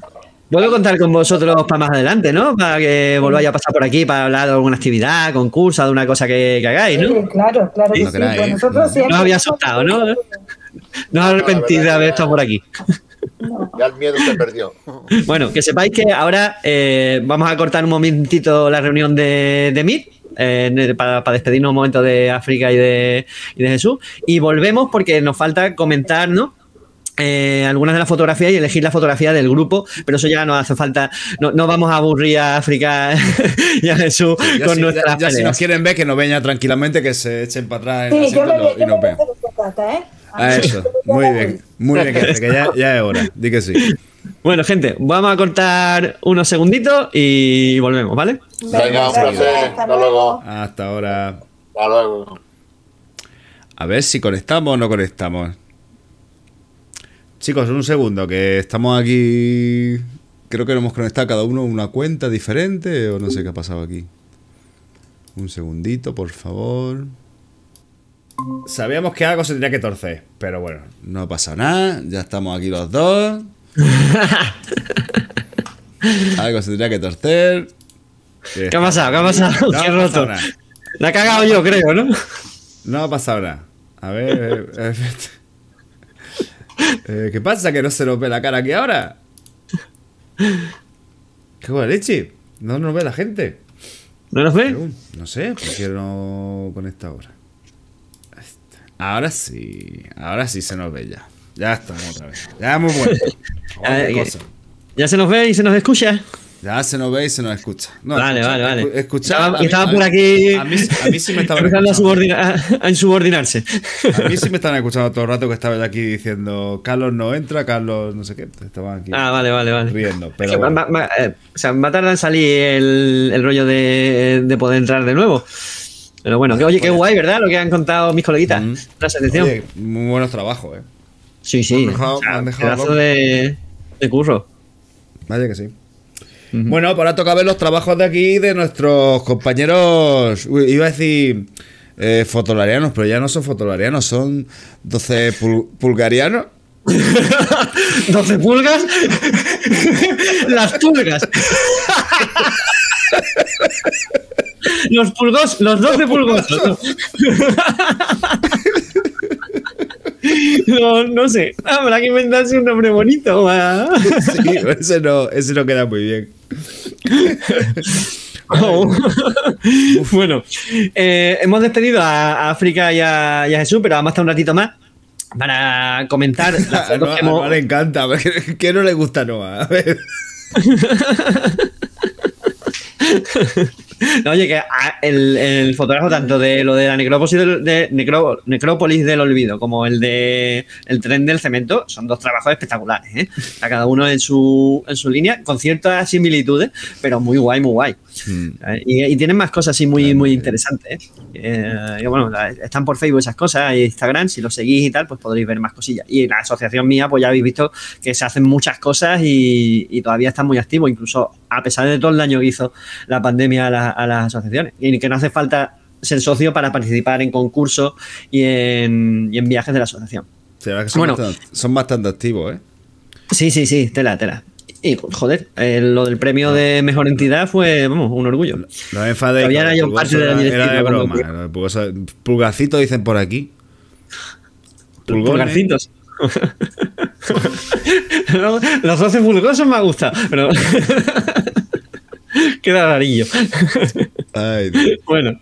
Puedo contar con vosotros para más adelante, ¿no? Para que volváis a pasar por aquí para hablar de alguna actividad, concurso, de una cosa que, que hagáis, ¿no? Sí, claro, claro que No sí. queráis, Pues ¿eh? nosotros No. siempre- No había asustado, ¿no? No os arrepentís de haber estado por aquí. No. <laughs> Ya el miedo se perdió. <laughs> Bueno, que sepáis que ahora eh, vamos a cortar un momentito la reunión de, de Meet. eh, para, para despedirnos un momento de África y de, y de Jesús. Y volvemos porque nos falta comentar, ¿no? Eh, algunas de las fotografías y elegir la fotografía del grupo, pero eso ya no hace falta, no, no vamos a aburrir a África <laughs> y a Jesús Ya, con si, nuestras ya- ya si nos quieren ver, que nos vengan tranquilamente, que se echen para atrás Sí, yo me, y nos- yo nos a vean. cata, ¿eh? A eso, muy bien, muy bien, que, que ya, ya es hora. Di que sí. Bueno, gente, vamos a cortar unos segunditos y volvemos, ¿vale? Venga, un placer. hasta Hasta luego. Hasta ahora. Hasta luego. A ver si conectamos o no conectamos. Chicos, un segundo, que estamos aquí. Creo que nos hemos conectado cada uno una cuenta diferente o no sé qué ha pasado aquí. Un segundito, por favor. Sabíamos que algo se tenía que torcer, pero bueno, no pasa nada. Ya estamos aquí los dos. <laughs> algo se tenía que torcer. ¿Qué ha pasado? ¿Qué ha pasado? No ¿Qué ha roto? nada. La he cagado yo, creo, ¿no? No ha pasado nada. A ver. eh, eh, ¿Qué pasa? ¿Que no se nos ve la cara aquí ahora? ¿Qué buena leche? No nos ve la gente. ¿No nos ve? No sé, ¿por qué no conecta ahora? Ahora sí, ahora sí se nos ve ya. Ya estamos otra vez. Ya muy bueno. A ver, Qué que- cosa. ¿Ya se nos ve y se nos escucha? Ya se nos ve y se nos escucha. No, Vale, escucha- vale, vale. escu- Escuchar. Estaba- mí- por aquí A mí, a mí sí me estaban Empezando a, escuchando. subordina- a- a insubordinarse. A mí sí me estaban escuchando todo el rato que estaba yo aquí diciendo Carlos no entra, Carlos no sé qué. Estaban aquí Ah, vale, vale, vale. riendo. Es Pero que va- bueno. va- va- eh, o sea, va a tardar en salir el, el rollo de, de poder entrar de nuevo. Pero bueno, que, oye, qué guay, ¿verdad? Lo que han contado mis coleguitas. Mm. La selección. Oye, muy buenos trabajos, eh. sí, sí. me han dejado- O sea, me han dejado pedazo de, de curro. Vaya que sí. Bueno, pues ahora toca ver los trabajos de aquí de nuestros compañeros. uy, iba a decir eh, fotolarianos, pero ya no son fotolarianos, son 12 pul- pulgarianos. <laughs> 12 pulgas. <laughs> Las pulgas. <laughs> Los pulgos, los 12 pulgosos. No, no sé. Habrá que inventarse un nombre bonito. Sí, ese no, ese no queda muy bien. <laughs> Oh. bueno, eh, hemos despedido a, África y a, y a Jesús, pero vamos a estar un ratito más para comentar <laughs> las fotos Noa, que a le encanta, <laughs> que no le gusta a Noa. A ver. <laughs> No, oye, que a- el, el fotógrafo tanto de lo de la necrópolis del, de, necro- necrópolis del olvido como el de el tren del cemento son dos trabajos espectaculares, ¿eh? Sea, cada uno en su, en su línea, con ciertas similitudes, pero muy guay, muy guay. ¿sabes? Y, y tienen más cosas así muy, muy interesantes. ¿eh? Eh, bueno, la- están por Facebook esas cosas y Instagram, si lo seguís y tal, pues podréis ver más cosillas. Y la asociación mía, pues ya habéis visto que se hacen muchas cosas y, y todavía están muy activos, incluso a pesar de todo el daño que hizo la pandemia a, la- a las asociaciones. Y que no hace falta ser socio para participar en concursos y en, y en viajes de la asociación. Sí, la verdad que son, Bueno. bastante, son bastante activos, ¿eh? Sí, sí, sí, tela, tela. Y joder, eh, lo del premio de mejor entidad fue, vamos, un orgullo. No me enfadéis. Todavía era yo parte de la directiva Era de cuando broma. fui. era de pulgoso. Pulgacito dicen por aquí. Pulgones. Pulgarcitos. <laughs> Los 12 pulgosos me ha gustado, pero <laughs> queda rarillo. Ay. Bueno,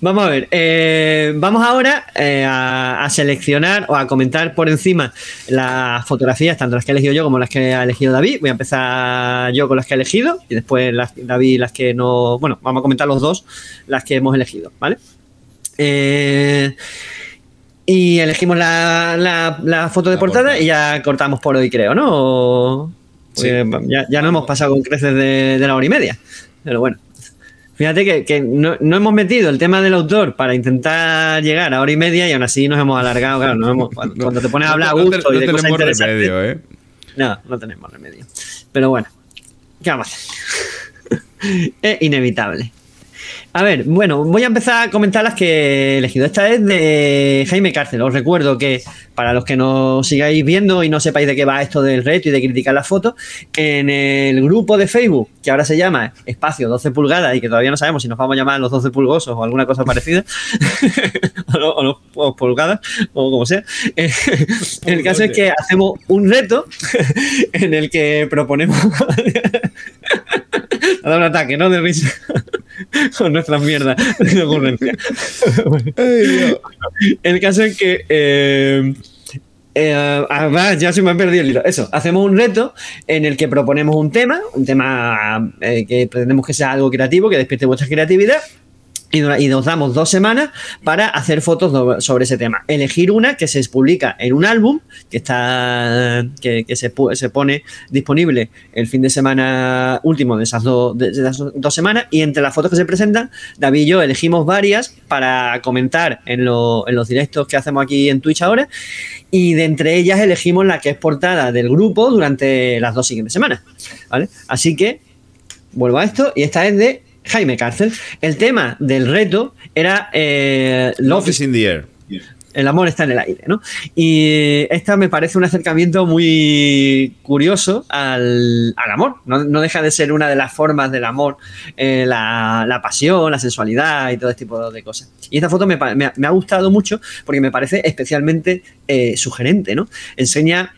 vamos a ver. eh, vamos ahora eh, a, a seleccionar o a comentar por encima las fotografías, tanto las que he elegido yo como las que ha elegido David. Voy a empezar yo con las que he elegido y después las, David las que no. Bueno, vamos a comentar los dos las que hemos elegido, ¿vale? Eh, y elegimos la, la- la foto de La portada, portada. y ya cortamos por hoy, creo, ¿no? Sí. porque ya, ya no hemos pasado con creces de, de la hora y media. Pero bueno. Fíjate que, que no, no hemos metido el tema del autor para intentar llegar a hora y media y aún así nos hemos alargado. Claro, nos hemos- <laughs> cuando, cuando te pones a hablar a No gusto y no de cosas tenemos interesantes, remedio, ¿eh? no, no tenemos remedio. Pero bueno, ¿qué vamos a hacer? <laughs> es inevitable. A ver, bueno, voy a empezar a comentar las que he elegido. Esta es de Jaime Cárcel. Os recuerdo que para los que nos sigáis viendo y no sepáis de qué va esto del reto y de criticar las fotos, en el grupo de Facebook, que ahora se llama Espacio 12 pulgadas y que todavía no sabemos si nos vamos a llamar los 12 pulgosos o alguna cosa parecida, o, <laughs> no- o los o pulgadas, o como sea. Eh, <laughs> el caso es que hacemos un reto <laughs> en el que proponemos. Ha dado un ataque, ¿no? De risa. <laughs> Con nuestras mierdas <laughs> de ocurrencia. El caso es que. eh, eh, además, ya se me ha perdido el hilo. Eso, hacemos un reto en el que proponemos un tema, un tema eh, que pretendemos que sea algo creativo, que despierte vuestra creatividad. Y, nos damos dos semanas para hacer fotos do- sobre ese tema. Elegir una que se publica en un álbum que está que, que se, se pone disponible el fin de semana último de esas, dos de esas dos semanas. Y entre las fotos que se presentan, David y yo elegimos varias para comentar en, lo- en los directos que hacemos aquí en Twitch ahora. Y de entre ellas elegimos la que es portada del grupo durante las dos siguientes semanas. ¿vale? Así que vuelvo a esto y esta es de Jaime Cárcel. El tema del reto era eh, Love is in the air. el amor está en el aire, ¿no? Y esta me parece un acercamiento muy curioso al, al amor. No, no deja de ser una de las formas del amor, eh, la, la pasión, la sensualidad y todo este tipo de cosas. Y esta foto me, me ha, me ha gustado mucho porque me parece especialmente eh, sugerente, ¿no? Enseña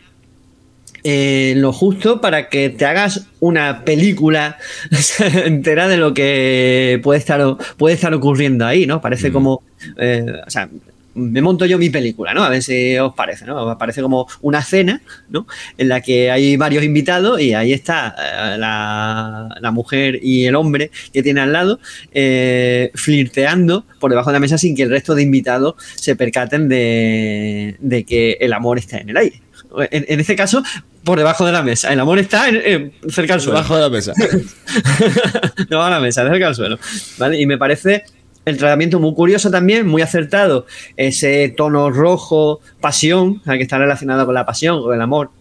eh, lo justo para que te hagas una película <laughs> entera de lo que puede estar, puede estar ocurriendo ahí, ¿no? Parece como, eh, o sea, me monto yo mi película, ¿no? A ver si os parece, ¿no? Parece como una cena, ¿no? En la que hay varios invitados y ahí está eh, la, la mujer y el hombre que tiene al lado eh, flirteando por debajo de la mesa sin que el resto de invitados se percaten de, de que el amor está en el aire. En, en este caso, por debajo de la mesa. El amor está en- cerca del suelo. Debajo de la mesa. <laughs> no a la mesa, cerca del suelo. ¿vale? Y me parece el tratamiento muy curioso también, muy acertado. Ese tono rojo, pasión, que está relacionado con la pasión, con el amor.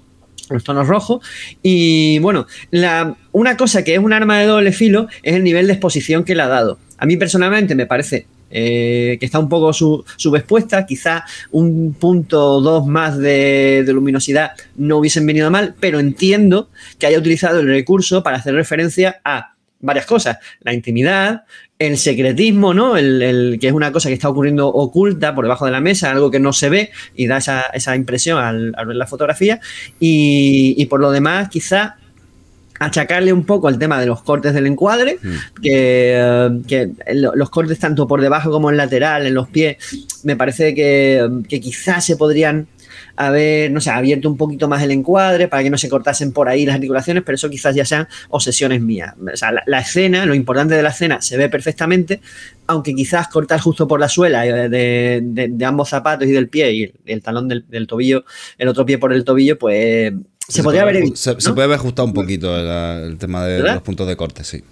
Los tonos rojos. Y bueno, la, una cosa que es un arma de doble filo es el nivel de exposición que le ha dado. A mí personalmente me parece eh, que está un poco su- subexpuesta, quizá un punto o dos más de, de luminosidad no hubiesen venido mal, pero entiendo que haya utilizado el recurso para hacer referencia a varias cosas, la intimidad, el secretismo, ¿no? El, que es una cosa que está ocurriendo oculta por debajo de la mesa, algo que no se ve y da esa, esa impresión al, al ver la fotografía. Y, y por lo demás, quizá achacarle un poco el tema de los cortes del encuadre, que, eh, que lo- los cortes tanto por debajo como en lateral, en los pies, me parece que, que quizás se podrían haber, no sé, abierto un poquito más el encuadre para que no se cortasen por ahí las articulaciones, pero eso quizás ya sean obsesiones mías. O sea, la, la escena, lo importante de la escena se ve perfectamente, aunque quizás cortar justo por la suela eh, de, de- de ambos zapatos y del pie y el, el talón del, del tobillo, el otro pie por el tobillo, pues se, podría haber evitado. Se, puede haber ajustado un poquito el, el tema de, ¿Verdad? los puntos de corte, sí.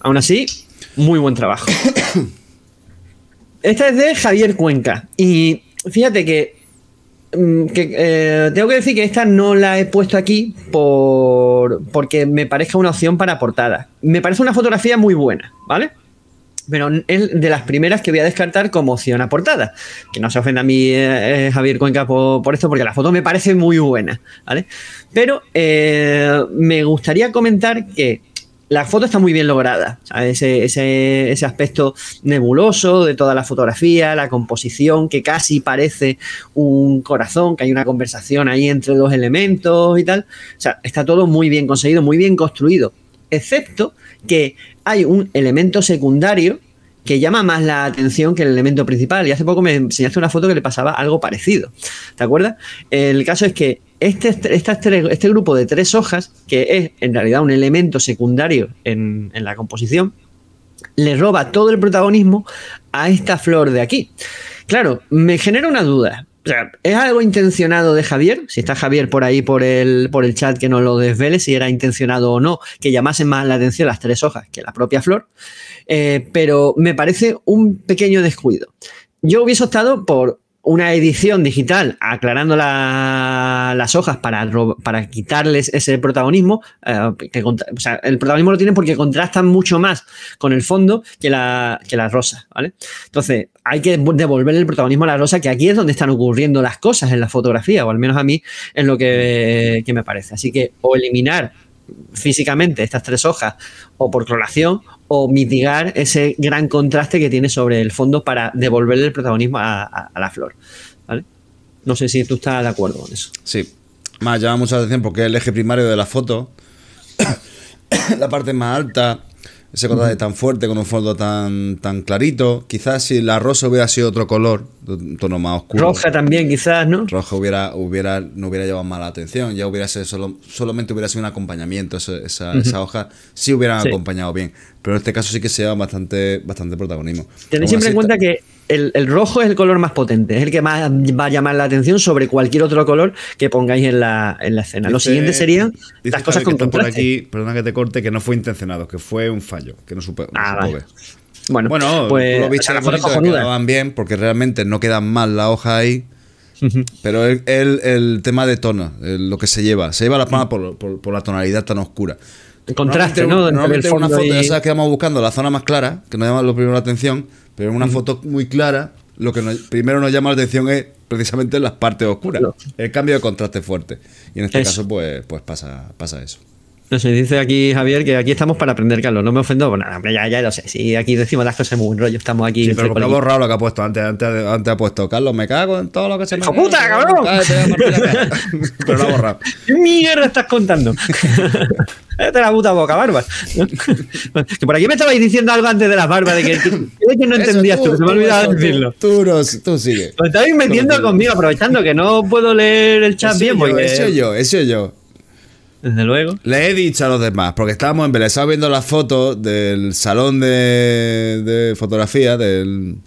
Aún así, muy buen trabajo. Esta es de Javier Cuenca. Y fíjate que, mm, que, eh, tengo que decir que esta no la he puesto aquí por, porque me parezca una opción para portada. Me parece una fotografía muy buena, ¿vale? Pero es de las primeras que voy a descartar como opción a portada. Que no se ofenda a mí eh, eh, Javier Cuenca por, por esto, porque la foto me parece muy buena, ¿vale? Pero eh, me gustaría comentar que la foto está muy bien lograda. Ese- ese aspecto nebuloso de toda la fotografía, la composición, que casi parece un corazón, que hay una conversación ahí entre dos elementos y tal. O sea, está todo muy bien conseguido, muy bien construido. Excepto que hay un elemento secundario que llama más la atención que el elemento principal. Y hace poco me enseñaste una foto que le pasaba algo parecido. ¿Te acuerdas? El caso es que este, tres- este grupo de tres hojas, que es en realidad un elemento secundario en, en la composición, le roba todo el protagonismo a esta flor de aquí. Claro, me genera una duda. ¿Es algo intencionado de Javier? Si está Javier por ahí por el, por el chat que nos lo desvele, si era intencionado o no, que llamasen más la atención las tres hojas que la propia flor. Eh, pero me parece un pequeño descuido. Yo hubiese optado por una edición digital aclarando la- las hojas para, para quitarles ese protagonismo. eh, que el protagonismo lo tienen porque contrastan mucho más con el fondo que la, que la rosa, ¿vale? Entonces, hay que devolverle el protagonismo a la rosa, que aquí es donde están ocurriendo las cosas en la fotografía, o al menos a mí es lo que, que me parece. Así que o eliminar físicamente estas tres hojas o por clonación o mitigar ese gran contraste que tiene sobre el fondo para devolverle el protagonismo a, a- a la flor. ¿vale? No sé si tú estás de acuerdo con eso. Sí. Más llama mucha atención porque es el eje primario de la foto. <coughs> la parte más alta, ese contraste tan fuerte con un fondo tan, tan clarito. Quizás si la rosa hubiera sido otro color, un tono más oscuro. Roja también, quizás, ¿no? Roja hubiera, hubiera, no hubiera llevado mala atención, ya hubiera sido solo, solamente hubiera sido un acompañamiento, esa, esa, esa hoja sí hubieran Sí. acompañado bien, pero en este caso sí que se lleva bastante, bastante protagonismo. Tened siempre en cuenta que el, el rojo es el color más potente, es el que más va a llamar la atención sobre cualquier otro color que pongáis en la, en la escena. Lo siguiente serían dice las cosas con por aquí, perdona que te corte, que no fue intencionado, que fue un fallo, que no supe. no Ah, vale. Bueno, Bueno, pues lo viste quedaban bien, porque realmente no quedan mal la hoja ahí. Pero el, el- el tema de tono, el- lo que se lleva, se lleva la palma por, por- por la tonalidad tan oscura. El contraste, ¿no? Normalmente en una foto, y- ya sabes que vamos buscando la zona más clara, que nos llama lo primero la atención, pero en una foto muy clara, lo que nos- primero nos llama la atención es precisamente las partes oscuras, el cambio de contraste fuerte. Y en este Eso. caso, pues, pues pasa, pasa eso. No sé, dice aquí Javier que aquí estamos para aprender, Carlos. No me ofendo, pues nada, ya, ya lo sé. Si aquí decimos las cosas muy buen rollo, estamos aquí. Sí, pero porque ha borrado lo que ha puesto antes. Antes, antes ha puesto, Carlos, me cago en todo lo que se me ¡Hijo puta, cabrón! <laughs> Pero lo ha borrado. <laughs> ¿Qué mierda estás contando? <laughs> Cállate la puta boca, barba. que por aquí me estabais diciendo algo antes de las barbas, de que, que, que no entendías Eso, tú, que se me ha olvidado eso, tú, decirlo. Tú, no- tú sigue. Os estabais metiendo conmigo, aprovechando que no puedo leer el chat Ese bien, yo, porque. ese yo, ese yo. Desde luego. Le he dicho a los demás, porque estábamos embelesados viendo las fotos del salón de, de fotografía, del,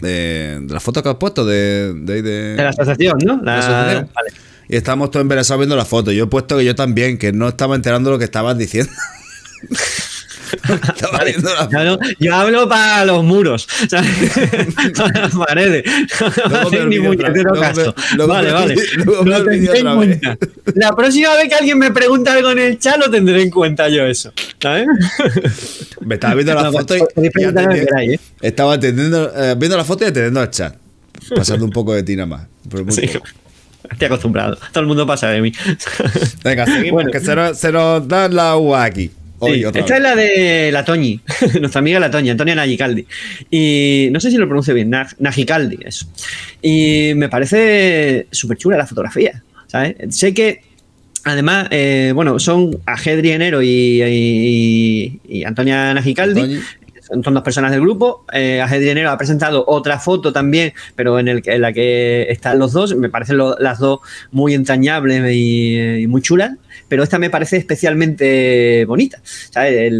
de, de las fotos que has puesto de, de, de- De la asociación, ¿no? de La- la asociación. Vale. Y estábamos todos embelesados viendo las fotos. Yo he puesto que yo también, que no estaba enterando lo que estabas diciendo. <laughs> viendo las Claro, yo hablo para los muros, ¿sabes? <laughs> para las paredes. Luego me <laughs> Ni puñetero luego vale, vale. Lo tendré en cuenta. La próxima vez que alguien me pregunta algo en el chat, lo tendré en cuenta yo eso. ¿Sabes? <laughs> Me estaba viendo las No, fotos y, podéis y atendiendo- queráis, ¿eh? estaba atendiendo, eh, viendo la foto y atendiendo al chat. Pasando un poco de ti nada más. Estoy acostumbrado. Todo el mundo pasa de mí. Venga, seguimos, Bueno. que se nos, se nos da la uva aquí. Hoy, Sí, otra esta vez. es la de la Toñi, <laughs> nuestra amiga la Toñi, Antonia Nagicaldi. Y no sé si lo pronuncio bien, Nag- Nagicaldi, eso. Y me parece súper chula la fotografía, ¿sabes? Sé que, además, eh, bueno, son Agedri Enero y, y- y Antonia Nagicaldi. Toñi. Son dos personas del grupo. Eh, Agedri Enero ha presentado otra foto también, pero en, el, en la que están los dos. Me parecen lo- las dos muy entrañables y, y muy chulas pero esta me parece especialmente bonita. ¿sabes?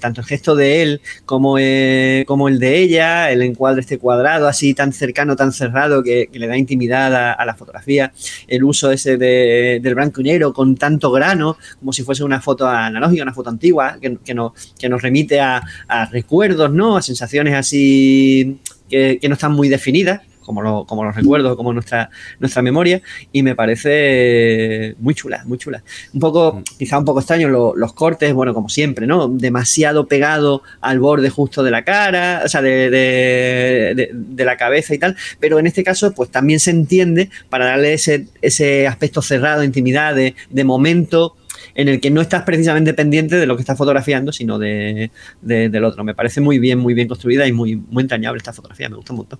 Tanto el gesto de él como, eh, como el de ella, el encuadre este cuadrado así tan cercano, tan cerrado que, le da intimidad a, la fotografía, el uso ese de- del blanco y negro con tanto grano, como si fuese una foto analógica, una foto antigua, que, que nos, remite a, a recuerdos, ¿no? a sensaciones así que no están muy definidas. Como, lo- como los recuerdos, como nuestra, nuestra memoria, y me parece muy chula, muy chula. Un poco, quizá un poco extraño lo- los cortes, bueno, como siempre, ¿no? Demasiado pegado al borde justo de la cara, o sea, de, de- de- de la cabeza y tal, pero en este caso, pues también se entiende para darle ese, ese aspecto cerrado, intimidad, de, de momento en el que no estás precisamente pendiente de lo que estás fotografiando, sino de, de- del otro. Me parece muy bien, muy bien construida y muy, muy entrañable esta fotografía, me gusta un montón.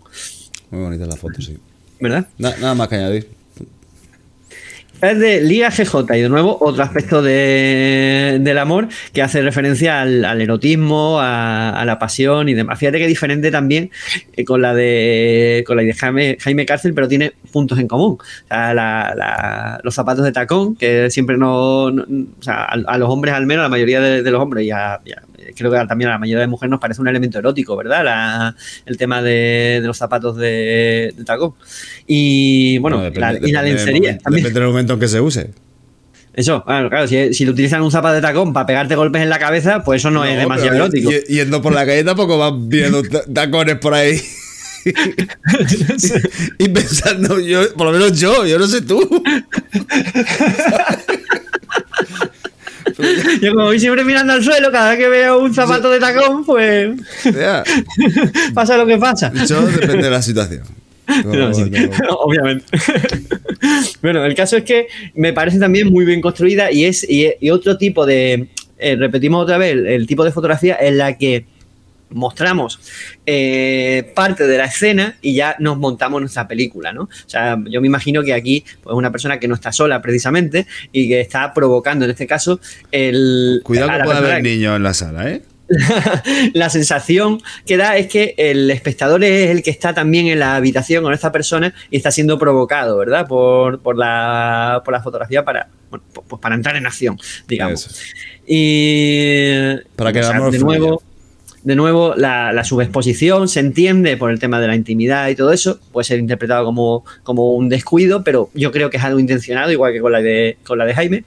Muy bonita la foto, sí. ¿Verdad? Na- nada más que añadir. Es de Liga GJ y de nuevo otro aspecto de- del amor que hace referencia al, al erotismo, a, a la pasión y demás. Fíjate que es diferente también eh, con la de con la de Jaime, Jaime Cárcel, pero tiene puntos en común. O sea, la- la- los zapatos de tacón, que siempre no, no- o sea, a, a los hombres al menos, a la mayoría de, de los hombres y a- y a- creo que también a la mayoría de mujeres nos parece un elemento erótico, ¿verdad? La- el tema de, de los zapatos de, de tacón. Y bueno, la- depende- y la depende del lencería momento- también. Depende del momento en que se use. Eso, claro, claro, si, si le utilizan un zapato de tacón para pegarte golpes en la cabeza, pues eso no, es demasiado erótico. y- Yendo por la calle tampoco vas viendo ta- tacones por ahí. <laughs> <laughs> y pensando, yo, por lo menos yo, yo no sé tú. <laughs> <laughs> Yo como voy siempre mirando al suelo, cada vez que veo un zapato de tacón, pues Ya, <laughs> pasa lo que pasa. Yo depende de la situación. <laughs> No, sí, No, Obviamente. bueno, el caso es que me parece también muy bien construida y es y, y otro tipo de. eh, repetimos otra vez el, el tipo de fotografía en la que mostramos eh, parte de la escena y ya nos montamos nuestra película, ¿no? O sea, yo me imagino que aquí pues una persona que no está sola precisamente y que está provocando en este caso el Cuidado que puede haber niños en la sala, ¿eh? <laughs> la sensación que da es que el espectador es el que está también en la habitación con esta persona y está siendo provocado, ¿verdad? Por, por, la, por la fotografía para, bueno, pues para entrar en acción, digamos. Eso. Y Para que o sea, de nuevo, de nuevo la, subexposición se entiende por el tema de la intimidad y todo eso, puede ser interpretado como, como un descuido, pero yo creo que es algo intencionado, igual que con la de, con la de Jaime.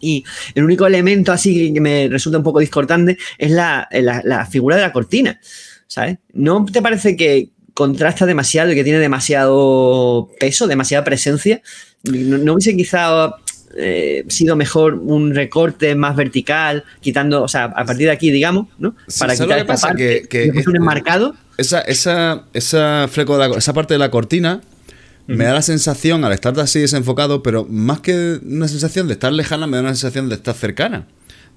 Y el único elemento así que me resulta un poco discordante es la, la- la figura de la cortina, ¿sabes? ¿No te parece que contrasta demasiado y que tiene demasiado peso, demasiada presencia? ¿No, no hubiese quizá eh, sido mejor un recorte más vertical, quitando, o sea, a partir de aquí, digamos, ¿no? Sí, Para ¿sabes quitar esta parte, Que- dejar un este- enmarcado. Esa, esa, esa, fleco de la- esa parte de la cortina me da la sensación, al estar así desenfocado, pero más que una sensación de estar lejana, me da una sensación de estar cercana.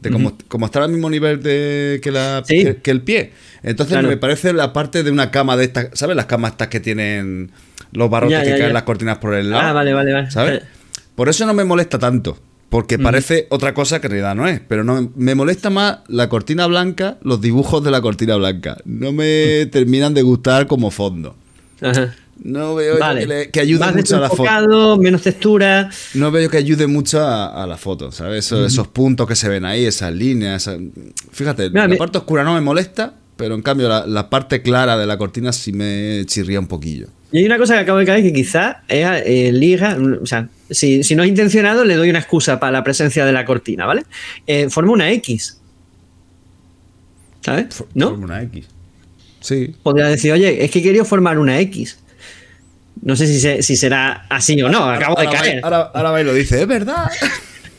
De como, como estar al mismo nivel de, que, la, Sí. que, que el pie. Entonces Claro. me parece la parte de una cama de estas, ¿sabes? Las camas estas que tienen los barrotes Ya, que ya, caen las cortinas por el lado. Ah, vale, vale, vale. ¿Sabes? Eh. Por eso no me molesta tanto. Porque parece otra cosa que en realidad no es. Pero no me molesta más la cortina blanca, los dibujos de la cortina blanca. No me terminan de gustar como fondo. Ajá. No veo Vale. que, le- que ayude Más mucho a la foto. menos textura. No veo que ayude mucho a, a la foto, ¿sabes? Eso- Esos puntos que se ven ahí, esas líneas. esa- Fíjate, Mira, la parte oscura no me molesta, pero en cambio la, la parte clara de la cortina sí me chirría un poquillo. Y hay una cosa que acabo de caer que quizá es eh, liga, o sea, si, si no es intencionado, le doy una excusa para la presencia de la cortina, ¿vale? Eh, forma una X. ¿Sabes? ¿No? Forma una X. Sí. Podría decir, oye, es que he querido formar una X. No sé si, se- si será así o no, acabo de caer. ahora, ahora lo dice, es verdad. <laughs>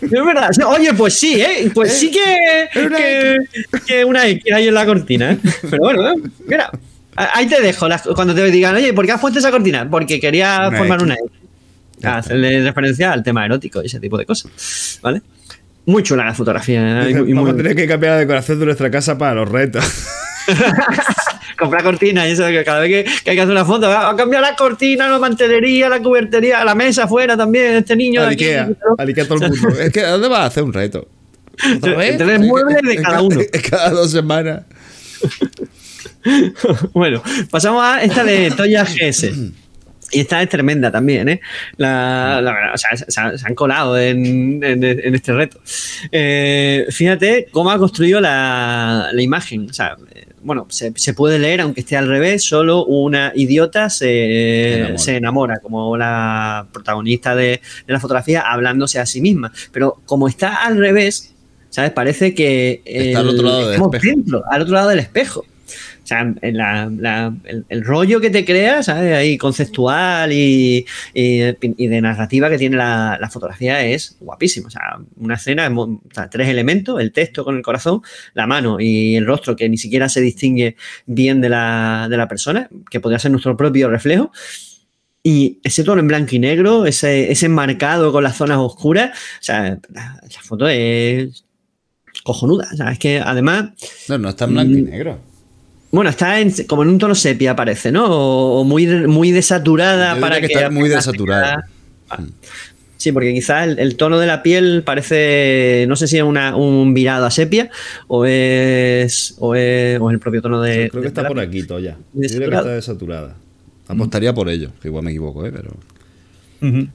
Es verdad. Oye, pues sí, ¿eh? Pues sí que, que, que una X hay en la cortina, ¿eh? <laughs> Pero bueno, ¿eh? mira, ahí te dejo. las- cuando te digan, oye, ¿por qué has puesto esa cortina? Porque quería Una formar X. una X. A hacerle referencia al tema erótico y ese tipo de cosas. ¿Vale? Muy chula la fotografía. ¿eh? Y muy- Vamos a tener que cambiar la decoración de nuestra casa para los retos. <laughs> comprar cortina y eso que cada vez que, que hay que hacer una foto, va a cambiar la cortina, la mantelería, la cubertería, la mesa afuera también, este niño de Al aquí. Ikea, al Ikea todo el mundo. Es que ¿dónde vas a hacer un reto? <laughs> Tres muebles de cada uno. <laughs> Cada dos semanas. <laughs> bueno, pasamos a esta de Toya GS. Y esta es tremenda también, ¿eh? La, la verdad, o sea, se, se- han colado en, en- en este reto. Eh, fíjate cómo ha construido la, la imagen. O sea, eh, bueno, se, se puede leer, aunque esté al revés, solo una idiota se, enamora. se enamora, como la protagonista de, de la fotografía hablándose a sí misma. Pero como está al revés, ¿sabes? Parece que Está al el- otro lado del estamos espejo. dentro, al otro lado del espejo. O sea, el, rollo que te crea, ¿sabes? Ahí conceptual y, de narrativa que tiene la, fotografía es guapísimo. O sea, una escena, o tres elementos, el texto con el corazón, la mano y el rostro que ni siquiera se distingue bien de la, de la persona, que podría ser nuestro propio reflejo. Y ese tono en blanco y negro, ese, ese enmarcado con las zonas oscuras, o sea, la, foto es cojonuda. O sea, es que además No, no está en blanco y negro. Bueno, está en- como en un tono sepia, parece, ¿no? O, o muy, muy desaturada Yo para que. que está muy desaturada. Ah. Sí, porque quizás el, el tono de la piel parece, no sé si es una- un virado a sepia o es, o es, o es el propio tono de... Creo que de está la por piel. aquí, Toya. ¿De Yo creo que está desaturada. Apostaría por ello, que igual me equivoco, ¿eh? Pero,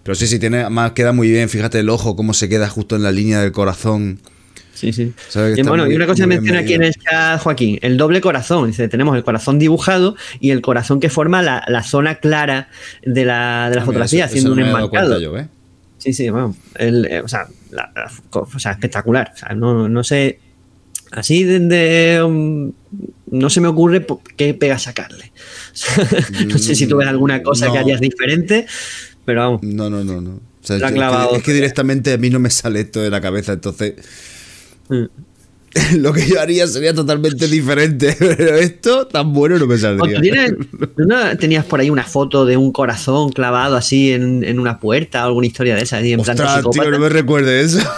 pero sí, sí, tiene, más queda muy bien. Fíjate el ojo, cómo se queda justo en la línea del corazón. Sí, sí. Que Y está bueno, muy- y una cosa bien menciona aquí en el chat, Joaquín, el doble corazón. Dice, tenemos el corazón dibujado y el corazón que forma la, la zona clara de la, de la Ah, mira, fotografía, eso- haciendo eso no un enmarcado. yo, ¿eh? Sí, sí, bueno, el, eh, o, sea, la- o sea, espectacular. O sea, no, no sé, así desde... um, no se me ocurre qué pega sacarle. <laughs> no sé si tú ves alguna cosa que No. harías diferente, pero vamos. No, no, no, no. O sea, es, que, clavado. es que directamente a mí no me sale esto de la cabeza, entonces Mm. <laughs> lo que yo haría sería totalmente diferente, <laughs> pero esto tan bueno no me saldría. tú tienes- ¿tú no tenías por ahí una foto de un corazón clavado así en, en una puerta o alguna historia de esa? así en Ostras, tío, no me recuerde eso. <laughs>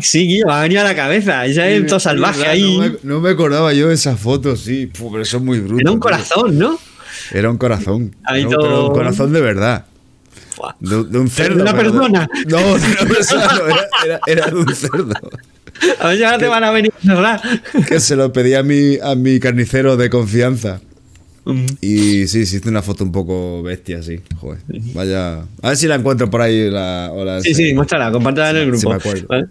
Sí, Guillo, me ha venido a la cabeza. Esa es todo salvaje Verdad, ahí. No me, no me acordaba yo de esa foto, sí. Pero eso es muy bruto. Era un tío. corazón, ¿no? Era un corazón. No, todo- pero un corazón de verdad. De, de un cerdo. una de- persona? No, de una persona no, era, era- era de un cerdo. A ver si ahora te van a venir cerrar. Que se lo pedí a mi, a mi carnicero de confianza. Y sí, hiciste una foto un poco bestia, sí. Joder. Vaya. A ver si la encuentro por ahí. La, o la Sí, sí, muéstrala, compártela en el Sí, grupo. ¿vale?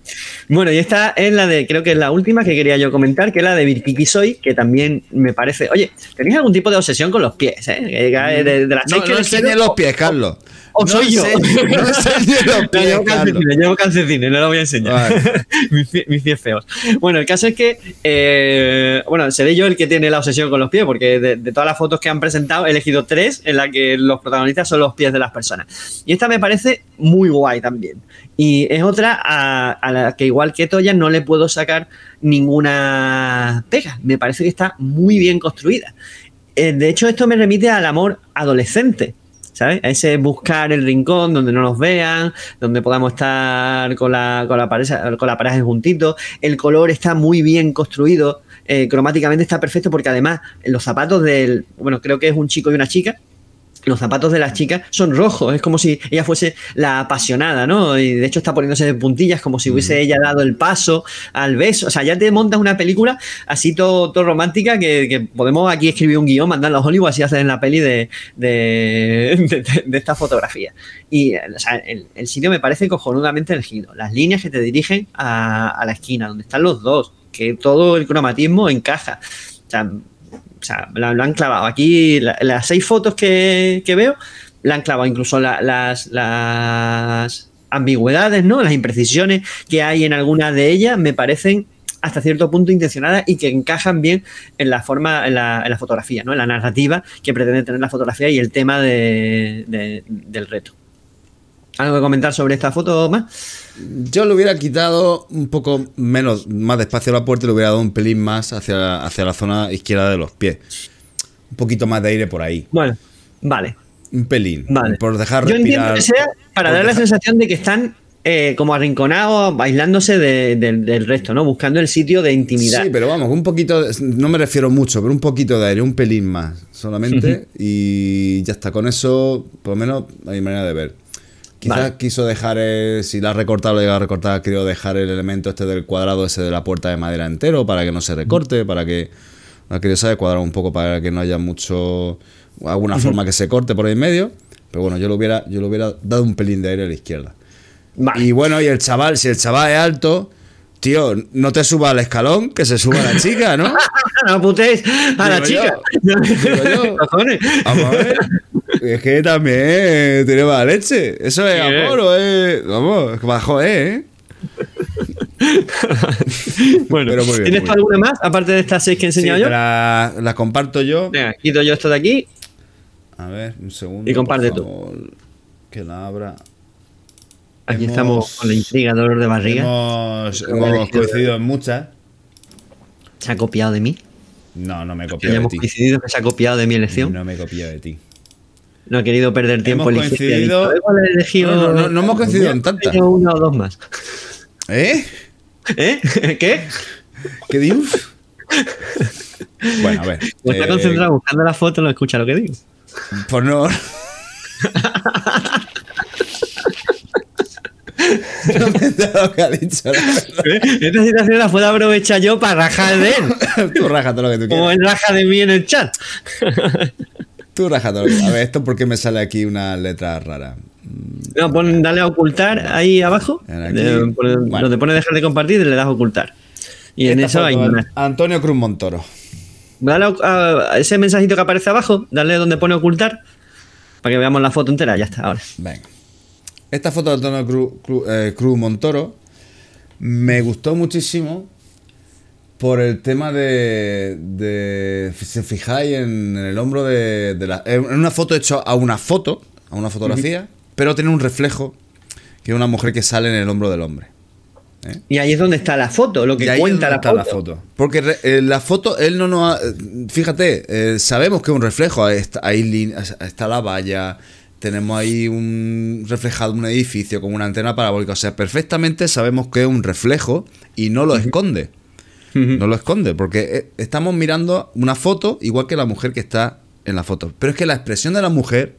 Bueno, y esta es la de, creo que es la última que quería yo comentar, que es la de Virpiqui Soy, que también me parece. Oye, ¿tenéis algún tipo de obsesión con los pies? Eh? Que cae De, de las No, no elegido, los pies, Carlos. O No soy yo. enseñes- No los No, pies, llevo calcetines, llevo calcetines, no lo voy a enseñar. Vale. <laughs> mis, pie- mis pies feos. Bueno, el caso es que, eh, bueno, seré yo el que tiene la obsesión con los pies, porque de, de todas las fotos que han presentado he elegido tres en las que los protagonistas son los pies de las personas. Y esta me parece muy guay también. Y es otra a, a la que igual que Toya no le puedo sacar ninguna pega. Me parece que está muy bien construida. Eh, de hecho, esto me remite al amor adolescente. ¿Sabes? Ese buscar el rincón donde no nos vean, donde podamos estar con la, con la pareja, con la pareja juntitos. El color está muy bien construido, eh, cromáticamente está perfecto porque además los zapatos del, bueno, creo que es un chico y una chica, los zapatos de las chicas son rojos, es como si ella fuese la apasionada, ¿no? Y de hecho está poniéndose de puntillas como si hubiese ella dado el paso al beso. O sea, ya te montas una película así todo, todo romántica que, que podemos aquí escribir un guion, mandarlo a Hollywood, así hacen la peli de, <laughs> de, de- de esta fotografía. Y o sea, el, el sitio me parece cojonudamente elegido. Las líneas que te dirigen a, a la esquina, donde están los dos, que todo el cromatismo encaja. O sea, o sea, la- lo han clavado. Aquí la- las seis fotos que, que veo, la han clavado incluso la- las, las ambigüedades, ¿no? Las imprecisiones que hay en algunas de ellas me parecen hasta cierto punto intencionadas y que encajan bien en la forma, en la, en la fotografía, ¿no? En la narrativa que pretende tener la fotografía y el tema de- del reto. ¿Algo que comentar sobre esta foto más? Yo le hubiera quitado un poco menos, más despacio a la puerta y le hubiera dado un pelín más hacia, hacia la zona izquierda de los pies. Un poquito más de aire por ahí. Bueno, vale. Un pelín. Vale. Por dejar Yo entiendo que sea para dar la sensación de que están eh, como arrinconados, aislándose de- de- del resto, ¿no? Buscando el sitio de intimidad. Sí, pero vamos, un poquito, no me refiero mucho, pero un poquito de aire, un pelín más solamente. Y ya está, con eso, por lo menos hay manera de ver. Quizás Vale. quiso dejar, el- si la ha recortado, lo llega a recortar, quiero dejar el elemento este del cuadrado ese de la puerta de madera entero para que no se recorte, para que, ha querido saber cuadrar un poco para que no haya mucho, alguna forma que se corte por ahí en medio. Pero bueno, yo le hubiera, yo le hubiera dado un pelín de aire a la izquierda. Vale. Y bueno, y el chaval, si el chaval es alto, tío, no te suba al escalón, que se suba la chica, ¿no? <laughs> no putéis a la chica. yo, digo yo. <laughs> Vamos a ver. Es que también tiene mala leche. ¿Eso es Sí, amor o es.? Vamos, bajo, ¿eh? <laughs> Bueno, Pero muy bien, ¿tienes muy alguna más aparte de estas seis que he Sí, enseñado yo? la, la comparto yo. Venga, quito yo esto de aquí. A ver, un segundo. Y comparte tú. Que la abra. Aquí Hemos- estamos con la intriga, dolor de barriga. Hemos, hemos coincidido en muchas. ¿Se ha copiado de mí? No, no me he copiado de ti. coincidido que se ha copiado de mi elección. No me he copiado de ti. Ha querido perder tiempo. Hemos coincidido- ha dicho, "Igual he elegido- No, no, no, no hemos coincidido en He tantas. Una o dos más. ¿Eh? ¿Eh? <laughs> ¿Qué? ¿Qué dices? Bueno, a ver. <laughs> Como está eh, concentrado buscando la foto, no escucha lo que digo. Pues no. <laughs> lo que ha dicho. Esta situación la puedo aprovechar yo para rajar de él. Tú raja todo lo que tú Como quieras. él raja de mí en el chat. Tú A ver, esto porque me sale aquí una letra rara. No, pon, dale a ocultar ahí abajo. De- por- Bueno. Donde pone dejar de compartir, le das a ocultar. Y en eso hay una. Antonio Cruz Montoro. Dale a, a ese mensajito que aparece abajo, dale donde pone ocultar. Para que veamos la foto entera. Ya está, ahora. Venga. Esta foto de Antonio Cruz, Cruz- eh, Cruz Montoro me gustó muchísimo por el tema de, de- si os fijáis en, en el hombro de, de la, en una foto hecha a una foto, a una fotografía, pero tiene un reflejo que es una mujer que sale en el hombro del hombre. Y ahí es donde está la foto, lo que Y ahí cuenta es la foto. Porque re- eh, la foto, él no nos ha- eh, Fíjate, eh, sabemos que es un reflejo. ahí Está, ahí está la valla. Tenemos ahí un reflejado un edificio con una antena parabólica. O sea, perfectamente sabemos que es un reflejo y no lo esconde. No lo esconde, porque eh, estamos mirando una foto igual que la mujer que está en la foto. Pero es que la expresión de la mujer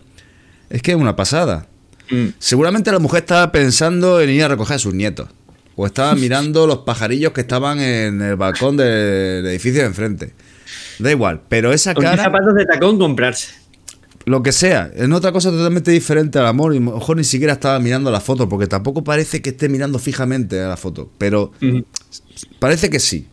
es que es una pasada. Mm. Seguramente la mujer estaba pensando en ir a recoger a sus nietos. O estaba <laughs> mirando los pajarillos que estaban en el balcón del edificio de enfrente. Da igual, pero esa Con qué cara, zapatos de tacón comprarse. lo que sea, es otra cosa totalmente diferente al amor. Y a lo mejor ni siquiera estaba mirando la foto, porque tampoco parece que esté mirando fijamente a la foto. Pero parece que sí.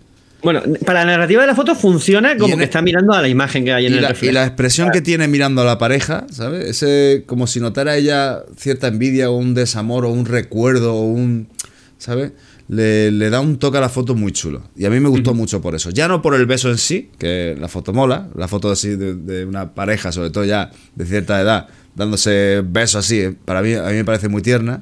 Bueno, para la narrativa de la foto funciona Y como que el- está mirando a la imagen que hay en Y el la, y reflejo. la expresión que tiene mirando a la pareja, ¿sabes? Ese, como si notara ella cierta envidia o un desamor o un recuerdo o un. ¿Sabes? Le, le da un toque a la foto muy chulo. Y a mí me gustó mucho por eso. Ya no por el beso en sí, que la foto mola, la foto así de, de una pareja, sobre todo ya de cierta edad, dándose besos así, eh, para mí, a mí me parece muy tierna.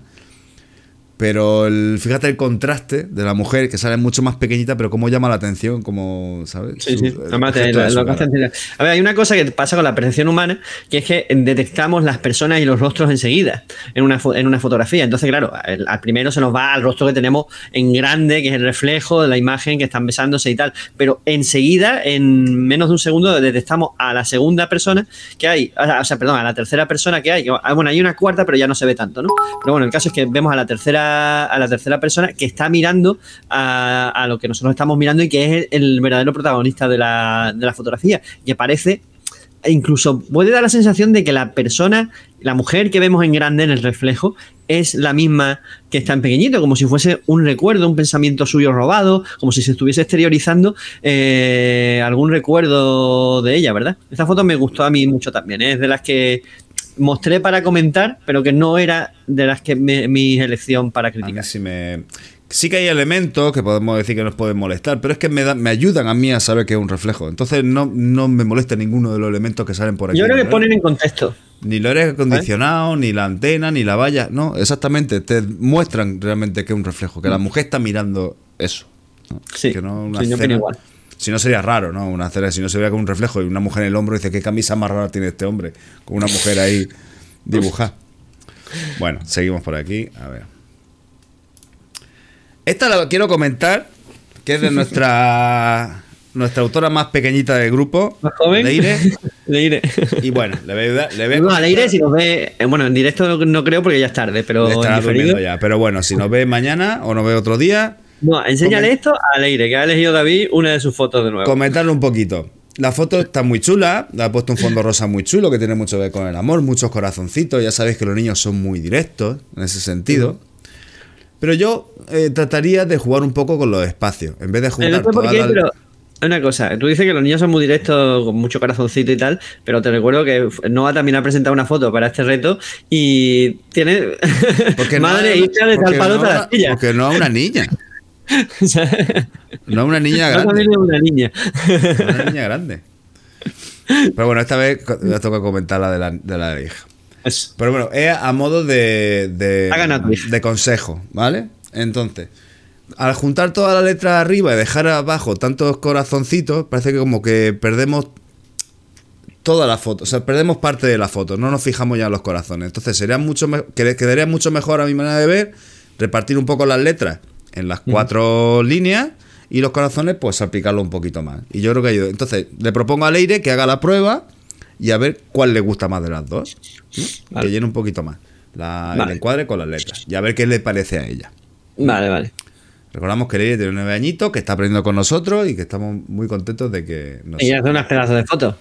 Pero el, fíjate el contraste de la mujer, que sale mucho más pequeñita, pero cómo llama la atención, como, ¿sabes? Sí, sí. Además, gesto de lo- que. A ver, hay una cosa que pasa con la percepción humana, que es que detectamos las personas y los rostros enseguida en una, en una fotografía. Entonces, claro, al primero se nos va al rostro que tenemos en grande, que es el reflejo de la imagen que están besándose y tal. Pero enseguida, en menos de un segundo, detectamos a la segunda persona que hay, o sea, perdón, a la tercera persona que hay. Ah, Bueno, hay una cuarta, pero ya no se ve tanto, ¿no? Pero bueno, el caso es que vemos a la tercera, a la tercera persona que está mirando a, lo que nosotros estamos mirando y que es el, verdadero protagonista de la, de la fotografía. Y aparece, e incluso puede dar la sensación de que la persona, la mujer que vemos en grande en el reflejo, es la misma que está en pequeñito, como si fuese un recuerdo, un pensamiento suyo robado, como si se estuviese exteriorizando eh, algún recuerdo de ella, ¿verdad? Esta foto me gustó a mí mucho también, ¿eh? es de las que mostré para comentar, pero que no era de las que me- mi elección para criticar. sí me. Sí que hay elementos que podemos decir que nos pueden molestar, pero es que me, da- me ayudan a mí a saber que es un reflejo. Entonces no, no me molesta ninguno de los elementos que salen por aquí. Yo creo que ponen en contexto. Ni lo aire acondicionado, ni la antena, ni la valla. No, exactamente. Te muestran realmente que es un reflejo, que la mujer está mirando eso. ¿no? Mm. Sí, que no una sí, yo opino igual. Si no sería raro, ¿no? Una cena, si no se vería como un reflejo y una mujer en el hombro dice, ¿qué camisa más rara tiene este hombre? Con una mujer ahí <laughs> dibujada. Bueno, seguimos por aquí. A ver. Esta la quiero comentar, que es de nuestra <laughs> nuestra autora más pequeñita del grupo, Más joven. Leire. <laughs> Leire. Y bueno, le voy a, ayudar- le voy a No, a comentar- Leire, si nos ve. eh, Bueno, en directo no, creo porque ya es tarde, pero estará durmiendo ya. Pero bueno, si nos ve mañana o nos ve otro día, No, enséñale Comen- esto a Leire, que ha elegido David una de sus fotos de nuevo. comentarlo un poquito. La foto está muy chula, le ha puesto un fondo rosa muy chulo que tiene mucho que ver con el amor, muchos corazoncitos. Ya sabéis que los niños son muy directos en ese sentido. Pero yo eh, trataría de jugar un poco con los espacios. En vez de juntar no sé por qué, las- pero una cosa, tú dices que los niños son muy directos, con mucho corazoncito y tal, pero te recuerdo que Noah también ha presentado una foto para este reto y tiene Porque <laughs> no madre e es- hija de tal palo no. Porque no es una niña. <laughs> O sea, No una niña no grande. es una niña. Una niña grande. Pero bueno, esta vez toca comentar la de la, de la hija. Eso. Pero bueno, es a modo de, de, consejo, ¿vale? Entonces, al juntar toda la letra arriba y dejar abajo tantos corazoncitos, parece que como que perdemos toda la foto, o sea, perdemos parte de la foto, no nos fijamos ya en los corazones. Entonces, sería mucho me- quedaría mucho mejor a mi manera de ver repartir un poco las letras en las cuatro líneas y los corazones, pues salpicarlo un poquito más. Y yo creo que ayuda. Entonces, le propongo a Leire que haga la prueba y a ver cuál le gusta más de las dos. Vale. Que llene un poquito más la, Vale. el encuadre con las letras. Y a ver qué le parece a ella. Vale, vale. Recordamos que Leire tiene nueve añitos, que está aprendiendo con nosotros y que estamos muy contentos de que nos... Y hace unas pedazos de fotos.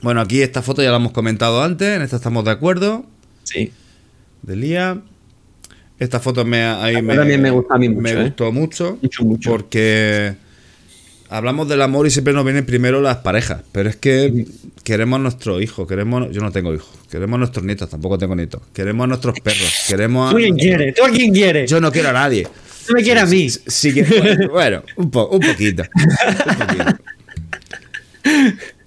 Bueno, aquí esta foto ya la hemos comentado antes, en esta estamos de acuerdo. Sí. De Lía. Esta foto me, ahí A mí también me gusta a mí mucho, me ¿eh? gustó mucho, Mucho, mucho. Porque hablamos del amor y siempre nos vienen primero las parejas. Pero es que queremos a nuestros hijos, queremos. Yo no tengo hijos, queremos a nuestros nietos, tampoco tengo nietos. Queremos a nuestros perros, queremos a. ¿Tú quién quieres? ¿Tú a quién quieres? Yo no quiero a nadie. ¿Tú me quieres a mí? Sí bueno, bueno, un, po- un poquito. un poquito. <laughs>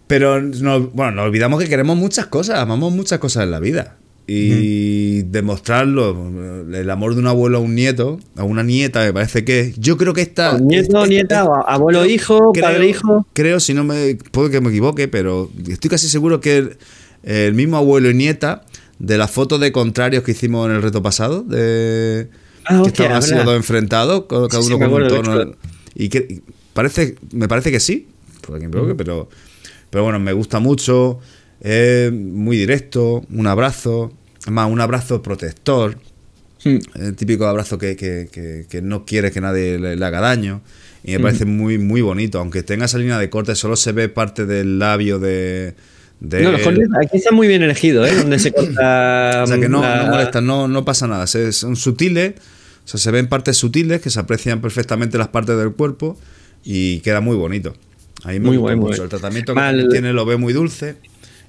Pero no- bueno, nos olvidamos que queremos muchas cosas, amamos muchas cosas en la vida. Y demostrarlo, el amor de un abuelo a un nieto, a una nieta, me parece que. Yo creo que esta. Nieto, esta- nieta, abuelo, hijo, creo- padre, hijo. Creo, si no me. Puedo que me equivoque, pero estoy casi seguro que el, el mismo abuelo y nieta de la foto de contrarios que hicimos en el reto pasado, de. Ah, que hostia, estaban así los ¿verdad? dos enfrentados, cada Sí, sí, uno con un tono. Y que parece, me parece que sí, por aquí pero, pero bueno, me gusta mucho, es muy directo, un abrazo, más, un abrazo protector, Hmm. el típico abrazo que, que- que- que no quiere que nadie le, le haga daño. Y me parece muy, muy bonito. Aunque tenga esa línea de corte, solo se ve parte del labio de. de No, los él. cortes aquí está muy bien elegido, ¿eh? Donde se corta. <laughs> O sea que no, la- no molestan, no, no pasa nada. Se- son sutiles, o sea, se ven partes sutiles que se aprecian perfectamente las partes del cuerpo y queda muy bonito. A mí me Muy gusta muy mucho. El tratamiento que tiene lo ve muy dulce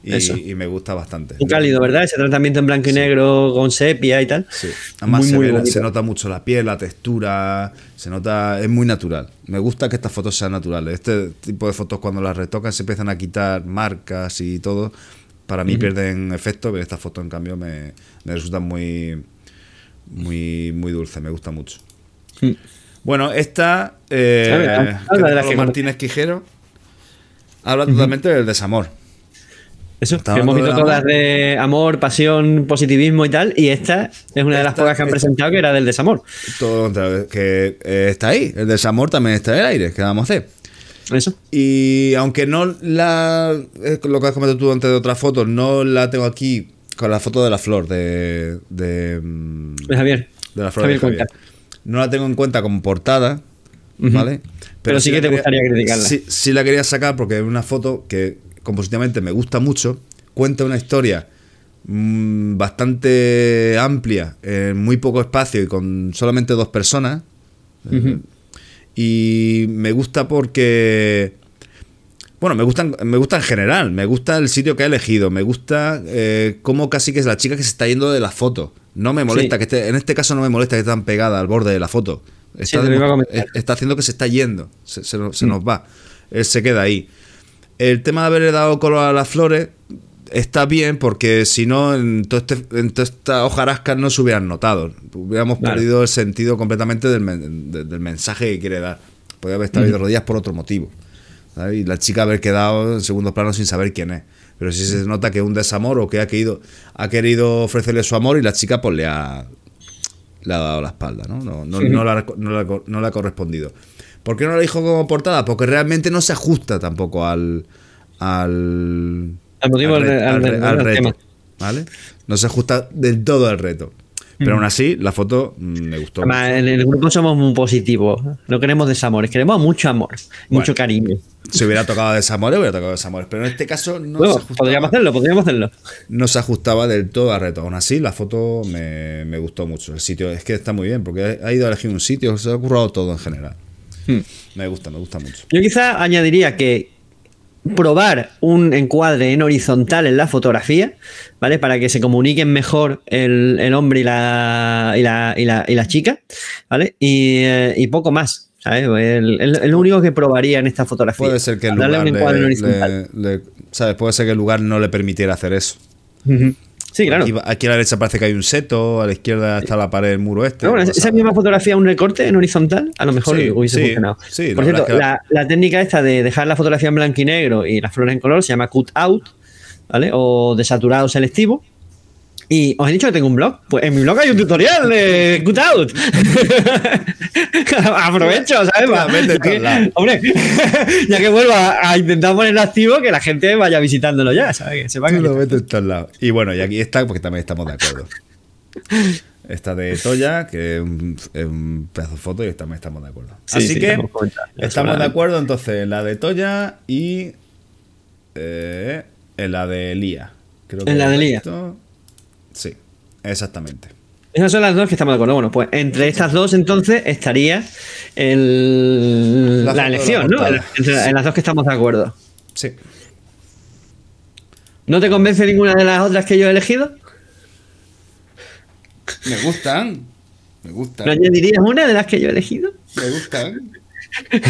y, me gusta bastante. Muy cálido, ¿verdad? Ese tratamiento en blanco y negro con sepia y tal. Sí. Además Muy, se, muy ve la- bonito. se nota mucho la piel, la textura, se nota, es muy natural. Me gusta que estas fotos sean naturales. Este tipo de fotos cuando las retocan se empiezan a quitar marcas y todo. Para mí pierden efecto, pero estas fotos en cambio me, me resultan muy, muy, muy dulces, me gusta mucho. Mm. Bueno, esta, eh, ver, habla que de es la Pablo que- Martínez Quijero, habla totalmente del desamor. Eso, que hemos visto todas de amor, pasión, positivismo y tal. Y esta es una de las Esta- pocas que han presentado que era del desamor. Todo lo contrario, que eh, está ahí, el desamor también está en el aire, ¿qué vamos a hacer? Eso. Y aunque no la. es lo que has comentado tú antes de otras fotos, no la tengo aquí con la foto de la flor de. de, mm, De Javier. de la flor Javier de Javier. No la tengo en cuenta como portada. ¿vale? Pero sí que te quería- gustaría criticarla. Sí, sí la quería sacar porque es una foto que compositivamente me gusta mucho, cuenta una historia mm, bastante amplia, en muy poco espacio y con solamente dos personas. Ujú. Y me gusta porque. Bueno, me gusta, me gusta en general, me gusta el sitio que ha elegido, me gusta eh, cómo casi que es la chica que se está yendo de la foto. No me molesta Sí. que esté, en este caso no me molesta que esté tan pegada al borde de la foto. Está, eh, está haciendo que se está yendo, se, se nos- se Mm. nos va. Él se queda ahí. El tema de haberle dado color a las flores está bien porque si no, en, todo este, en toda esta hojarasca no se hubieran notado. Hubiéramos Claro. perdido el sentido completamente del, men- de- del mensaje que quiere dar. Podría haber estado ahí de rodillas por otro motivo. ¿sabes? Y la chica haber quedado en segundo plano sin saber quién es. Pero sí se nota que es un desamor o que ha querido, ha querido ofrecerle su amor y la chica pues le ha, le ha dado la espalda, ¿no? No, no, no le ha, no le ha correspondido. ¿Por qué no la dijo como portada? Porque realmente no se ajusta tampoco al. al. Al motivo, al al, re- al- al re- al- al al reto. tema. ¿Vale? No se ajusta del todo al reto. Pero aún así, la foto mm, me gustó. Además, en el grupo somos muy positivos. No queremos desamores, queremos mucho amor, mucho cariño. Si hubiera tocado desamores, hubiera tocado desamores. Pero en este caso no, Bueno, se ajustaba, podríamos hacerlo, podríamos hacerlo. no se ajustaba del todo al reto. Aún así, la foto me, me gustó mucho. El sitio es que está muy bien, porque ha ido a elegir un sitio, se ha currado todo en general. Hmm. Me gusta, me gusta mucho. Yo quizá añadiría que probar un encuadre en horizontal en la fotografía, ¿vale? Para que se comuniquen mejor el, el hombre y la, y, la, y, la, y la chica, ¿vale? Y, eh, y poco más, ¿sabes? El, el- el único que probaría en esta fotografía. Puede ser que el Darle lugar, un encuadre en le- horizontal. le- le- ¿sabes? Puede ser que el lugar no le permitiera hacer eso. Ujú. Sí, claro. Aquí, aquí a la derecha parece que hay un seto, a la izquierda está la pared, el muro este. Bueno, esa misma fotografía, un recorte en horizontal, a lo mejor Sí, hubiese sí, funcionado. sí, Por cierto, la, la técnica esta de dejar la fotografía en blanco y negro y las flores en color se llama cut out, ¿vale? O desaturado selectivo. Y os he dicho que tengo un blog. Pues en mi blog hay un tutorial de cut out. <laughs> Aprovecho, ¿sabes? La en Ya que- <laughs> hombre, <laughs> ya que vuelvo a, intentar ponerlo activo, que la gente vaya visitándolo ya, ¿sabes? Que sepa que lo metes en todos lados. Y bueno, y aquí está, porque también estamos de acuerdo. Esta de Toya, que es un, es un pedazo de foto y también estamos de acuerdo. Sí, Así sí, que estamos de acuerdo entonces la de Toya y eh, en la de Lía. Creo En la de Lía. esto- Sí, exactamente. Esas son las dos que estamos de acuerdo. Bueno, pues entre estas dos entonces estaría el- La elección, ¿no? Entre- En las dos que estamos de acuerdo. Sí. ¿No te convence ninguna de las otras que yo he elegido? Me gustan. Me gustan. ¿No añadirías una de las que yo he elegido? Me gustan. <laughs>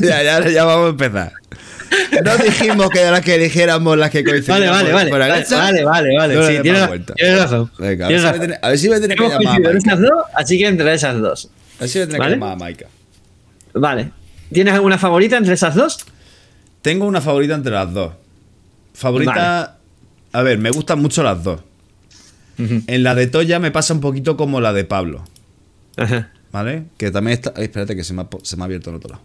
ya, ya, ya vamos a empezar. No dijimos que de las que eligiéramos las que coincidían. Vale, vale, vale. Vale, vale, vale. vale. No Sí, tienes, más ra- vuelta. tienes razón. Venga, a ver, Tienes razón. a ver si me tiene que llamar a esas dos, así que entre esas dos. A ver si me tiene ¿Vale? que llamar a Maika. Vale. ¿Tienes alguna favorita entre esas dos? Tengo una favorita entre las dos. Favorita. A ver, me gustan mucho las dos. En la de Toya me pasa un poquito como la de Pablo. Ajá. ¿Vale? Que también está. ay, espérate, que se me, ha, se me ha abierto en otro lado.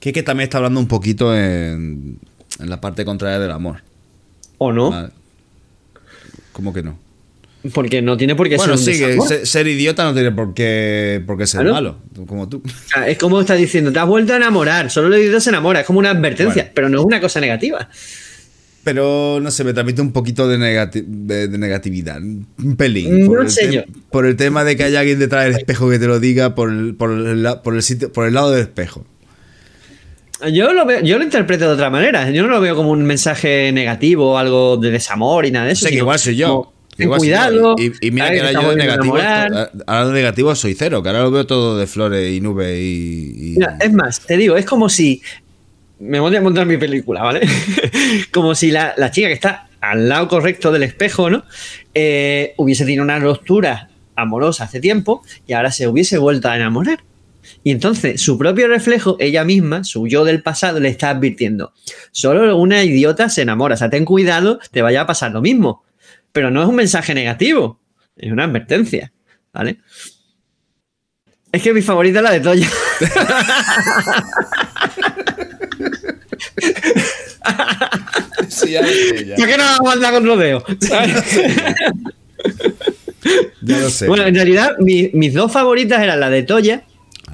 Que, que también está hablando un poquito en, en la parte contraria del amor. ¿O no? ¿vale? ¿Cómo que no? Porque no tiene por qué Bueno, ser un sí, que ser, idiota no tiene por qué, por qué ser Claro. malo. Como tú. O sea, es como está diciendo, te has vuelto a enamorar, solo el idiota se enamora, es como una advertencia, Bueno. pero no es una cosa negativa. Pero no sé, me transmite un poquito de, negati- de- de negatividad. Un pelín. No por sé yo. Por el tema de que haya alguien detrás del espejo que te lo diga por el, por el, la- por el sitio, por el lado del espejo. Yo lo veo, yo lo interpreto de otra manera. Yo no lo veo como un mensaje negativo algo de desamor y nada de eso. sé que igual soy yo. soy cuidado. yo. Y, y mira que ahora yo de negativo, ahora de negativo soy cero, que ahora lo veo todo de flores y nubes y. y- Mira, es más, te digo, es como si. Me voy a montar mi película, ¿vale? <laughs> como si la, la chica que está al lado correcto del espejo, ¿no? Eh, hubiese tenido una ruptura amorosa hace tiempo y ahora se hubiese vuelto a enamorar. Y entonces su propio reflejo, ella misma, su yo del pasado, le está advirtiendo. Solo una idiota se enamora. O sea, ten cuidado, te vaya a pasar lo mismo. Pero no es un mensaje negativo, es una advertencia, ¿vale? Es que mi favorita es la de Toya. Sí, ya. ¿Por qué no la manda con rodeo? <laughs> Ya lo sé. bueno, en realidad, mi- mis dos favoritas eran la de Toya A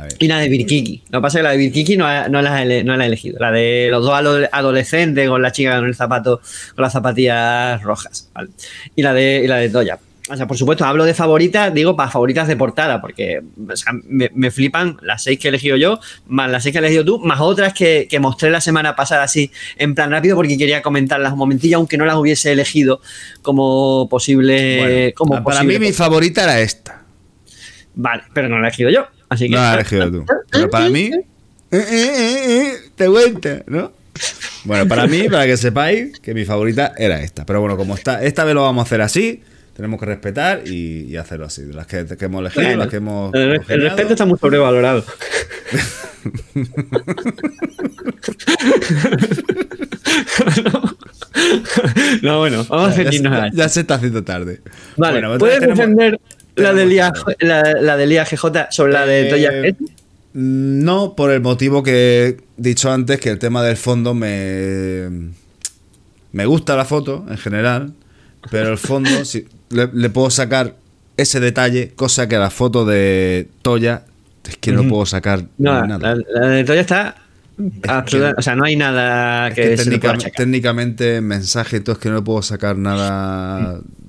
ver. y la de Birkiki. Lo que pasa es que la de Birkiki no, ha- no la, he, no la he elegido. La de los dos ado- adolescentes con la chica con el zapato, con las zapatillas rojas. ¿vale? Y la de y la de Toya. O sea, por supuesto, hablo de favoritas, digo para favoritas de portada, porque o sea, me, me flipan las seis que he elegido yo, más las seis que has elegido tú, más otras que, que mostré la semana pasada así, en plan rápido, porque quería comentarlas un momentillo, aunque no las hubiese elegido como posible. Bueno, como para posible mí mi favorita era esta. Vale, pero no la he elegido yo. Así que. No elegido tú. Pero para mí. eh, eh, eh, eh, te cuenta, ¿no? Bueno, para mí, para que sepáis que mi favorita era esta. Pero bueno, como está, esta vez lo vamos a hacer así, tenemos que respetar y, y hacerlo así. Las que, que hemos elegido, Bueno, las que hemos. el, el respeto está muy sobrevalorado. <laughs> no, bueno, vamos a Ya, a ya- esto. ya se está haciendo tarde. Vale, Bueno, ¿puedes tenemos- defender la del, IA, claro. la, la del IAGJ sobre la de Eh, Toya Jet? No, por el motivo que he dicho antes, que el tema del fondo me. Me gusta la foto en general, pero el fondo <laughs> sí, le, le puedo sacar ese detalle, cosa que la foto de Toya es que no puedo sacar No, nada. la, la de Toya está absoluta, o sea, no hay nada Es que, que se le pueda técnica- achacar. técnicamente, mensaje, todo es que no le puedo sacar nada. <laughs>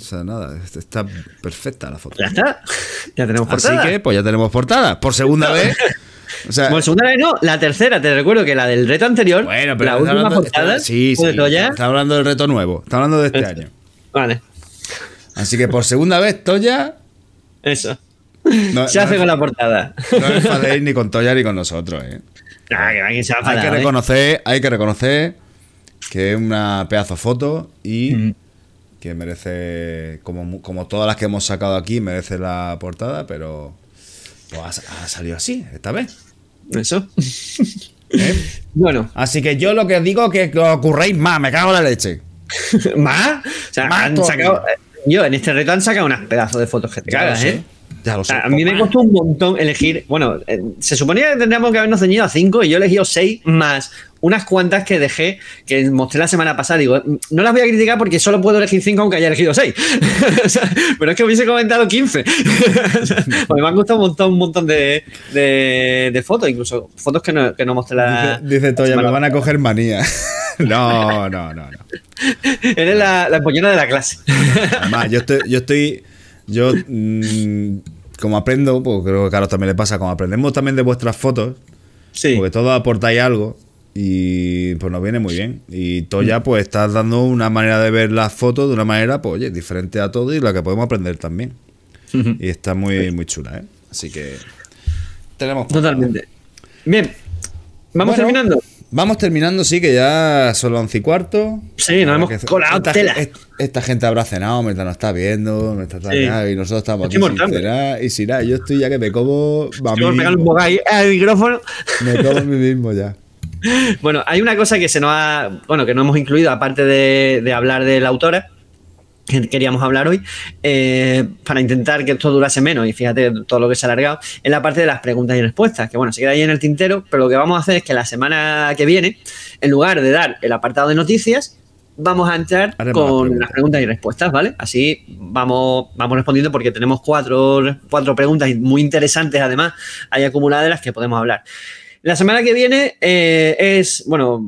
O sea, nada, está perfecta la foto. Ya está, <laughs> ya tenemos Así portada. que, pues ya tenemos portada. Por segunda vez. O sea, <laughs> Bueno, segunda vez no, la tercera, te recuerdo que la del reto anterior, Bueno, pero la última hablando, portada está- sí, sí. Está hablando del reto nuevo. Está hablando de este Eso. año. Vale, Así que por segunda vez, Toya. eso. No, se hace con la portada. no enfadéis ni con Toya ni con nosotros, ¿eh? Ah, que Hay que ¿eh? reconocer, hay que reconocer que es una pedazo foto y que merece, como, como todas las que hemos sacado aquí, merece la portada, pero pues, ha, sa- ha salido así esta vez. Eso. <laughs> ¿eh? Bueno, Así que yo lo que digo es que os ocurréis más, me cago en la leche. <laughs> ¿más? O sea, Más han sacado. Yo, en este reto han sacado unas pedazos de fotos que te cagas, sé. ¿eh? Ya lo O sé. sea, a mí me costó un montón elegir. Bueno, eh, se suponía que tendríamos que habernos ceñido a cinco y yo he elegido seis más unas cuantas que dejé, que mostré la semana pasada. Digo, no las voy a criticar porque solo puedo elegir cinco aunque haya elegido seis. <laughs> O sea, pero es que hubiese comentado 15. O sea, porque me han gustado un montón, un montón de, de- de fotos, incluso fotos que no, que no mostré la. Dice, dice Toya, me van a coger manía. <laughs> no, no, no, no. Eres la, la empollona de la clase. Además, yo estoy, yo estoy, yo mm, como aprendo, pues creo que a Carlos también le pasa, como aprendemos también de vuestras fotos, Sí. porque todos aportáis algo y pues nos viene muy bien. Y Mm. Toya, pues estás dando una manera de ver las fotos de una manera, pues oye, diferente a todo y la que podemos aprender también. Y está muy, muy chula, ¿eh? Así que tenemos. Totalmente. Bien. Vamos Bueno, terminando. Vamos terminando, sí, que ya son las once y cuarto. Sí, nos hemos colado esta, tela. est- esta gente habrá cenado mientras nos está viendo, mientras está Sí. y nosotros estamos aquí sin cenar. Y si nada, yo estoy ya que me como a mí pegar un bogay al micrófono. Me como a mí mismo ya. <laughs> Bueno, hay una cosa que se nos ha. Bueno, que no hemos incluido, aparte de, de hablar de la autora, que queríamos hablar hoy, eh, para intentar que esto durase menos, y fíjate todo lo que se ha alargado, en la parte de las preguntas y respuestas, que bueno, se queda ahí en el tintero, pero lo que vamos a hacer es que la semana que viene, en lugar de dar el apartado de noticias, vamos a entrar Haremos con las preguntas. las preguntas y respuestas, ¿vale? Así vamos, vamos respondiendo porque tenemos cuatro, cuatro preguntas muy interesantes, además, hay acumuladas de las que podemos hablar. La semana que viene eh, es, bueno,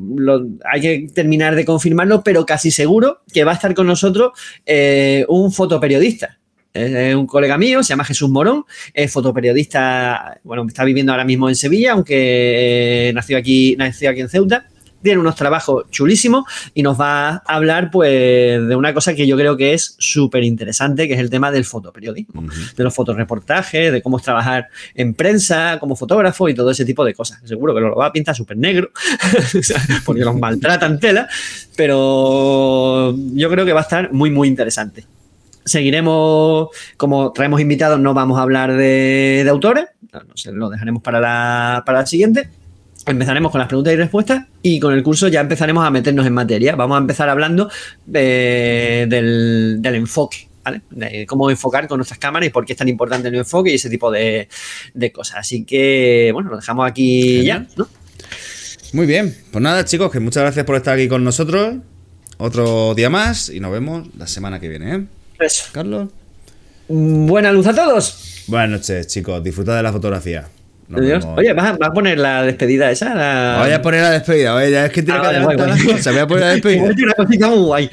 hay que terminar de confirmarlo, pero casi seguro que va a estar con nosotros eh, un fotoperiodista. Es un colega mío, se llama Jesús Morón, es fotoperiodista, bueno, está viviendo ahora mismo en Sevilla, aunque eh, nació, aquí, nació aquí en Ceuta. Tiene unos trabajos chulísimos y nos va a hablar pues de una cosa que yo creo que es súper interesante, que es el tema del fotoperiodismo, de los fotoreportajes, de cómo es trabajar en prensa, como fotógrafo y todo ese tipo de cosas. Seguro que lo va a pintar súper negro, <laughs> porque los maltratan tela, pero yo creo que va a estar muy, muy interesante. Seguiremos, como traemos invitados, no vamos a hablar de, de autores, no sé, lo dejaremos para la, para la siguiente. Empezaremos con las preguntas y respuestas y con el curso ya empezaremos a meternos en materia. Vamos a empezar hablando de- del, del enfoque, ¿vale? De cómo enfocar con nuestras cámaras y por qué es tan importante el enfoque y ese tipo de, de cosas. Así que, bueno, lo dejamos aquí ya, ¿no? Muy bien. Pues nada, chicos, que muchas gracias por estar aquí con nosotros. Otro día más y nos vemos la semana que viene, ¿eh? Eso. Carlos. Buena luz a todos. Buenas noches, chicos. Disfrutad de la fotografía. Oye, ¿vas a, vas a poner la despedida esa? La... Voy a poner la despedida, oye, ya es que tiene Ah, que vale, adelantar las cosas. Voy a poner la <laughs> despedida. Una cosita muy guay.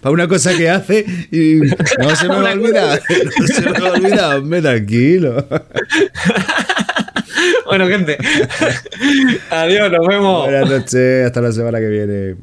Para una cosa que hace y no se me va a olvidar. No se me va a olvidar, hombre, tranquilo. <laughs> bueno, gente. <laughs> Adiós, nos vemos. Buenas noches, hasta la semana que viene.